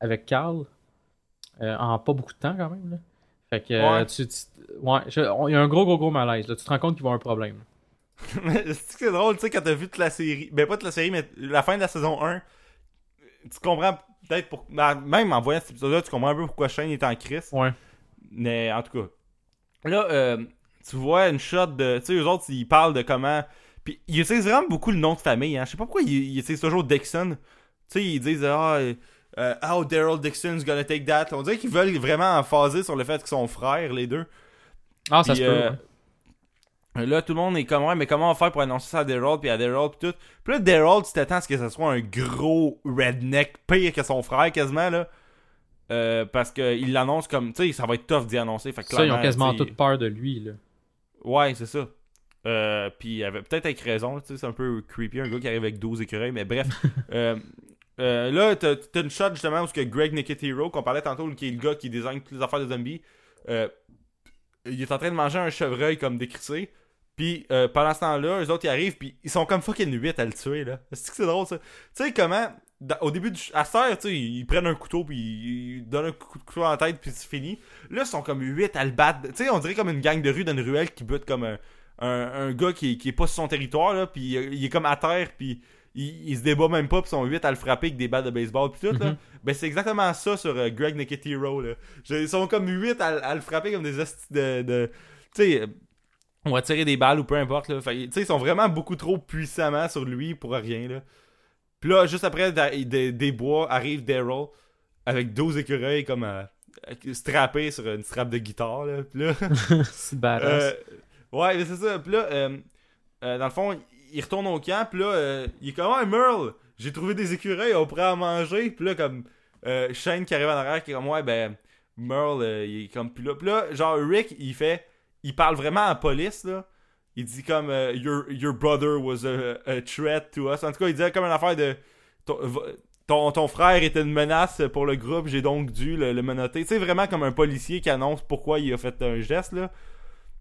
avec Carl euh, en pas beaucoup de temps quand même. Là. Fait que euh, Ouais. tu, tu- ouais, je- on- il y a un gros gros gros malaise. Là. Tu te rends compte qu'il va y avoir un problème. C'est drôle, tu sais, quand t'as vu toute la série. Ben, pas toute la série, mais la fin de la saison 1. Tu comprends peut-être pour. Même en voyant cet épisode-là, tu comprends un peu pourquoi Shane est en crise. Ouais. Mais en tout cas. Là, euh, tu vois une shot de. Tu sais, eux autres, ils parlent de comment. Puis ils utilisent vraiment beaucoup le nom de famille. Hein. Je sais pas pourquoi ils, ils utilisent toujours Dixon. Tu sais, ils disent Ah, euh, How Daryl Dixon's gonna take that. On dirait qu'ils veulent vraiment emphaser sur le fait qu'ils sont frères, les deux. Ah, ça Puis, se peut. euh, ouais. Là, tout le monde est comme, ouais, mais comment on va faire pour annoncer ça à Daryl, puis à Daryl, puis tout. Puis là, Daryl, tu t'attends à ce que ce soit un gros redneck, pire que son frère, quasiment, là. Euh, parce qu'il l'annonce comme, tu sais, ça va être tough d'y annoncer. Fait Ça, ils ont quasiment toute peur de lui. Là. Ouais, c'est ça. Euh, puis il avait peut-être avec raison, tu sais, c'est un peu creepy, un gars qui arrive avec 12 écureuils, mais bref. euh, euh, là, t'as une shot justement où ce que Greg Nicotero, qu'on parlait tantôt, qui est le gars qui design toutes les affaires de zombies, il est en train de manger un chevreuil comme décrissé. Puis euh, pendant ce temps-là, eux autres ils arrivent, puis ils sont comme fucking 8 à le tuer, là. C'est que c'est drôle ça? Tu sais comment, dans- au début du. À serre, tu sais, ils, prennent un couteau, puis ils, donnent un coup de couteau la tête, puis c'est fini. Là, ils sont comme 8 à le battre. Tu sais, on dirait comme une gang de rue dans une ruelle qui bute comme un, un, un gars qui, qui est pas sur son territoire, là, puis il, est comme à terre, puis il, il se débat même pas, puis ils sont 8 à le frapper avec des balles de baseball, puis tout, là. Mhm. Ben, c'est exactement ça sur euh, Greg Nicotero, là. Ils sont comme 8 à, à le frapper comme des de. de tu sais, on va tirer des balles ou peu importe, là. Fait, ils sont vraiment beaucoup trop puissamment sur lui pour rien, là. Puis là, juste après des, des bois, arrive Daryl avec 12 écureuils comme euh, strappés sur une strap de guitare, là. Puis là. c'est. Euh, ouais, mais c'est ça. Puis là, euh, euh, dans le fond, il retourne au camp. Puis là, euh, il est comme, Merle, j'ai trouvé des écureuils, on pourrait en manger. Puis là, comme, euh, Shane qui arrive en arrière, qui est comme, ouais, ben, Merle, il est comme, puis là, puis là, genre, Rick, il fait, il parle vraiment en police, là. Il dit comme, euh, your, your brother was a, a threat to us. En tout cas, il disait comme une affaire de, ton, ton, ton frère était une menace pour le groupe, j'ai donc dû le, le menotter. Tu sais, vraiment comme un policier qui annonce pourquoi il a fait un geste, là.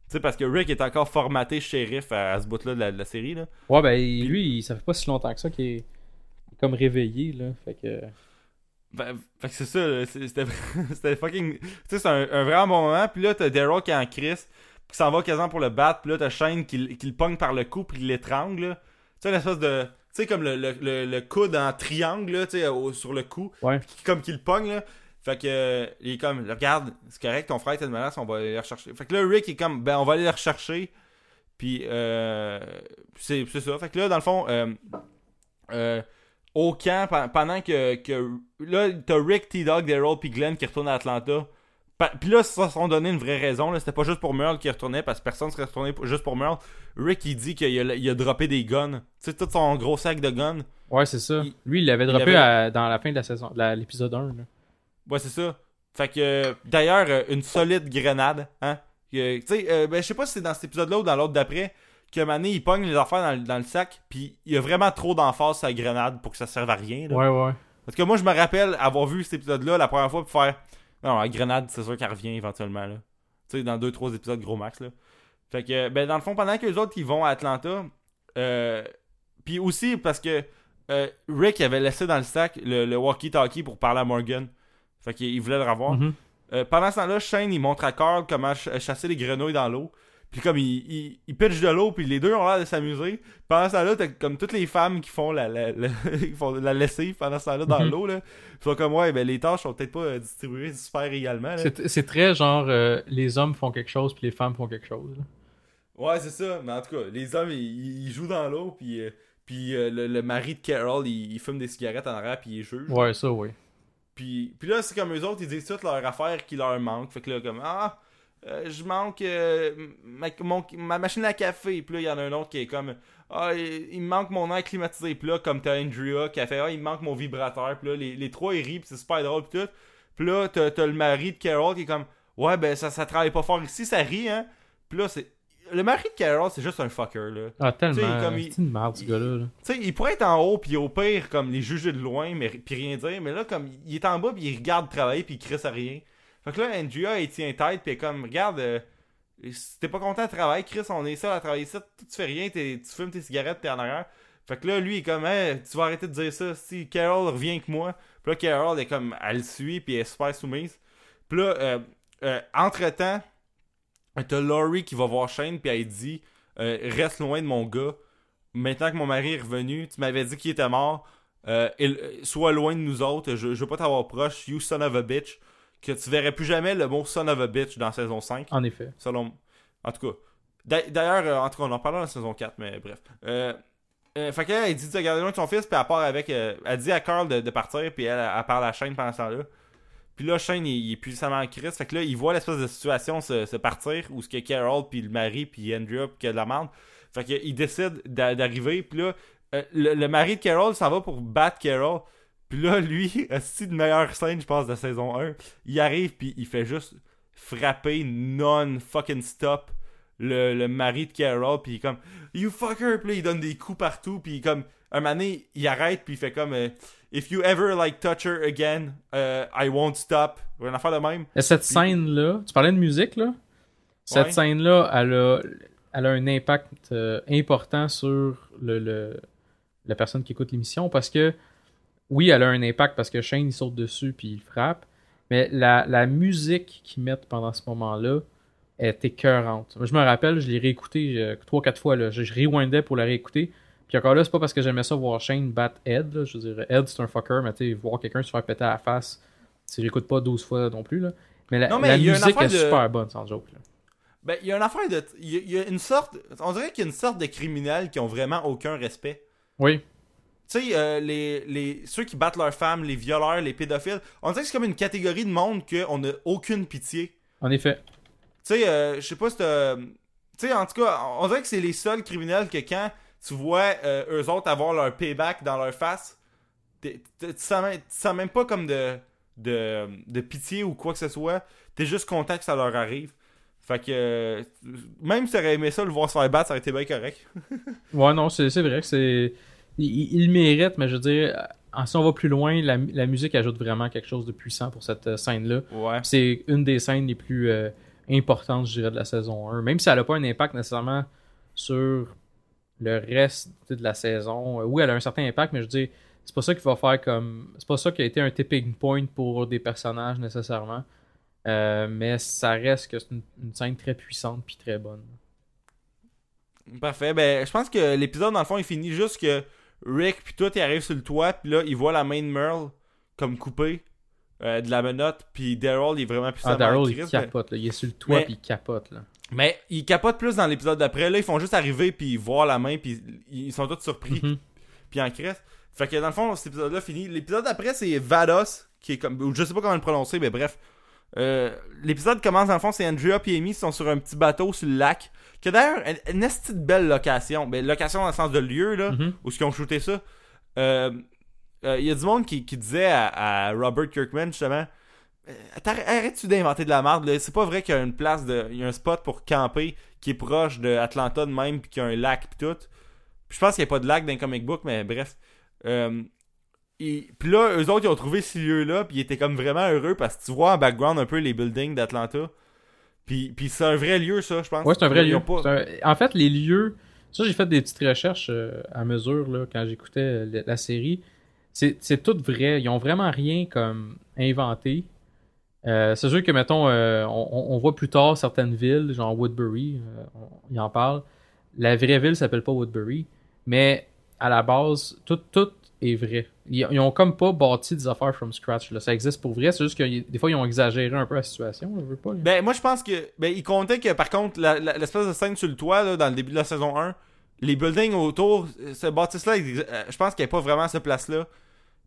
Tu sais, parce que Rick est encore formaté shérif à, à ce bout-là de la, de la série, là. Ouais, ben lui, il- ça fait pas si longtemps que ça qu'il est, comme réveillé. Là. Fait que. Ben, fait que c'est ça, c'était fucking. Tu sais, c'est un, un vraiment bon moment. Puis là, t'as Daryl qui est en crise, qui s'en va quasiment pour le battre. Puis là, t'as Shane qui, qui le pogne par le cou, puis il l'étrangle. Tu sais, l'espèce de. Tu sais, comme le, le, le, le coude en triangle, là, tu sais, au- sur le cou. Ouais. Comme qu'il le pogne, là. Fait que, euh, il est comme, regarde, c'est correct, ton frère était une menace, on va aller le rechercher. Fait que là, Rick est comme, ben, on va aller le rechercher. Puis, euh, c'est c'est ça. Fait que là, dans le fond, euh, euh, au camp, pe- pendant que, que là, t'as Rick, T-Dog, Daryl, puis Glenn qui retournent à Atlanta. Puis là, ils se sont donné une vraie raison. là. C'était pas juste pour Merle qui retournait, parce que personne serait retourné juste pour Merle. Rick, il dit qu'il a, il a droppé des guns. Tu sais, tout son gros sac de guns. Ouais, c'est ça. Il- Lui, il l'avait il droppé avait- à- dans la fin de la saison, de la- l'épisode 1. Là. Ouais, c'est ça. Fait que, d'ailleurs, euh, une solide grenade, hein. Euh, tu sais, euh, ben, je sais pas si c'est dans cet épisode-là ou dans l'autre d'après, que Mané, il pogne les affaires dans, le- dans le sac, puis il y a vraiment trop d'emphase sur la grenade pour que ça serve à rien, là. Ouais, ouais. Parce que moi, je me rappelle avoir vu cet épisode-là la première fois, pour faire, Non, la grenade, c'est sûr qu'elle revient éventuellement, là. Tu sais, dans 2-3 épisodes, gros max, là. Fait que, ben, dans le fond, pendant que les autres, ils vont à Atlanta, euh, puis aussi parce que euh, Rick avait laissé dans le sac le, le walkie-talkie pour parler à Morgan. Fait qu'il voulait le revoir. Mhm. Euh, pendant ce temps-là, Shane, il montre à Carl comment ch- chasser les grenouilles dans l'eau. Puis comme il, il, il pitch de l'eau, puis les deux ont l'air de s'amuser. Pendant ce temps-là, t'as comme toutes les femmes qui font la, la, la, qui font la lessive pendant ce temps-là dans Mhm. l'eau. là. Ils sont comme, ouais, ben les tâches sont peut-être pas euh, distribuées super également. C'est c'est très genre euh, les hommes font quelque chose puis les femmes font quelque chose. là. Ouais, c'est ça. Mais en tout cas, les hommes, ils, ils jouent dans l'eau, puis, euh, puis euh, le, le mari de Carol, il, il fume des cigarettes en arrière, puis il juge. Ouais, ça, oui. Puis, puis là, c'est comme eux autres, ils disent toutes leurs affaires qui leur manquent. Fait que là, comme, ah, euh, je manque euh, ma, mon- ma machine à café. Puis là, il y en a un autre qui est comme, ah, il, il me manque mon air climatisé. Puis là, comme t'as Andrea qui a fait, ah, il me manque mon vibrateur. Puis là, les, les trois, ils rient, puis c'est super drôle, puis tout. Puis là, t'as, t'as le mari de Carol qui est comme, ouais, ben ça, ça travaille pas fort ici, ça rit, hein. Puis là, c'est. Le mari de Carol, c'est juste un fucker, là. Ah, tellement. Tu sais, comme il- C'est une ce gars-là. là. Il pourrait être en haut, puis au pire, comme les juger de loin, mais puis rien dire. Mais là, comme il est en bas, puis il regarde travailler, puis il crisse à rien. Fait que là, Andrea, il tient tête, puis elle est comme, regarde, euh, t'es pas content de travailler, Chris, on est seul à travailler ça, tu fais rien, tu fumes tes cigarettes, t'es en arrière. Fait que là, lui, il est comme, tu vas arrêter de dire ça, si Carol revient avec moi. Puis là, Carol est comme, elle le suit, puis elle est super soumise. Puis là, euh, euh, entre-temps, t'as Laurie qui va voir Shane, puis elle dit, euh, reste loin de mon gars. Maintenant que mon mari est revenu, tu m'avais dit qu'il était mort. Euh, loin de nous autres, je, je veux pas t'avoir proche, you son of a bitch. Que tu verrais plus jamais le mot son of a bitch dans saison 5. En effet. Selon. En tout cas. D'a- D'ailleurs, euh, en tout cas, on en parlera dans la saison 4, mais bref. Euh, euh, fait qu'elle, elle dit de garder loin de son fils, puis elle part avec. euh, elle dit à Carl de, de partir, puis elle, elle parle à Shane pendant ce temps-là. Puis là, Shane, il, il est puissamment en crise. Fait que là, il voit l'espèce de situation se, se partir, où ce que Carol, puis le mari, puis Andrea, puis qu'il y a de la merde. Fait qu'il décide d'a- d'arriver, puis là, euh, le, le mari de Carol s'en va pour battre Carol. Puis là, lui, c'est de meilleure scène, je pense, de saison 1. Il arrive, puis il fait juste frapper non-fucking stop le, le mari de Carol, puis il est comme You fucker, puis là, il donne des coups partout, puis comme un moment donné, il arrête, puis il fait comme euh, If you ever like touch her again, uh, I won't stop. Une affaire de même. Et cette scène-là, tu parlais de musique, là? Cette Ouais. scène-là, elle a, elle a un impact euh, important sur le, le- la personne qui écoute l'émission parce que, oui, elle a un impact parce que Shane, il saute dessus puis il frappe, mais la, la musique qu'ils mettent pendant ce moment-là est écœurante. Je me rappelle, je l'ai réécouté euh, trois, quatre fois, là. Je, je rewindais pour la réécouter. Puis encore là, c'est pas parce que j'aimais ça voir Shane battre Ed, là. Je veux dire, Ed, c'est un fucker, mais tu voir quelqu'un se faire péter à la face, tu réécoutes pas 12 fois non plus, là. Mais la, Non, mais la musique est de- super bonne, sans joke, là. Ben, il y a une affaire de. Il y a, il y a une sorte. On dirait qu'il y a une sorte de criminels qui ont vraiment aucun respect. Oui. Tu sais, euh, les, les, ceux qui battent leurs femmes, les violeurs, les pédophiles, on dirait que c'est comme une catégorie de monde qu'on n'a aucune pitié. En effet. Tu sais, euh, je sais pas si t'as. Tu sais, en tout cas, on dirait que c'est les seuls criminels que quand tu vois euh, eux autres avoir leur payback dans leur face, tu sens, même- pas comme de, de, de pitié ou quoi que ce soit. T'es juste content que ça leur arrive. Fait que. euh, même si t'aurais aimé ça, le voir se faire battre, ça aurait été bien correct. Ouais, non, c'est vrai que c'est. Il, mérite, mais je veux dire, si on va plus loin, la, la musique ajoute vraiment quelque chose de puissant pour cette euh, scène-là. Ouais. C'est une des scènes les plus euh, importantes, je dirais, de la saison 1. Même si elle n'a pas un impact nécessairement sur le reste de la saison. Euh, Oui, elle a un certain impact, mais je veux dire, c'est pas ça qui va faire comme. C'est pas ça qui a été un tipping point pour des personnages nécessairement. Euh, mais ça reste que c'est une, une scène très puissante puis très bonne. Parfait. Ben, je pense que l'épisode, dans le fond, il finit juste que Rick puis tout, il arrive sur le toit, puis là, il voit la main de Merle comme coupée euh, de la menotte, puis Daryl, il est vraiment puissant. Ah, Daryl, il capote, là. Il est sur le toit puis il capote, là. Mais il capote plus dans l'épisode d'après. Là, ils font juste arriver, puis voir la main, puis ils sont tous surpris, Mhm. puis en crève. Fait que dans le fond, cet épisode-là finit. L'épisode d'après, c'est Vados, qui est comme. Je sais pas comment le prononcer, mais bref. Euh, L'épisode commence, dans le fond, c'est Andrea et Amy qui sont sur un petit bateau sur le lac. Que d'ailleurs, une, de belle location. Ben, location dans le sens de lieu, là, Mhm. où ils ont shooté ça. Euh, euh, Il y a du monde qui, qui disait à, à Robert Kirkman, justement. euh, Arrête-tu d'inventer de la merde? C'est pas vrai qu'il y a une place de. Il y a un spot pour camper qui est proche de Atlanta de même, puis qu'il y a un lac, puis tout. Puis je pense qu'il n'y a pas de lac dans les comic book, mais bref. Euh, Puis là, eux autres, ils ont trouvé ce lieu-là, puis ils étaient comme vraiment heureux parce que tu vois en background un peu les buildings d'Atlanta. Puis, puis c'est un vrai lieu, ça, je pense. Ouais, c'est un vrai lieu. pas- un- En fait, les lieux. Ça, j'ai fait des petites recherches euh, à mesure là, quand j'écoutais euh, la, la série. C'est tout vrai. Ils ont vraiment rien comme inventé. Euh, c'est sûr que, mettons, euh, on, on- voit plus tard certaines villes, genre Woodbury, il en parle. La vraie ville s'appelle pas Woodbury, mais à la base, tout, tout est vrai. Ils, ils ont comme pas bâti des affaires from scratch. Là. Ça existe pour vrai, c'est juste que des fois, ils ont exagéré un peu la situation. Je veux pas. là. Ben, moi, je pense que. Ben, ils comptaient que, par contre, l'espèce de scène sur le toit, là, dans le début de la saison 1, les buildings autour, ce bâtisse-là, euh, je pense qu'il n'y a pas vraiment cette place-là.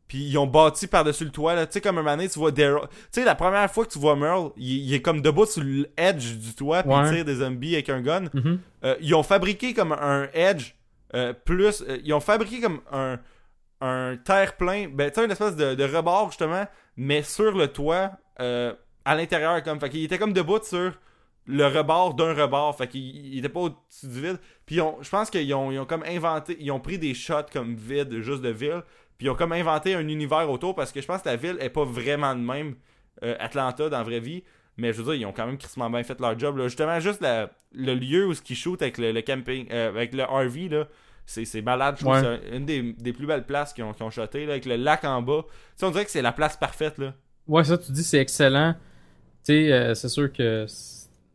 Puis ils ont bâti par-dessus le toit, là. Tu sais, comme un donné, tu vois Daryl. Tu sais, la première fois que tu vois Merle, il, il est comme debout sur l'edge du toit, puis Ouais. il tire des zombies avec un gun. Mhm. Euh, ils ont fabriqué comme un edge euh, plus. euh, ils ont fabriqué comme un, un terre-plein. Ben, tu sais, une espèce de, rebord, justement, mais sur le toit, euh, à l'intérieur, comme. Fait qu'il était comme debout sur le rebord d'un rebord. Fait qu'il il était pas au-dessus du vide. Puis je pense qu'ils ont, ils comme inventé. Ils ont pris des shots comme vide, juste de ville. Puis ils ont comme inventé un univers autour parce que je pense que la ville est pas vraiment de même. euh, Atlanta dans la vraie vie. Mais je veux dire, ils ont quand même crissement bien fait leur job. Là. Justement, juste le lieu où ce qu'ils shootent avec le, le camping, euh, avec le RV, là, c'est, malade. Je trouve Ouais. c'est une des, des plus belles places qu'ils ont, qu'ils ont shoté, là, avec le lac en bas. Tu sais, on dirait que c'est la place parfaite. Là. Ouais, ça, tu dis, c'est excellent. Tu sais, euh, c'est sûr que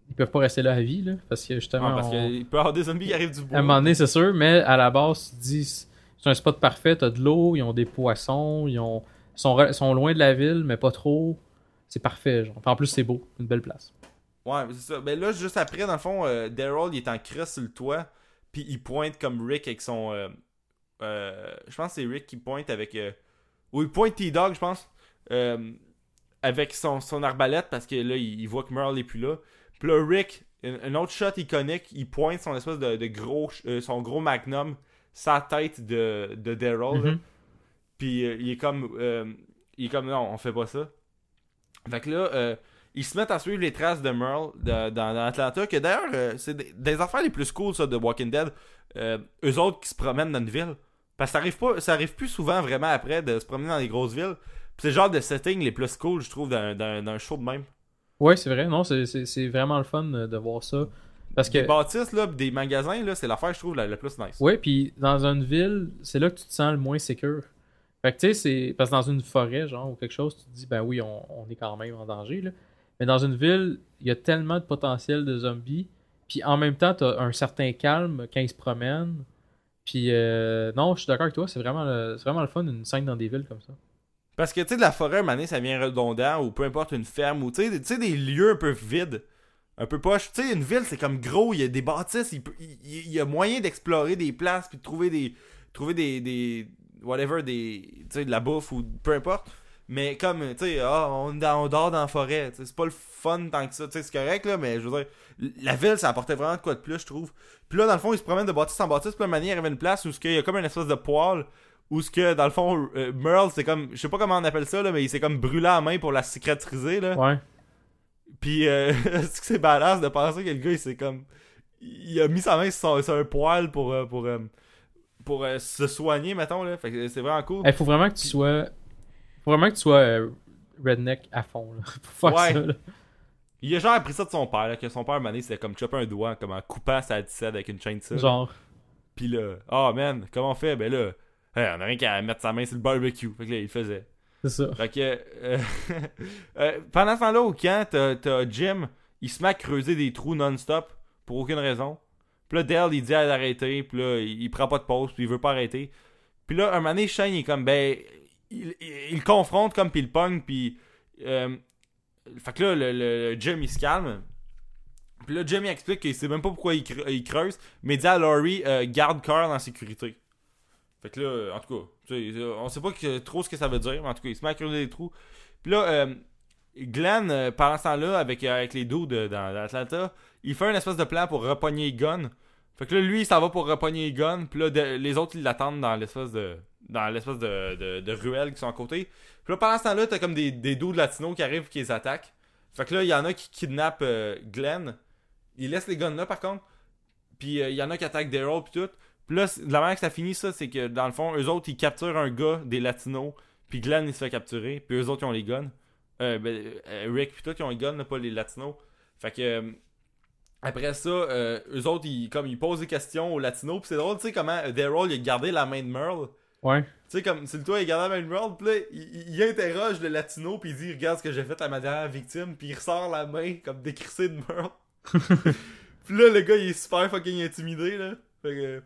ils peuvent pas rester là à vie, là, parce que justement, Ouais, parce on- qu'il peut y avoir des zombies qui arrivent du bois. à un moment donné, c'est sûr, mais à la base, tu te dis, c'est un spot parfait, t'as de l'eau, ils ont des poissons, ils ont, sont, sont loin de la ville, mais pas trop. C'est parfait, genre. Enfin, en plus, c'est beau, une belle place. Ouais, mais c'est ça. Ben là, juste après, dans le fond, euh, Daryl, il est en crosse sur le toit. Puis il pointe comme Rick avec son. euh, euh, je pense que c'est Rick qui pointe avec. euh, ou il pointe T-Dog, je pense. euh, avec son, son arbalète parce que là, il, il voit que Merle est plus là. Puis là, Rick, un, autre shot iconique, il pointe son espèce de, de gros. son gros magnum, sa tête de, de Daryl. Mhm. Puis il est comme. euh, il est comme non, on fait pas ça. Fait que là, euh, ils se mettent à suivre les traces de Merle de- dans, dans Atlanta. Que d'ailleurs, euh, c'est des, des affaires les plus cool, ça, de Walking Dead. Euh, eux autres qui se promènent dans une ville. Parce que ça arrive, pas, ça arrive plus souvent vraiment après de se promener dans les grosses villes. Puis c'est le genre de setting les plus cool, je trouve, d'un- d'un d'un show de même. Ouais, c'est vrai, non, c'est- vraiment le fun euh, de voir ça. Parce que, Des bâtisses, là, des magasins, là, c'est l'affaire, je trouve, la, la plus nice. ouais, puis dans une ville, c'est là que tu te sens le moins sécure. Fait que tu sais, c'est. Parce que dans une forêt, genre, ou quelque chose, tu te dis, ben oui, on, on est quand même en danger, là. Mais dans une ville, il y a tellement de potentiel de zombies. Puis en même temps, t'as un certain calme quand ils se promènent. Puis euh, non, je suis d'accord avec toi, c'est vraiment, le- vraiment le fun, une scène dans des villes comme ça. Parce que, tu sais, de la forêt, un ça vient redondant, ou peu importe, une ferme, ou tu sais, des- tu lieux un peu vides, un peu poche. Tu sais, une ville, c'est comme gros, il y a des bâtisses, il- il y a moyen d'explorer des places, puis de trouver des. trouver des. des whatever, des. Tu sais, de la bouffe, ou peu importe. Mais comme, tu sais, ah, on, on dort dans la forêt, c'est pas le fun tant que ça, tu sais, c'est correct, là, mais je veux dire, la ville, ça apportait vraiment de quoi de plus, je trouve. Puis là, dans le fond, ils se promènent de bâtisse en bâtisse, puis là, manière, il arrive à une place où il y a comme une espèce de poêle, où ce que, dans le fond, euh, Merle, c'est comme, je sais pas comment on appelle ça, là, mais il s'est comme brûlé à la main pour la cicatriser, là. Ouais. Puis, euh, est-ce que c'est badass de penser que le gars, il s'est comme, il a mis sa main sur, un poêle pour, euh, pour, pour se soigner, mettons, là. Fait que c'est vraiment cool. Il faut vraiment que tu sois. Faut vraiment que tu sois euh, redneck à fond, là, pour faire Ouais. ça, là. Il a genre appris ça de son père, là, que son père, mané, c'était comme chopper un doigt, comme en coupant sa dissette avec une chaîne de ça. Genre. Puis là, ah man, comment on fait? Ben là, hey, on a rien qu'à mettre sa main sur le barbecue. Fait que là, il le faisait. C'est ça. Fait que, euh, euh, pendant ce temps-là, au camp, t'as, t'as Jim, il se met à creuser des trous non-stop, pour aucune raison. Puis là, Dale, il dit à l'arrêter, puis là, il, il prend pas de pause, puis il veut pas arrêter. Puis là, un moment donné, Shane, il est comme, ben, il, il- confronte comme, puis il pogne, puis... euh, fait que là, le, le- Jim, il se calme. Puis là, Jim, il explique qu'il sait même pas pourquoi il, cre- il creuse, mais il dit à Laurie, euh, garde Carl en sécurité. Fait que là, en tout cas, on sait pas trop ce que ça veut dire, mais en tout cas, il se met à creuser des trous. Puis là, euh, Glenn, euh, pendant ce temps-là, avec, euh, avec les de- dans, Atlanta, il fait un espèce de plan pour repogner guns. Fait que là, lui, il s'en va pour repogner guns. Puis là, les autres, ils l'attendent dans l'espèce de dans l'espèce de, de, de ruelle qui sont à côté. Puis là, pendant ce temps-là, t'as comme des, des dudes latinos qui arrivent qui les attaquent. Fait que là, il y en a qui kidnappent euh, Glenn. Ils laissent les guns là, par contre. Puis euh, il y en a qui attaquent Daryl puis tout. Puis là, de la manière que ça finit, ça, c'est que dans le fond, eux autres, ils capturent un gars des latinos Puis Glenn, il se fait capturer. Puis eux autres, ils ont les guns. Euh, ben, euh, Rick, puis tout, ils ont les guns, là, pas les latinos. Fait que. euh, après ça, euh, eux autres, ils, comme, ils posent des questions aux latinos. Puis c'est drôle, tu sais, comment Daryl, il a gardé la main de Merle. Ouais. Tu sais, comme, c'est le toi, il garde la main de Merle. Puis là, il, il- interroge le latino. Puis il dit, regarde ce que j'ai fait à ma dernière victime. Puis il ressort la main, comme décrissé de Merle. puis là, le gars, il est super fucking intimidé, là. Fait que.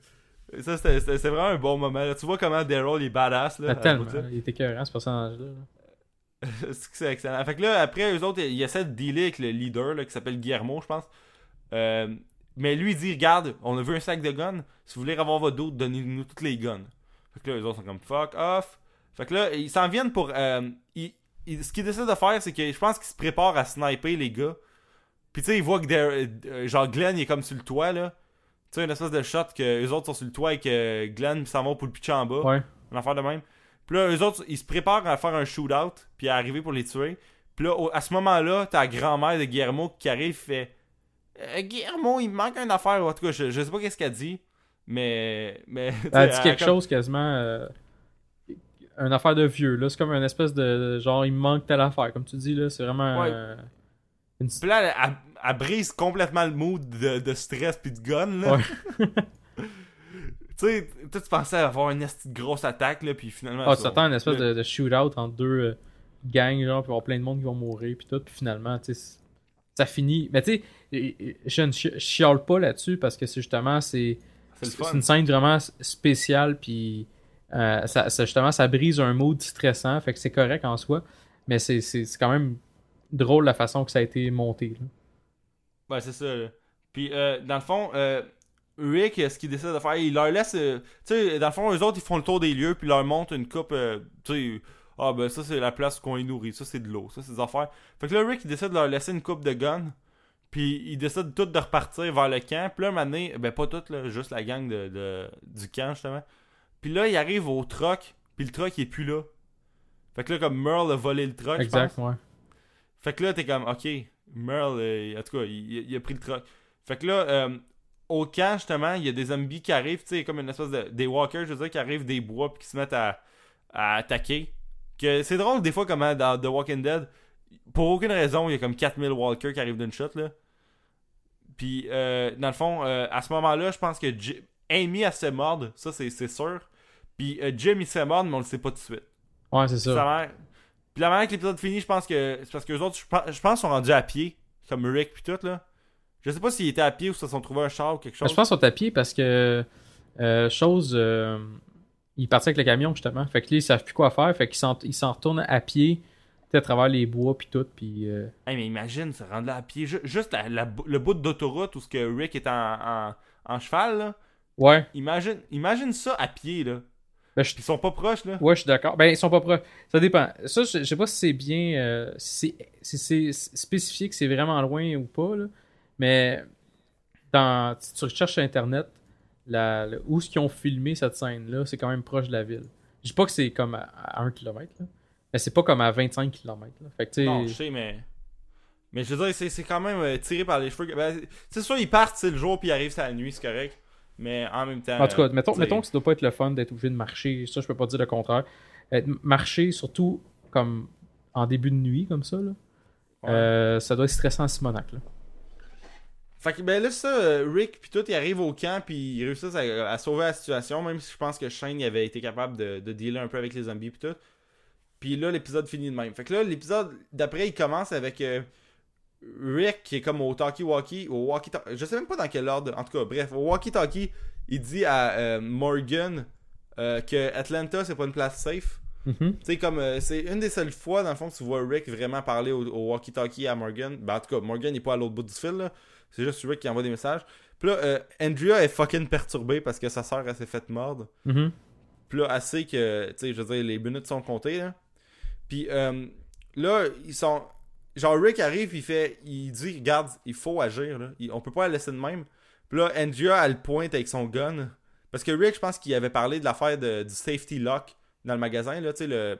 euh, Ça, c'était vraiment un bon moment. Là. Tu vois comment Daryl est badass. Là, tellement. Il était écœurant, ce personnage-là. là. C'est que c'est excellent. Fait que là, après, eux autres, ils essaient de dealer avec le leader là, qui s'appelle Guillermo, je pense. Euh, mais lui, il dit Regarde, on a vu un sac de guns. Si vous voulez avoir votre dos, donnez-nous toutes les guns. Fait que là, eux autres sont comme Fuck off. Fait que là, ils s'en viennent pour. euh, ils- ils- ce qu'ils décident de faire, c'est que je pense qu'ils se préparent à sniper les gars. Puis tu sais, ils voient que euh, genre Glenn, il est comme sur le toit là. Tu sais, une espèce de shot que eux autres sont sur le toit et que Glenn s'en va pour le pitcher en bas. Ouais. Une affaire de même. Puis là, eux autres, ils se préparent à faire un shootout, puis à arriver pour les tuer. Puis là, à ce moment-là, t'as la grand-mère de Guillermo qui arrive fait Euh, Guillermo, il me manque une affaire. En tout cas, je, je sais pas qu'est-ce qu'elle dit, mais. mais dit quelque comme- chose quasiment. euh, une affaire de vieux, là. C'est comme une espèce de. Genre, il me manque telle affaire. Comme tu dis, là, c'est vraiment. Ouais. euh, une... Puis là, elle, elle- elle brise complètement le mood de, de stress puis de gun, là. Ouais. tu sais, tu pensais avoir une grosse attaque, là, puis finalement. Ah, tu t'attends une espèce le- de, de shootout entre deux euh, gangs, genre, puis avoir plein de monde qui vont mourir, puis tout, puis finalement, tu sais, ça finit. Mais tu sais, je ne chi- chiale pas là-dessus parce que c'est justement, c'est C'est une scène vraiment spéciale, puis euh, ça, ça- justement, ça brise un mood stressant, fait que c'est correct en soi, mais c'est- quand même drôle la façon que ça a été monté. là. Ouais, c'est ça. là. Puis, euh, dans le fond, euh, Rick, ce qu'il décide de faire, il leur laisse. tu sais, dans le fond, eux autres, ils font le tour des lieux, puis ils leur montrent une coupe. tu sais, ah ben ça, c'est la place qu'on les nourrit. Ça, c'est de l'eau. Ça, c'est des affaires. Fait que là, Rick, il décide de leur laisser une coupe de gun. Puis, il décide tout de repartir vers le camp. Puis là, un moment donné, ben pas tout, là, juste la gang de, de- du camp, justement. Puis là, il arrive au truck, puis le truck, il est plus là. Fait que là, comme Merle a volé le truck. Exact, ouais. Fait que là, t'es comme, ok, Merle, euh, en tout cas, il, il a pris le truck. Fait que là, euh, au camp, justement, il y a des zombies qui arrivent, tu sais, comme une espèce de. Des walkers, je veux dire, qui arrivent des bois puis qui se mettent à, à attaquer. Que c'est drôle, des fois, comment dans The Walking Dead, pour aucune raison, il y a comme 4000 walkers qui arrivent d'une shot, là. Puis, euh, dans le fond, euh, à ce moment-là, je pense que Amy, elle se mordre, ça, c'est sûr. Puis, euh, Jim, il se fait mordre, mais on le sait pas tout de suite. Ouais, c'est ça. Puis la manière que l'épisode finit, je pense que c'est parce que les autres, je pense, je pense, sont rendus à pied, comme Rick puis tout là. Je sais pas s'ils étaient à pied ou s'ils se sont trouvés un char ou quelque Ben, chose. Je pense qu'ils sont à pied parce que euh, chose ils partent avec le camion justement. Fait que là, ils savent plus quoi faire. Fait qu'ils s'en, ils s'en retournent à pied à travers les bois puis tout. Puis euh, Hey, mais imagine, se rendre là à pied, ju- juste la- la- le bout d'autoroute où ce que Rick est en, en, en cheval là. ouais. Imagine, imagine ça à pied là. Ben, je- ils sont pas proches là. Ouais, je suis d'accord. Ben, ils sont pas proches. Ça dépend. Ça, je, je sais pas si c'est bien. euh, si c'est si c'est spécifié que c'est vraiment loin ou pas, là. Mais dans, si tu recherches sur Internet, la, le- où est-ce qu'ils ont filmé cette scène-là, c'est quand même proche de la ville. Je dis pas que c'est comme à, à 1 km, là. Mais c'est pas comme à 25 km. Là. Fait que, Non, je sais, mais. Mais je veux dire, c'est, quand même euh, tiré par les cheveux. Ben, c'est sûr, ils partent c'est le jour puis ils arrivent c'est la nuit, c'est correct. Mais en même temps. En tout cas, euh, mettons, mettons que ça doit pas être le fun d'être obligé de marcher. Ça, je peux pas dire le contraire. Être- marcher, surtout comme en début de nuit, comme ça, là, ouais. euh, ça doit être stressant à Simonac. Là. Fait que ben là ça, euh, Rick puis tout, il arrive au camp puis ils réussissent à, à sauver la situation, même si je pense que Shane il avait été capable de, de dealer un peu avec les zombies puis tout. Puis là l'épisode finit de même. Fait que là l'épisode d'après il commence avec euh, Rick qui est comme au talkie-walkie, au walkie Je sais même pas dans quel ordre. En tout cas, bref, au walkie-talkie, il dit à euh, Morgan euh, que Atlanta c'est pas une place safe. Mhm. Tu sais, comme euh, c'est une des seules fois, dans le fond, que tu vois Rick vraiment parler au, au walkie-talkie à Morgan. Ben, en tout cas, Morgan n'est pas à l'autre bout du fil, là. C'est juste Rick qui envoie des messages. Puis là, euh, Andrea est fucking perturbée parce que sa soeur, elle s'est faite mordre. Mhm. Puis là, elle sait que, tu sais, je veux dire, les minutes sont comptées, là. Puis euh, là, ils sont. Genre, Rick arrive, il fait. Il dit, regarde, il faut agir, là. Il- on peut pas la laisser de même. Puis là, Andrea, elle pointe avec son gun. Parce que Rick, je pense qu'il avait parlé de l'affaire du safety lock dans le magasin, là, tu sais, le,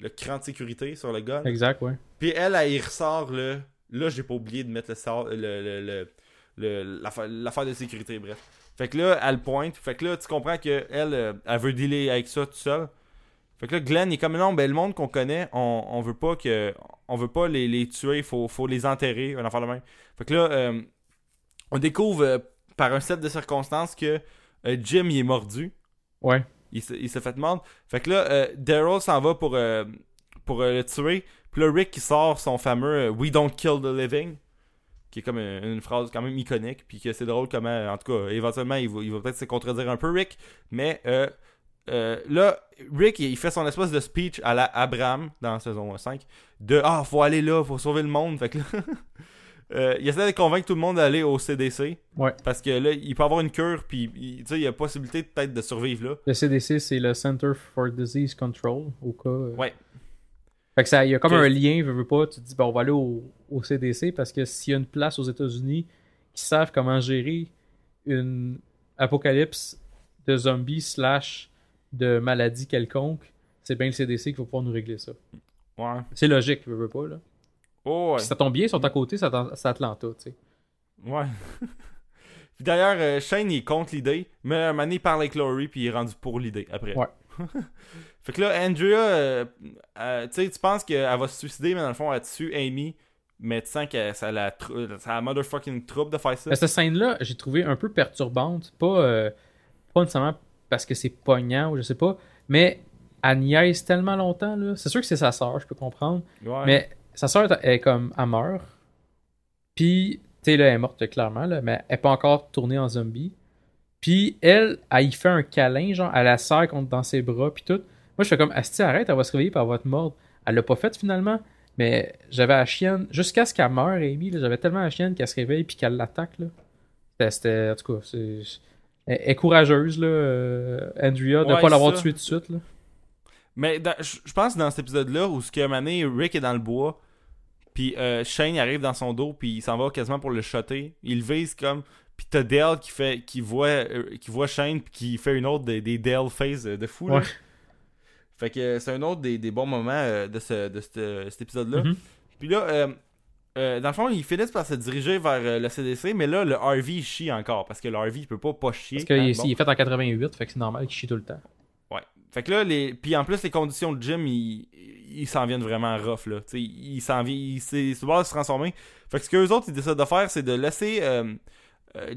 le cran de sécurité sur le gun. Exact, ouais. Puis elle, elle, y ressort là. Là, j'ai pas oublié de mettre le le, le, le- l'affaire, de sécurité, bref. Fait que là, elle pointe. Fait que là, tu comprends que elle, euh, elle veut dealer avec ça tout seul. Fait que là, Glenn, il est comme non, ben le monde qu'on connaît, on, on veut pas que. On veut pas les, les tuer, faut, faut les enterrer, un enfant le même. Fait que là, euh, on découvre euh, par un set de circonstances que euh, Jim il est mordu. Ouais. Il s'est il s'est fait mordre. Fait que là, euh, Daryl s'en va pour, euh, pour le tuer. Puis là, Rick qui sort son fameux We don't kill the living. Qui est comme une, une phrase quand même iconique. Puis que c'est drôle comment, en tout cas, éventuellement, il va, il va peut-être se contredire un peu, Rick. Mais euh, là, Rick, il fait son espèce de speech à la Abraham dans la saison 5. De Ah, faut aller là, faut sauver le monde. Fait que là. euh, il essaie de convaincre tout le monde d'aller au CDC. Ouais. Parce que là, il peut avoir une cure. Puis, il- tu sais, il y a possibilité peut-être de survivre là. Le CDC, c'est le Center for Disease Control, au cas. euh. Ouais. Fait que ça, il y a comme Que- un lien, veux, veux pas, tu te dis, ben, on va aller au, au CDC parce que s'il y a une place aux États-Unis qui savent comment gérer une apocalypse de zombies slash de maladie quelconque, c'est bien le CDC qui va pouvoir nous régler ça. Ouais. C'est logique, veux, veux pas, là. Oh, ouais. Puis ça tombe bien, ils sont à côté, c'est At- c'est Atlanta, tu sais. Ouais. puis d'ailleurs, euh, Shane, il est contre l'idée, mais un moment donné, il parle avec Laurie, puis il est rendu pour l'idée après. Ouais. fait que là, Andrea, euh, euh, tu sais, tu penses qu'elle va se suicider, mais dans le fond, elle tue Amy, mais tu sens que ça la, ça la motherfucking trouble de faire ça. Mais cette scène-là, j'ai trouvé un peu perturbante. Pas, pas nécessairement parce que c'est pognant ou je sais pas, mais elle niaise tellement longtemps. là. C'est sûr que c'est sa sœur, je peux comprendre. Ouais. Mais sa sœur est comme, elle meurt. Puis, tu sais, là, elle est morte clairement, là, mais elle n'est pas encore tournée en zombie. Puis, elle, elle y fait un câlin, genre, elle la serre contre dans ses bras, puis tout. Moi, je fais comme, Asti, arrête, elle va se réveiller, elle va te mordre. Elle l'a pas fait finalement, mais j'avais la chienne, jusqu'à ce qu'elle meure, Amy, j'avais tellement la chienne qu'elle se réveille, puis qu'elle l'attaque, là. C'était, en tout cas, c'est. Elle est courageuse, là, euh, Andrea, de Ouais, pas l'avoir tué tout de suite, là. Mais je pense que dans cet épisode-là, où ce que mané Rick est dans le bois, puis euh, Shane arrive dans son dos, puis il s'en va quasiment pour le shotter. Il vise comme. Puis t'as Dale qui fait qui voit euh, qui voit Shane puis qui fait une autre des, des Dale phase de fou là. Ouais. Fait que c'est un autre des, des bons moments de, ce, de ce- cet épisode-là. Mhm. Puis là, euh, dans le fond, ils finissent par se diriger vers euh, le CDC, mais là, le RV il chie encore parce que le RV il peut pas pas chier. Parce qu'il hein, est, bon. il est fait en 88, fait que c'est normal qu'il chie tout le temps. Ouais. Fait que là, les... puis en plus, les conditions de gym, ils ils s'en viennent vraiment rough, là. T'sais, ils s'en viennent, ils se transformer. Fait que ce qu'eux autres, ils décident de faire, c'est de laisser euh,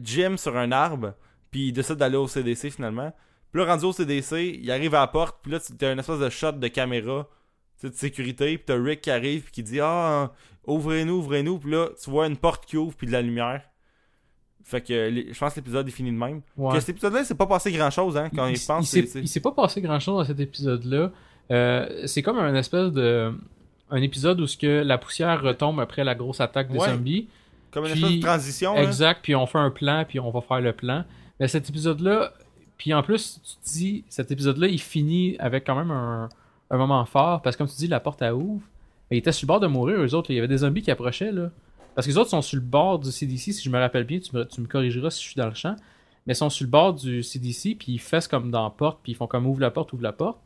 Jim sur un arbre, puis ils décident d'aller au CDC finalement. Puis là, rendu au CDC, il arrive à la porte, puis là, tu- t'as une espèce de shot de caméra, de sécurité, puis t'as Rick qui arrive, puis qui dit Ah, ouvrez-nous, ouvrez-nous, puis là, tu vois une porte qui ouvre, puis de la lumière. Fait que les- je pense que l'épisode est fini de même. Ouais. Que cet épisode-là, c'est pas passé grand-chose, hein, quand il, il, pense. il s'est- il s'est pas passé grand chose dans cet épisode-là. Euh, c'est comme un espèce de. Un épisode où ce que la poussière retombe après la grosse attaque des Ouais. zombies. Comme une Puis- espèce de transition. là. Exact, puis on fait un plan, puis on va faire le plan. Mais cet épisode-là, puis en plus, tu te dis, cet épisode-là, il finit avec quand même un, un moment fort, parce que comme tu dis, la porte à ouvre. Mais ils étaient sur le bord de mourir, eux autres. là. Il y avait des zombies qui approchaient, là. Parce que les autres sont sur le bord du CDC, si je me rappelle bien, tu me, tu me corrigeras si je suis dans le champ. Mais ils sont sur le bord du CDC, puis ils fessent comme dans la porte, puis ils font comme ouvre la porte, ouvre la porte.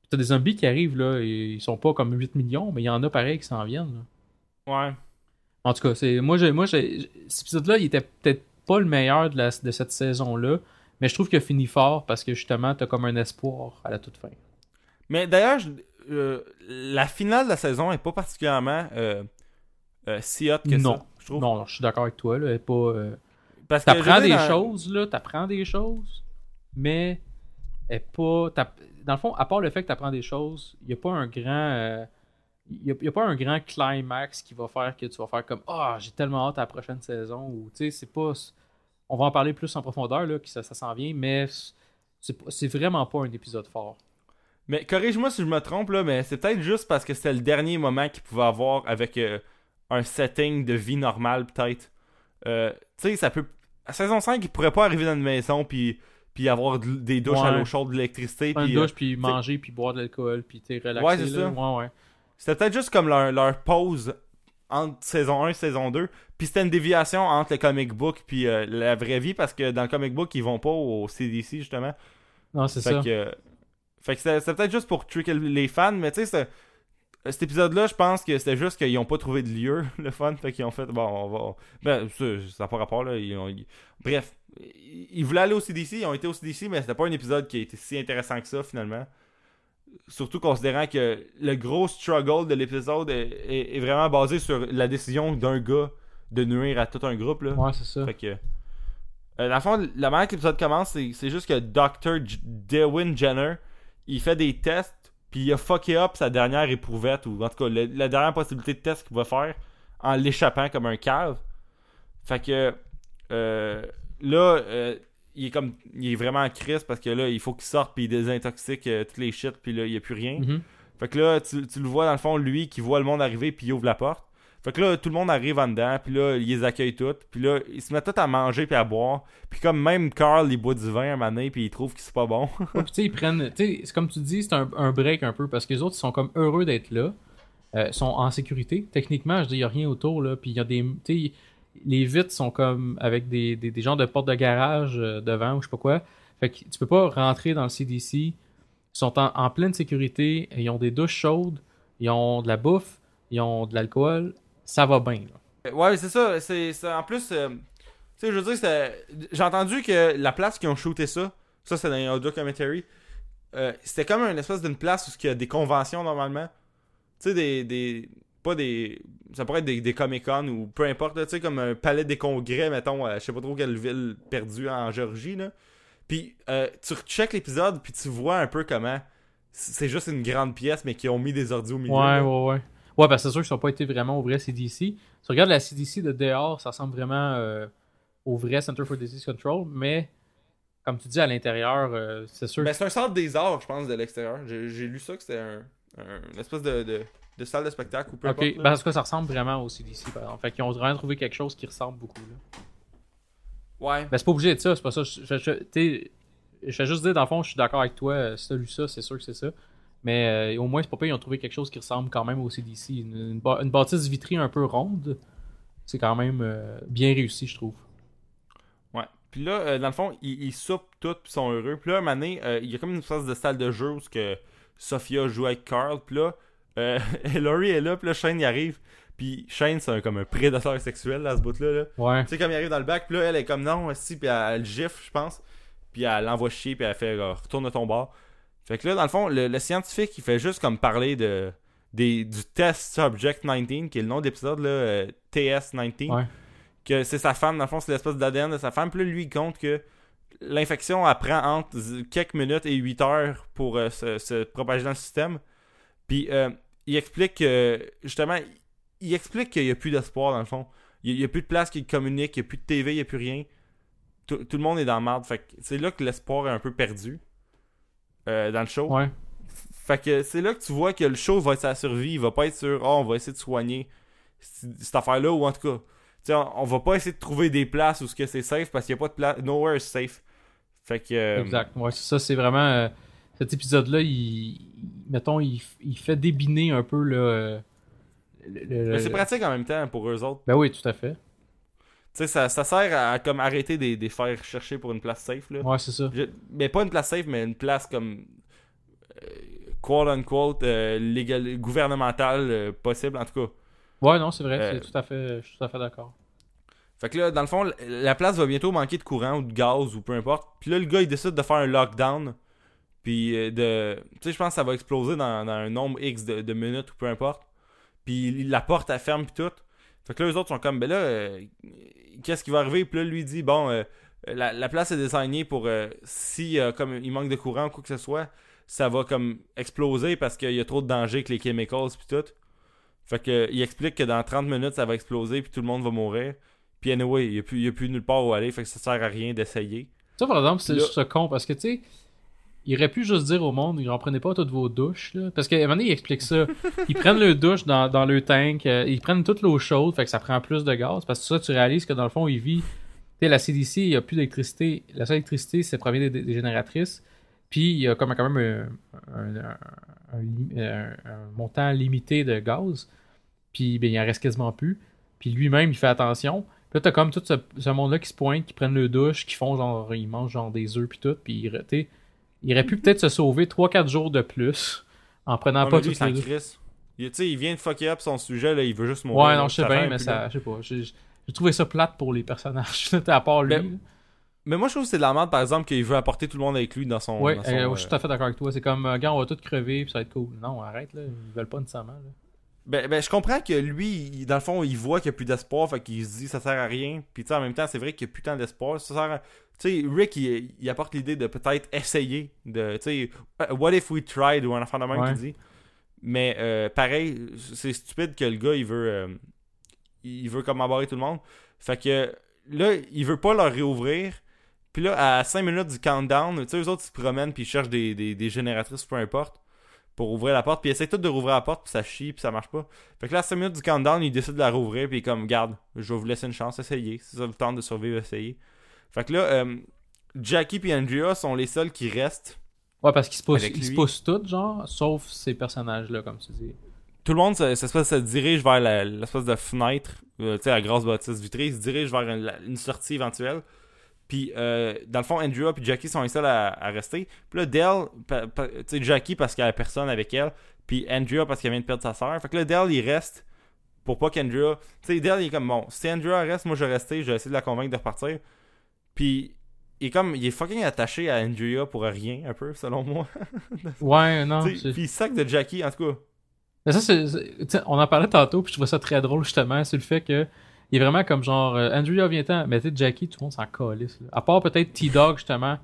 Puis t'as des zombies qui arrivent, là, et ils sont pas comme 8 millions, mais il y en a pareil qui s'en viennent, là. Ouais. En tout cas, c'est moi, j'ai, moi j'ai, cet épisode-là, il était peut-être pas le meilleur de, la, de cette saison-là, mais je trouve qu'il a fini fort parce que justement, t'as comme un espoir à la toute fin. Mais d'ailleurs, je- euh, la finale de la saison est pas particulièrement euh, euh, si hot que Non. ça. Je trouve. Non, je suis d'accord avec toi, là, elle est pas. Parce que T'apprends des dans- choses, là, t'apprends des choses, mais elle est pas. Dans le fond, à part le fait que t'apprends des choses, il y a pas un grand. il a, pas un grand climax qui va faire que tu vas faire comme Ah, j'ai tellement hâte à la prochaine saison. Ou, tu sais, c'est pas. On va en parler plus en profondeur, là, que ça, ça s'en vient, mais c'est vraiment pas un épisode fort. Mais corrige-moi si je me trompe, là, mais c'est peut-être juste parce que c'était le dernier moment qu'il pouvait avoir avec euh, un setting de vie normale, peut-être. Euh, tu sais, ça peut. À saison 5, il pourrait pas arriver dans une maison puis, puis avoir de- des douches à l'eau chaude, de l'électricité. Puis, une euh, douche, puis manger, puis boire de l'alcool, puis t'es relaxé. Ouais, c'est ça. Ouais, ouais. C'était peut-être juste comme leur, leur pause entre saison 1 et saison 2. Puis c'était une déviation entre le comic book puis euh, la vraie vie parce que dans le comic book, ils vont pas au CDC justement. Non, c'est Fait ça. que, euh, fait que c'était peut-être juste pour tricker les fans, mais tu sais, cet épisode-là, je pense que c'était juste qu'ils ont pas trouvé de lieu, le fun. Fait qu'ils ont fait, bon, on va. Ben, ça n'a pas rapport là. Ils ont- ils- Bref, ils voulaient aller au CDC, ils ont été au CDC, mais c'était pas un épisode qui a été si intéressant que ça finalement. Surtout considérant que le gros struggle de l'épisode est, est- est vraiment basé sur la décision d'un gars de nuire à tout un groupe. Là. Ouais, c'est ça. Fait que. euh, dans le fond, la manière que l'épisode commence, c'est c'est juste que Dr. J- Dewin Jenner, il fait des tests, puis il a fucké up sa dernière éprouvette, ou en tout cas, le- la dernière possibilité de test qu'il va faire, en l'échappant comme un cave. Fait que. euh, là, euh, il est comme. Il est vraiment en crise parce que là, il faut qu'il sorte, puis il désintoxique euh, toutes les shit, puis là, il n'y a plus rien. Mhm. Fait que là, tu, tu le vois dans le fond, lui qui voit le monde arriver puis il ouvre la porte. Fait que là, tout le monde arrive en dedans, puis là, ils les accueillent toutes. Puis là, ils se mettent tous à manger puis à boire. Puis comme même Carl, il boit du vin un moment puis il trouve que c'est pas bon. Tu sais, ils prennent. Tu sais, comme tu dis, c'est un, un break un peu parce que les autres, ils sont comme heureux d'être là. Euh, sont en sécurité. Techniquement, je dis, il n'y a rien autour, là. Puis il y a des. Tu sais, les vitres sont comme avec des, des, des genres de portes de garage euh, devant ou je sais pas quoi. Fait que tu peux pas rentrer dans le CDC. Ils sont en pleine sécurité. Ils ont des douches chaudes. Ils ont de la bouffe. Ils ont de l'alcool. Ça va bien, là. ouais, c'est ça. C'est en plus. euh, tu sais, je veux dire, j'ai entendu que la place qui ont shooté ça, ça c'est dans un documentary, euh, c'était comme une espèce d'une place où il y a des conventions normalement. Tu sais, des, des. Pas des. Ça pourrait être des, des Comic-Con ou peu importe, tu sais, comme un palais des congrès, mettons, à je sais pas trop quelle ville perdue en Géorgie, là. Puis euh, tu recheck l'épisode, puis tu vois un peu comment c'est juste une grande pièce, mais qui ont mis des ordi au milieu. Ouais, là. ouais, ouais. Ouais, parce que c'est sûr qu'ils n'ont pas été vraiment au vrai CDC. Si tu regardes la CDC de dehors, ça ressemble vraiment euh, au vrai Center for Disease Control, mais comme tu dis, à l'intérieur, euh, c'est sûr Ben, c'est un centre des arts, je pense, de l'extérieur. J'ai lu ça que c'était un, un- une espèce de, de, de salle de spectacle ou peu Ok, importe. là. ben, parce que ça ressemble vraiment au CDC, par exemple. Fait qu'ils ont vraiment trouvé quelque chose qui ressemble beaucoup. Là. Ouais. Ben, c'est pas obligé de ça, c'est pas ça. Je, je, je- t'sais, je vais juste dire, dans le fond, je suis d'accord avec toi. euh, Si t'as lu ça, c'est sûr que c'est ça. Mais euh, au moins, c'est pas pire, ils ont trouvé quelque chose qui ressemble quand même au CDC. Une, une, ba- une bâtisse vitrée un peu ronde, c'est quand même euh, bien réussi, je trouve. Ouais. Puis là, euh, dans le fond, ils, ils soupent tout puis sont heureux. Puis là, un euh, il y a comme une espèce de salle de jeu où que Sophia joue avec Carl. Puis là, Laurie est là, puis là, Shane y arrive. Puis Shane, c'est comme un prédateur sexuel, là, à ce bout-là. Là. Ouais. Tu sais, comme il arrive dans le bac, puis là, elle est comme non, si, puis elle, elle le gifle, je pense. Puis elle l'envoie chier, puis elle fait retourne de ton bord. Fait que là, dans le fond, le, le scientifique, il fait juste comme parler de, des, du test Subject 19, qui est le nom de l'épisode, là, euh, TS19. Ouais. Que c'est sa femme, dans le fond, c'est l'espèce d'ADN de sa femme. Puis là, lui, il compte que l'infection, elle prend entre quelques minutes et 8 heures pour euh, se, se propager dans le système. Puis euh, il explique que, justement, il explique qu'il n'y a plus d'espoir, dans le fond. Il n'y a, plus de place qui communique, il n'y a plus de TV, il n'y a plus rien. Tout, tout le monde est dans le marde. Fait que c'est là que l'espoir est un peu perdu euh, dans le show. Ouais. Fait que c'est là que tu vois que le show va être sa survie. Il va pas être sur oh, on va essayer de soigner cette affaire-là ou en tout cas. On, on va pas essayer de trouver des places où ce que c'est safe parce qu'il n'y a pas de place. Nowhere is safe. Fait que. euh, Exact. Ouais, c'est ça, c'est vraiment. euh, cet épisode-là, il, mettons, il, fait débiner un peu le. le- c'est pratique en même temps pour eux autres. Ben oui, tout à fait. Tu sais, ça, ça sert à, comme arrêter des, des faire chercher pour une place safe. Là. Ouais, c'est ça. Je- mais pas une place safe, mais une place comme euh, quote unquote euh, légal, gouvernementale euh, possible en tout cas. Ouais, non, c'est vrai. Euh, c'est tout à fait, je suis tout à fait d'accord. Fait que là, dans le fond, la place va bientôt manquer de courant ou de gaz ou peu importe. Puis là, le gars, il décide de faire un lockdown. Puis de. Tu sais, je pense que ça va exploser dans, dans un nombre X de, de minutes ou peu importe. Puis la porte, elle ferme, puis tout. Fait que là, les autres sont comme, ben là, qu'est-ce qui va arriver? Puis là, lui dit, bon, euh, la, la place est désignée pour. euh, si euh, comme il manque de courant ou quoi que ce soit, ça va comme exploser parce qu'il y a trop de danger avec les chemicals, puis tout. Fait que, il explique que dans 30 minutes, ça va exploser, puis tout le monde va mourir. Puis anyway, il n'y a, plus- a nulle part où aller, fait que ça sert à rien d'essayer. Ça, par exemple, c'est juste con parce que, tu sais, il aurait pu juste dire au monde, ils en prenaient pas toutes vos douches. Parce qu'à un moment donné, il explique ça. Ils prennent leur douche dans, dans le tank, euh, ils prennent toute l'eau chaude, fait que ça prend plus de gaz. Parce que ça, tu réalises que dans le fond, il vit. Tu sais, la CDC, il n'y a plus d'électricité. La seule électricité, c'est provient des, des génératrices. Puis, il y a comme quand même un, un- montant limité de gaz. Puis, ben, il en reste quasiment plus. Puis, lui-même, il fait attention. Puis t'as comme tout ce, monde-là qui se pointe, qui prennent le douche, qui font genre, ils mangent genre des œufs puis tout. Puis, tu il aurait pu peut-être se sauver 3-4 jours de plus en prenant Non, pas toutes il s'en les. Il, il vient de fucker up son sujet, là, il veut juste mourir. Ouais, non, je sais bien, mais ça, je sais pas. J'ai trouvé ça plate pour les personnages, à part lui. Ben. Mais moi, je trouve que c'est de la merde, par exemple, qu'il veut apporter tout le monde avec lui dans son. Son, euh, euh, je suis tout à fait d'accord avec toi. C'est comme, euh, gars, on va tous crever, puis ça va être cool. Non, arrête, là. Ils veulent pas nécessairement. Là. Ben, ben, je comprends que lui, dans le fond, il voit qu'il n'y a plus d'espoir, fait qu'il se dit ça sert à rien. Puis tu sais, en même temps, c'est vrai qu'il n'y a plus tant d'espoir. Ça sert à- sais, Rick, il, il apporte l'idée de peut-être essayer. de Tu sais, uh, what if we tried ou un enfant de même Ouais. qui dit. Mais euh, pareil, c'est stupide que le gars, il veut. euh, il veut comme embarrer tout le monde. Fait que là, il veut pas leur réouvrir. Puis là, à 5 minutes du countdown, tu sais, eux autres, ils se promènent puis ils cherchent des, des, des génératrices, peu importe, pour ouvrir la porte. Puis ils essaient tous de rouvrir la porte, puis ça chie, puis ça marche pas. Fait que là, à 5 minutes du countdown, il décide de la rouvrir, puis comme, garde, je vais vous laisser une chance, essayez. Si ça vous tente de survivre, essayez. Fait que là, euh, Jackie et Andrea sont les seuls qui restent. Ouais, parce qu'ils se poussent, ils se poussent tous, genre, sauf ces personnages-là, comme tu dis. Tout le monde se, se, se dirige vers l'espèce de fenêtre, euh, tu sais, la grosse bâtisse vitrée. Ils se dirigent vers une, sortie éventuelle. Puis, euh, dans le fond, Andrea et Jackie sont les seuls à, à rester. Puis là, Dell, tu sais, Jackie parce qu'elle a personne avec elle. Puis Andrea parce qu'elle vient de perdre sa soeur. Fait que là, Dell, il reste pour pas qu'Andrea. Tu sais, Dell, il est comme bon, si Andrea reste, moi je vais rester, je vais essayer de la convaincre de repartir. Puis, il est comme, il est fucking attaché à Andrea pour rien, un peu, selon moi. Ouais, non. Puis sac de Jackie, en tout cas. Mais ça, c'est, on en parlait tantôt, puis je trouvais ça très drôle, justement, c'est le fait que il est vraiment comme genre, euh, Andrea, viens-t'en, mais tu sais, Jackie, tout le monde s'en calisse. là. À part peut-être T-Dog, justement. À un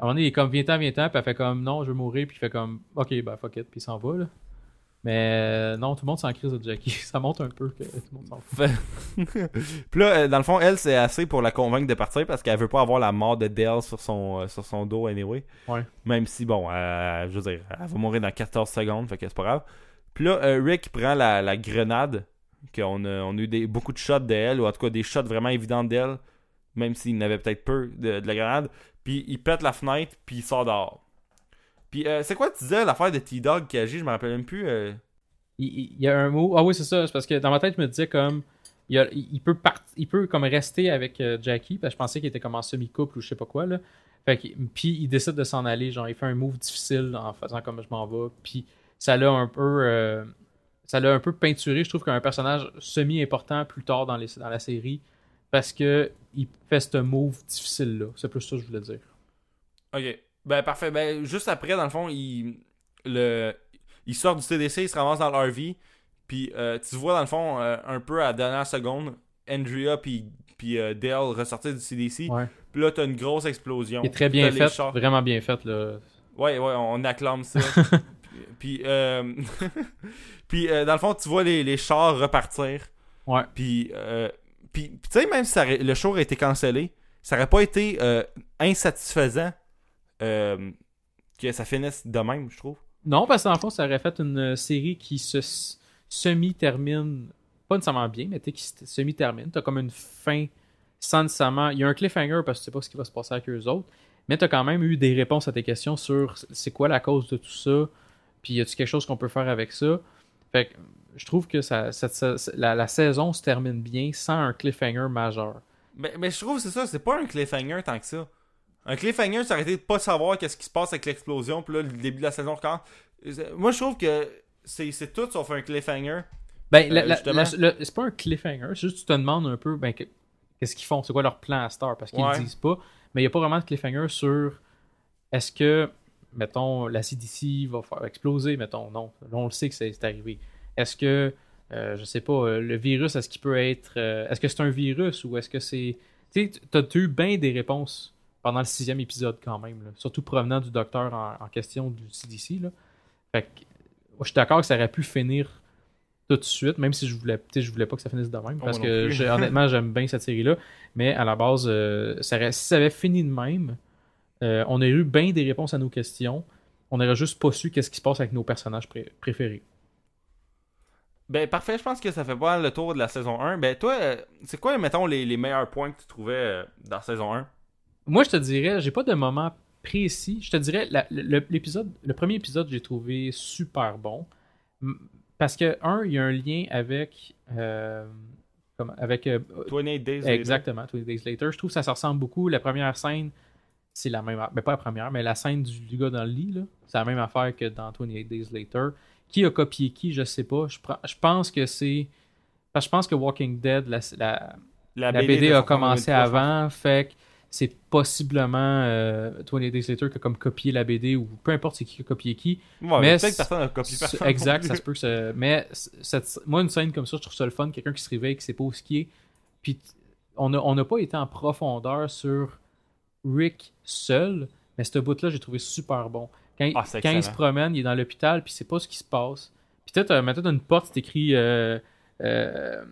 moment donné, il est comme, viens-t'en, viens-t'en, puis elle fait comme, non, je veux mourir, puis il fait comme, ok, bah fuck it, puis il s'en va, là. Mais euh, non, tout le monde s'en crise de Jackie. Ça montre un peu que tout le monde s'en fout. Puis là, euh, dans le fond, elle, c'est assez pour la convaincre de partir parce qu'elle veut pas avoir la mort de Dell sur son, euh, sur son dos, anyway. Ouais. Même si, bon, euh, je veux dire, elle va mourir dans 14 secondes, fait que c'est pas grave. Puis là, euh, Rick prend la, la grenade, qu'on a, on a eu des, beaucoup de shots d'elle, ou en tout cas des shots vraiment évidents d'elle, même s'il n'avait peut-être peu de, de la grenade. Puis il pète la fenêtre, puis il sort dehors. Puis euh, c'est quoi tu disais, l'affaire de T-Dog qui agit, je me rappelle même plus. euh, Il, y a un mot. Ah oui, c'est ça. C'est parce que dans ma tête, je me disais comme. Il, a- il- peut part- il peut comme rester avec euh, Jackie, parce que je pensais qu'il était comme en semi-couple ou je sais pas quoi. Là. Fait que, puis il décide de s'en aller. Genre, il fait un move difficile en faisant comme je m'en vais. Puis ça l'a un peu. euh, ça l'a un peu peinturé, je trouve, qu'un personnage semi-important plus tard dans, les, dans la série. Parce que il fait ce move difficile-là. C'est plus ça que je voulais dire. Ok. Ben parfait. Ben juste après, dans le fond, il, le, il sort du CDC, il se ramasse dans le RV. Puis euh, tu vois, dans le fond, euh, un peu à la dernière seconde, Andrea puis, puis euh, Dale ressortir du CDC. Ouais. Puis là, t'as une grosse explosion. Il est très bien fait, chars- vraiment bien fait. Là. Ouais, ouais, on acclame ça. puis, euh, puis dans le fond, tu vois les, les chars repartir. Ouais. Puis, euh, puis tu sais, même si ça le show aurait été cancellé, ça aurait pas été insatisfaisant euh, que ça finisse de même, je trouve. Non, parce que dans le fond, ça aurait fait une série qui se semi-termine, pas nécessairement bien, mais tu sais, qui se semi-termine. T'as comme une fin sans nécessairement. Il y a un cliffhanger parce que tu sais pas ce qui va se passer avec eux autres, mais t'as quand même eu des réponses à tes questions sur c'est quoi la cause de tout ça, puis y a-tu quelque chose qu'on peut faire avec ça? Fait que je trouve que ça, ça- ça- la, la saison se termine bien sans un cliffhanger majeur. Mais, mais je trouve que c'est ça, c'est pas un cliffhanger tant que ça. Un cliffhanger, aurait été de pas savoir qu'est-ce qui se passe avec l'explosion, puis là, le début de la saison recommence. Moi, je trouve que c'est c'est tout sauf un cliffhanger. Ben, Euh, c'est pas un cliffhanger, c'est juste que tu te demandes un peu ben, que- qu'est-ce qu'ils font, c'est quoi leur plan à Star, parce qu'ils Ouais. le disent pas. Mais il n'y a pas vraiment de cliffhanger sur est-ce que, mettons, la CDC va faire exploser, mettons, non. Là, on le sait que c'est c'est arrivé. Est-ce que, euh, je sais pas, euh, le virus, est-ce qu'il peut être. euh, est-ce que c'est un virus ou est-ce que c'est. Tu sais, t'as t'as eu bien des réponses pendant le sixième épisode quand même, là. surtout provenant du docteur en, en question du CDC. Là. Fait que, je suis d'accord que ça aurait pu finir tout de suite, même si je voulais, je voulais pas que ça finisse de même, Oh, parce que honnêtement, j'aime bien cette série-là. Mais à la base, euh, ça aurait- si ça avait fini de même, euh, on aurait eu bien des réponses à nos questions. On aurait juste pas su qu'est-ce qui se passe avec nos personnages pré- préférés. Ben parfait, je pense que ça fait pas le tour de la saison 1. Ben toi, euh, c'est quoi, mettons, les, les meilleurs points que tu trouvais dans la saison 1 Moi, je te dirais, j'ai pas de moment précis. Je te dirais, la- le, l'épisode, le premier épisode, j'ai trouvé super bon. Parce que, un, il y a un lien avec. euh, comme- avec euh, 28 Days Later. Exactement, 20 Days Later. Je trouve que ça se ressemble beaucoup. La première scène, c'est la même. Mais pas la première, mais la scène du, du gars dans le lit, là, c'est la même affaire que dans 28 Days Later. Qui a copié qui, je sais pas. Je, pense que c'est. Parce que je pense que Walking Dead, la, la, La, la BD, a commencé 2003, je pense. avant, fait que c'est possiblement euh, 28 Days Later qui a comme copié la BD ou peu importe c'est qui a copié qui. Ouais, Mais peut-être personne n'a copié personne. Exact, ça se peut que ça... Mais cette... moi, une scène comme ça, je trouve ça le fun. Quelqu'un qui se réveille, qui sait pas où ce qui est. Puis on n'a on pas été en profondeur sur Rick seul, mais ce bout-là, j'ai trouvé super bon. Quand, il- Ah, quand il se promène, il est dans l'hôpital, puis c'est pas ce qui se passe. Puis peut-être, euh, maintenant, une porte, c'est écrit euh, euh,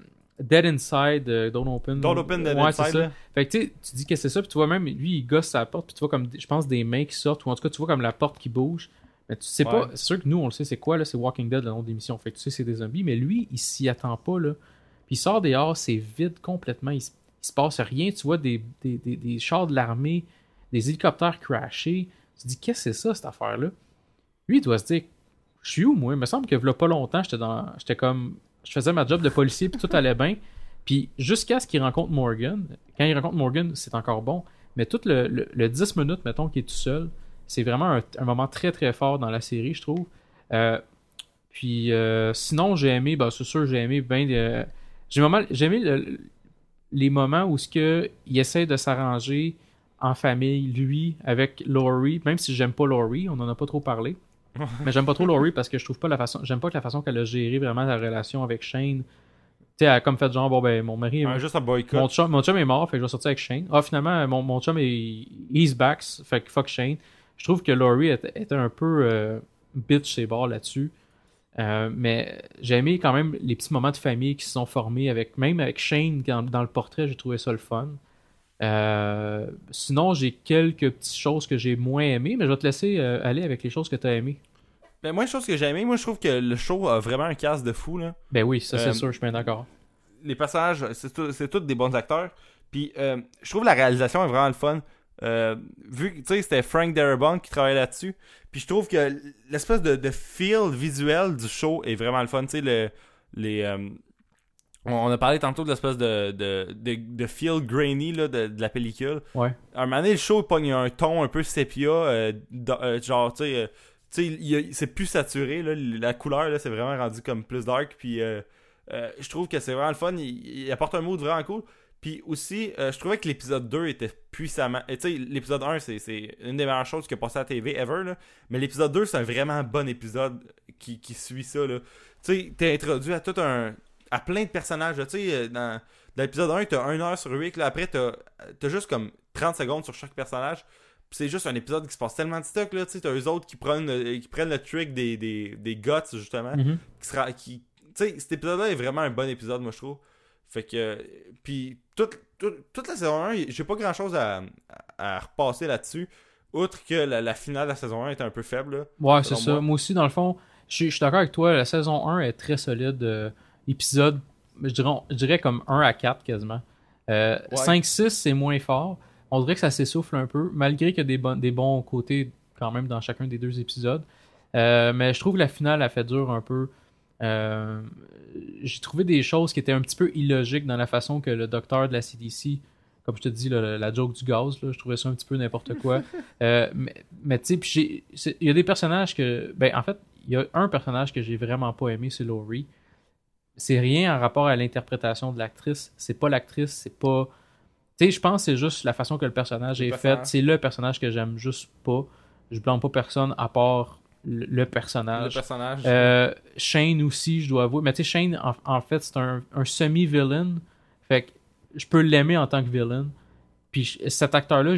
Dead Inside, euh, Don't Open. Don't open the Ouais, inside, ça. Fait que tu dis que c'est ça, puis tu vois même, lui, il gosse sa porte, puis tu vois comme, je pense, des mains qui sortent, ou en tout cas, tu vois comme la porte qui bouge. Mais tu sais pas, c'est sûr que nous, on le sait, c'est quoi, là, c'est Walking Dead, le nom de l'émission. Fait que tu sais, c'est des zombies, mais lui, il s'y attend pas, là. Puis il sort dehors, c'est vide complètement, il, se- il se passe rien. Tu vois des, des, des, des chars de l'armée, des hélicoptères crashés. Tu te dis, qu'est-ce que c'est ça, cette affaire-là? Lui, il doit se dire, je suis où, moi? Il me semble que, là, pas longtemps, j'étais dans, j'étais comme, je faisais ma job de policier, puis tout allait bien. Puis jusqu'à ce qu'il rencontre Morgan, quand il rencontre Morgan, c'est encore bon. Mais tout le, le, le 10 minutes, mettons, qu'il est tout seul, c'est vraiment un, moment très très fort dans la série, je trouve. Euh, puis euh, sinon, j'ai aimé, ben, c'est sûr, j'ai aimé ben, euh, j'ai aimé le- les moments où il essaie de s'arranger en famille, lui, avec Laurie, même si j'aime pas Laurie, on en a pas trop parlé. mais j'aime pas trop Laurie parce que je trouve pas la façon, j'aime pas que la façon qu'elle a géré vraiment la relation avec Shane. Tu sais, elle a comme fait genre, bon ben, mon mari, juste un boycott. mon chum, mon chum est mort, fait que je vais sortir avec Shane. Ah, finalement, mon, mon chum est he's back, fait que fuck Shane. Je trouve que Laurie était, était un peu euh, bitch ses bords là-dessus. Euh, mais j'ai aimé quand même les petits moments de famille qui se sont formés avec même avec Shane dans, dans le portrait, j'ai trouvé ça le fun. Euh, sinon, j'ai quelques petites choses que j'ai moins aimées, mais je vais te laisser euh, aller avec les choses que tu as aimées. Ben, moi, une chose que j'ai aimé, moi, je trouve que le show a vraiment un casse de fou, là. Ben oui, ça c'est Euh, sûr, je suis bien d'accord. les personnages, c'est tout- tous des bons acteurs. Puis euh, je trouve la réalisation est vraiment le fun. Euh, vu que tu sais, c'était Frank Darabont qui travaillait là-dessus. Puis je trouve que l'espèce de, de feel visuel du show est vraiment le fun. Tu sais, le, les. euh, on a parlé tantôt de l'espèce de, de, de, de feel grainy là, de, de la pellicule. Ouais. À un moment donné, le show pogne un ton un peu sépia. euh, euh, genre, tu sais. euh, c'est plus saturé, là, la couleur, là, c'est vraiment rendu comme plus dark. Puis je trouve que c'est vraiment le fun. Il, il apporte un mood vraiment cool. Puis aussi, euh, je trouvais que l'épisode 2 était puissamment. Tu sais, l'épisode 1, c'est, une des meilleures choses qui a passé à la TV ever. Là. Mais l'épisode 2, c'est un vraiment bon épisode qui, qui suit ça. Tu sais, t'es introduit à tout un. À plein de personnages. Tu sais, euh, dans, dans l'épisode 1, t'as 1 heure sur Rick. Là, après, t'as, t'as juste comme 30 secondes sur chaque personnage. C'est juste un épisode qui se passe tellement de stock. Là. Tu sais, t'as eux autres qui prennent, le- qui prennent le trick des, des, des guts, justement Mhm. qui sera qui tu sais cet épisode là est vraiment un bon épisode moi je trouve fait que euh, puis toute, toute, toute la saison 1 j'ai pas grand chose à, à, à repasser là-dessus outre que la, la finale de la saison 1 était un peu faible là. Ouais, c'est ça. moi. Moi. aussi, dans le fond, je suis je suis d'accord avec toi. La saison 1 est très solide. euh, épisode, je dirais, je dirais comme 1 à 4 quasiment. Euh, Ouais. 5-6, c'est moins fort. On dirait que ça s'essouffle un peu, malgré qu'il y a des, bon- des bons côtés quand même dans chacun des deux épisodes. Euh, mais je trouve que la finale a fait dur un peu. Euh, J'ai trouvé des choses qui étaient un petit peu illogiques dans la façon que le docteur de la CDC, comme je te dis, la joke du gaz, là, je trouvais ça un petit peu n'importe quoi. Euh, mais mais tu sais, il y a des personnages que. Ben, en fait, il y a un personnage que j'ai vraiment pas aimé, c'est Laurie. C'est rien en rapport à l'interprétation de l'actrice. C'est pas l'actrice, c'est pas. Tu sais, je pense que c'est juste la façon que le personnage est personnage. fait. C'est le personnage que j'aime juste pas. Je blâme pas personne à part le, le le personnage. personnage Euh, Shane aussi, je dois avouer. Mais tu sais, Shane, en, en fait, c'est un, un semi-villain. Fait que je peux l'aimer en tant que villain. Puis je- cet acteur-là,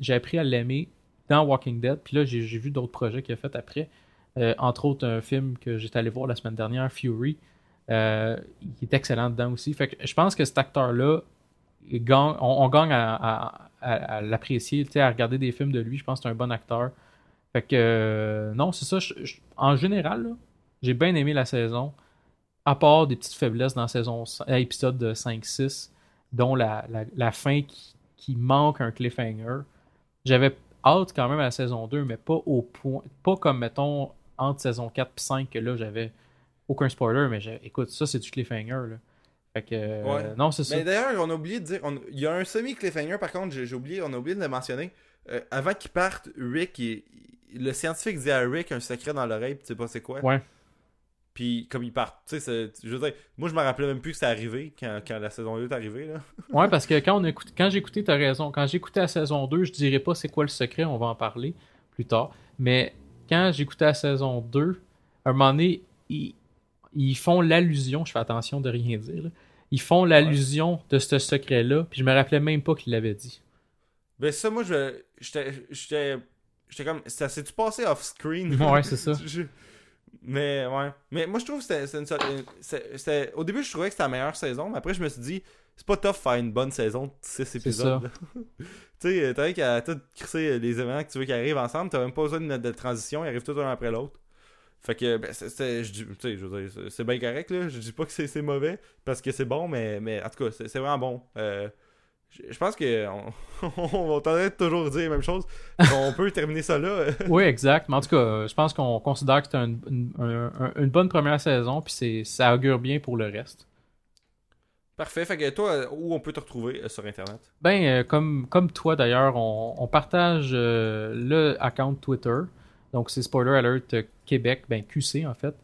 j'ai appris à l'aimer dans Walking Dead. Puis là, j'ai j'ai vu d'autres projets qu'il a fait après. Euh, entre autres, un film que j'étais allé voir la semaine dernière, Fury. Euh, il est excellent dedans aussi. Fait que je pense que cet acteur-là, on, gagne à, l'apprécier, à regarder des films de lui. Je pense que c'est un bon acteur. Fait que, euh, non, c'est ça. en général, j'ai bien aimé la saison. À part des petites faiblesses dans la saison, euh, épisode de 5-6, dont la fin qui, qui manque un cliffhanger. J'avais hâte quand même à la saison 2, mais pas au point. Pas comme, mettons, entre saison 4 et 5, que là, j'avais aucun spoiler, mais j'ai- écoute, ça, c'est du cliffhanger. Là. Fait que, euh, Ouais. non, c'est ça. Mais d'ailleurs, on a oublié de dire. on- Il y a un semi-cliffhanger, par contre, j'ai oublié, on a oublié de le mentionner. Euh, avant qu'il parte, Rick, il- le scientifique dit à Rick un secret dans l'oreille, pis tu sais pas c'est quoi. Ouais. Puis comme ils partent, tu sais, je veux dire, moi je me rappelais même plus que c'est arrivé quand, quand la saison 2 est arrivée, là. Ouais, parce que quand on écoute, quand écouté, t'as raison. Quand écouté la saison 2, je dirais pas c'est quoi le secret, on va en parler plus tard. Mais quand j'écoutais la saison 2, à un moment donné, ils, ils font l'allusion, je fais attention de rien dire, là. ils font l'allusion de ce secret-là, puis je me rappelais même pas qu'il l'avait dit. Ben ça, moi, je j'étais j'étais j'étais comme, ça s'est-tu passé off-screen? Ouais, c'est ça. Je- Mais ouais. Mais moi je trouve que c'était une euh, c'était- Au début je trouvais que c'était la meilleure saison, mais après je me suis dit c'est pas tough faire une bonne saison de 6 épisodes. tu sais, t'as qu'à tout crisser les événements que tu veux qu'ils arrivent ensemble, t'as même pas besoin de, de transition, ils arrivent tous un après l'autre. Fait que ben, c'est- c'est je c'est- c'est bien correct là, je dis pas que c'est c'est mauvais parce que c'est bon, mais, mais en tout cas, c'est c'est vraiment bon. Euh, je pense que on, on tendrait toujours dire la même chose. On peut terminer ça là. Oui, exact. Mais en tout cas, je pense qu'on considère que c'était une, une- un- un- une bonne première saison, puis c'est- ça augure bien pour le reste. Parfait. Fait que toi, où on peut te retrouver euh, sur Internet? Ben, euh, comme, comme toi d'ailleurs, on, on partage euh, le account Twitter. Donc, c'est Spoiler Alert Québec, ben QC en fait,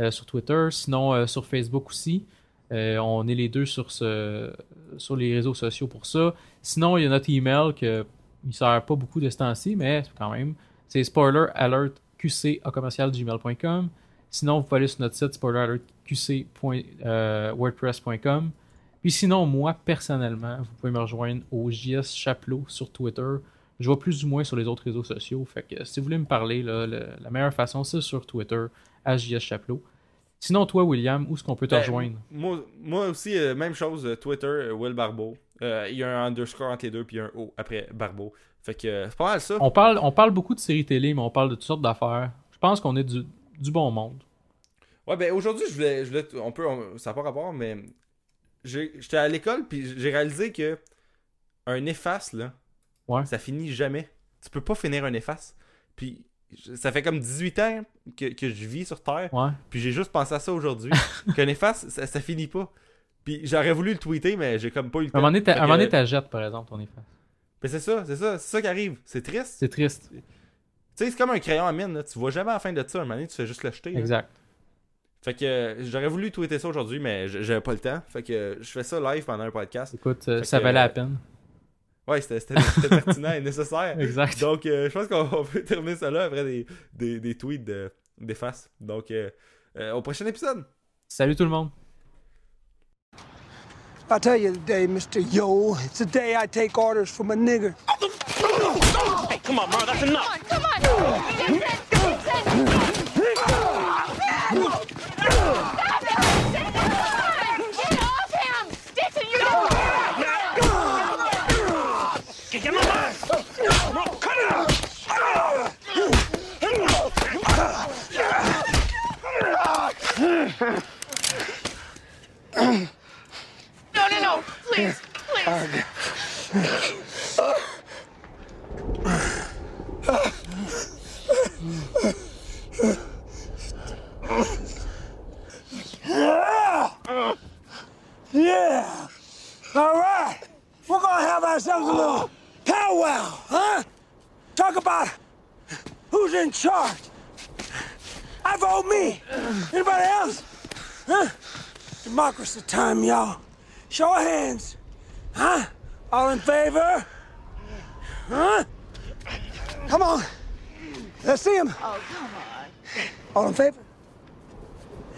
euh, sur Twitter. Sinon, euh, sur Facebook aussi. Euh, on est les deux sur, sur les réseaux sociaux pour ça. Sinon, il y a notre email que il sert pas beaucoup de ce temps-ci, mais quand même, c'est spoiler alert qc à commercial.gmail.com. Sinon, vous pouvez aller sur notre site spoiler alert euh, qc.wordpress.com. Puis sinon, moi, personnellement, vous pouvez me rejoindre au JS Chaplot sur Twitter. Je vois plus ou moins sur les autres réseaux sociaux. Fait que si vous voulez me parler, là, le- la meilleure façon, c'est sur Twitter, à JS Chaplot. Sinon, toi, William, où est-ce qu'on peut te Ben, rejoindre? Moi, moi aussi, euh, même chose, euh, Twitter, euh, Will Barbeau. Euh, Il y a un underscore entre les deux, puis un O après Barbeau. Fait que euh, c'est pas mal ça. On parle, on parle beaucoup de séries télé, mais on parle de toutes sortes d'affaires. Je pense qu'on est du, du bon monde. Ouais, ben aujourd'hui, je voulais, je voulais, on peut, on- ça n'a pas rapport, mais j'étais à l'école, puis j'ai réalisé que un efface, là, Ouais. ça finit jamais. Tu peux pas finir un efface. Puis ça fait comme 18 ans que, que je vis sur Terre, Ouais. puis j'ai juste pensé à ça aujourd'hui. Qu'un efface, ça, ça finit pas. Puis j'aurais voulu le tweeter, mais j'ai comme pas eu le À temps. un moment donné, t'a- Fait à un moment donné, t'achètes, par exemple, ton efface. Ben c'est ça, c'est ça, c'est ça qui arrive. C'est triste. C'est triste. Tu sais, c'est comme un crayon à mine, là. tu vois jamais à la fin de ça. Un moment donné, tu fais juste le jeter. là. Exact. Fait que j'aurais voulu tweeter ça aujourd'hui, mais j'avais pas le temps. Fait que je fais ça live pendant un podcast. Écoute, euh, Fait ça valait la peine. Ouais, c'était pertinent et nécessaire. Exact. Donc, euh, je pense qu'on on peut terminer ça là après des, des, des tweets de- d'efface. Donc, euh, euh, au prochain épisode. Salut tout le monde. I'll tell you today, Mr. Yo, it's the day I take orders from a nigger. Hey, come on, Merle, that's enough. Come on! Vincent! Vincent! No, no, no! Please, please! Yeah! All right! We're gonna have ourselves a little powwow, huh? Talk about who's in charge. I vote me. Anybody else? Huh? Democracy time, y'all. Show of hands. Huh? All in favor? Huh? Come on. Let's see him. Oh, come on. All in favor?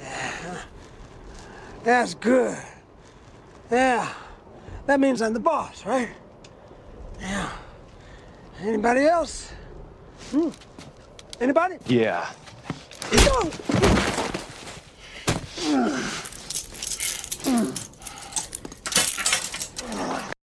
Yeah. That's good. Yeah. That means I'm the boss, right? Yeah. Anybody else? Hmm? Anybody? Yeah. Go! Ugh.